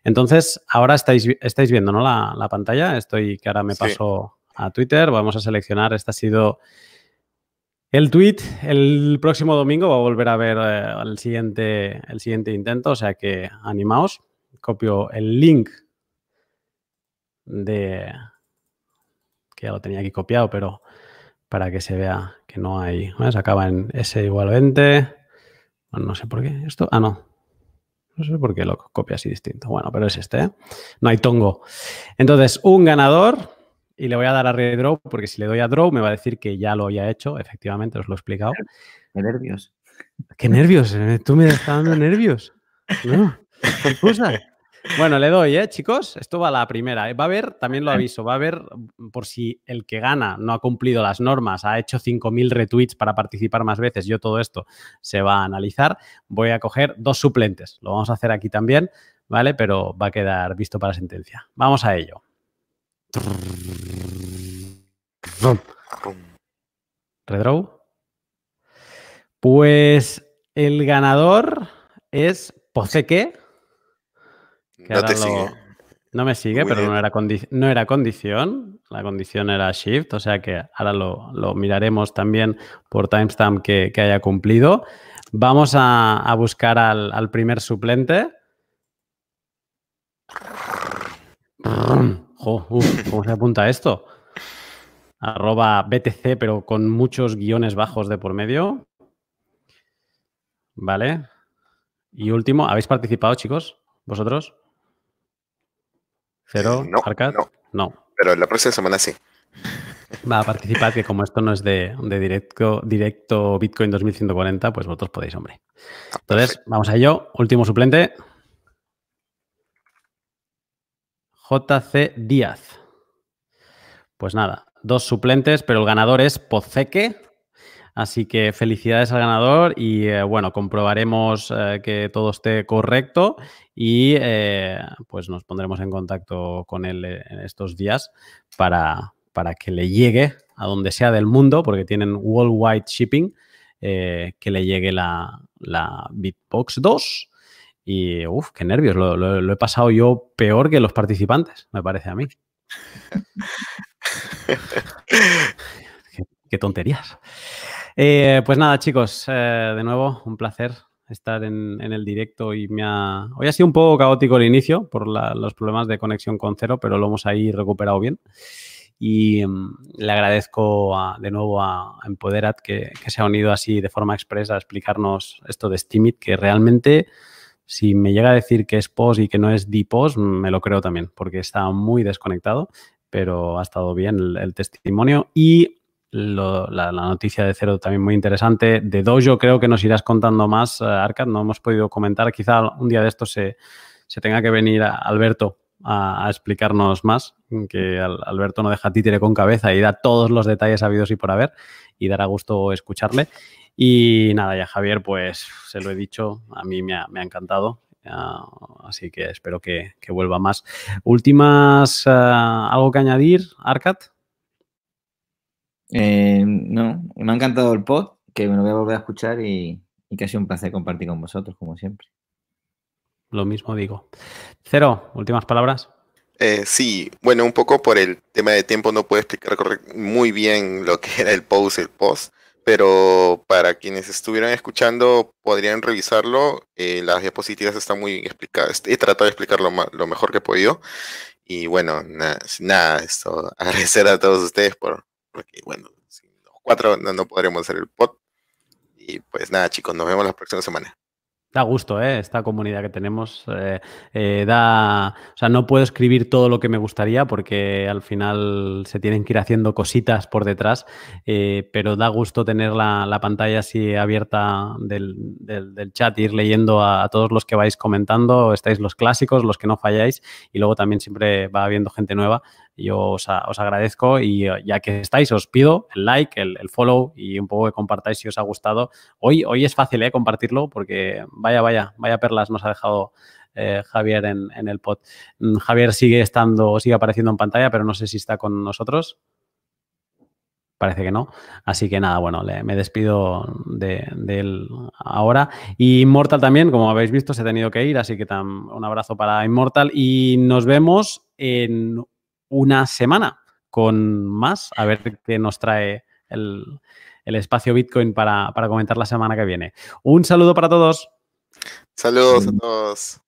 S1: Entonces, ahora estáis, estáis viendo, ¿no? La, pantalla, estoy, que ahora me paso a Twitter, vamos a seleccionar, este ha sido el tweet. El próximo domingo va a volver a ver eh, el, siguiente, el siguiente intento, o sea que animaos. Copio el link de... que ya lo tenía aquí copiado, pero para que se vea que no hay... Se acaba en S igual 20 no sé por qué. Esto, ah, no. No sé por qué lo copia así distinto. Bueno, pero es este, ¿eh? No hay tongo. Entonces, un ganador y le voy a dar a redraw porque si le doy a draw me va a decir que ya lo había hecho. Efectivamente, os lo he explicado.
S3: Qué nervios.
S1: Qué nervios. Eh, tú me estás dando nervios. No, qué cosa. Bueno, le doy, ¿eh, chicos? Esto va a la primera. ¿eh? Va a haber, también lo aviso, va a haber, mm, por si el que gana no ha cumplido las normas, ha hecho 5.000 retweets para participar más veces, yo todo esto se va a analizar, voy a coger dos suplentes. Lo vamos a hacer aquí también, ¿vale? Pero va a quedar visto para sentencia. Vamos a ello. Redraw. Pues el ganador es No me sigue, pero no era, no era, condición. La condición era shift, o sea que ahora lo, miraremos también por timestamp que, haya cumplido. Vamos a, buscar al, primer suplente. ¿Cómo se apunta esto? Arroba BTC, pero con muchos guiones bajos de por medio. Vale. Y último, ¿habéis participado, chicos? ¿Vosotros? ¿Cero?
S2: Eh, no,
S1: no,
S2: no. Pero la próxima semana sí.
S1: Va a participar, que como esto no es de, directo, directo Bitcoin 2140, pues vosotros podéis, hombre. Ah, Entonces, vamos a ello. Último suplente. JC Díaz. Pues nada, dos suplentes, pero el ganador es Poceque. Así que felicidades al ganador y eh, bueno, comprobaremos eh, que todo esté correcto y eh, pues nos pondremos en contacto con él en estos días para, para, que le llegue a donde sea del mundo, porque tienen worldwide shipping, que le llegue la, la Bitbox 2. Y uff, qué nervios, lo, lo he pasado yo peor que los participantes, me parece a mí. qué, tonterías. Eh, pues nada, chicos, eh, de nuevo, un placer estar en, el directo y me ha... Hoy ha sido un poco caótico el inicio por los problemas de conexión con cero, pero lo hemos ahí recuperado bien. Y mm, le agradezco de nuevo a, Empoderat que, se ha unido así de forma expresa a explicarnos esto de Steamit, que realmente si me llega a decir que es POS y que no es DPOS, me lo creo también, porque está muy desconectado, pero ha estado bien el testimonio. Y la, noticia de Cero también muy interesante. De Dojo creo que nos irás contando más, uh, Arcad, no hemos podido comentar. Quizá un día de esto se, tenga que venir Alberto a, explicarnos más, que Alberto no deja títere con cabeza y da todos los detalles habidos y por haber y dará gusto escucharle. Y nada, ya Javier, pues se lo he dicho, a mí me ha, encantado. así que espero que, vuelva más. Últimas, uh, ¿algo que añadir, Arcat?
S3: Eh, no, me ha encantado el pod, que me lo voy a volver a escuchar y, y que ha sido un placer compartir con vosotros, como siempre.
S1: Lo mismo digo. Cero, últimas palabras.
S2: Eh, sí, bueno, un poco por el tema de tiempo no puedo explicar muy bien lo que era el post, el post, pero para quienes estuvieran escuchando podrían revisarlo. Eh, las diapositivas están muy explicadas. He tratado de explicarlo lo mejor que he podido. Y bueno, nada, esto, agradecer a todos ustedes por, porque bueno, sin los cuatro no, no podremos hacer el pod. Y pues nada, chicos, nos vemos la próxima semana.
S1: Da gusto, ¿eh? Esta comunidad que tenemos. Eh, eh, da. O sea, no puedo escribir todo lo que me gustaría porque al final se tienen que ir haciendo cositas por detrás, eh, pero da gusto tener la, pantalla así abierta del, del, chat, ir leyendo a, todos los que vais comentando. Estáis los clásicos, los que no falláis, y luego también siempre va habiendo gente nueva. Yo os, agradezco y eh, ya que estáis, os pido el like, el, follow y un poco que compartáis si os ha gustado. Hoy, hoy es fácil ¿eh? compartirlo porque vaya, vaya, vaya perlas nos ha dejado eh, Javier en, el pod. Mm, Javier sigue estando, sigue apareciendo en pantalla, pero no sé si está con nosotros. Parece que no. Así que nada, bueno, me despido de, él ahora. Y Immortal también, como habéis visto, se ha tenido que ir, así que un abrazo para Immortal y nos vemos en una semana con más, a ver qué nos trae el, espacio Bitcoin para, para comentar la semana que viene. Un saludo para todos.
S2: Saludos a todos.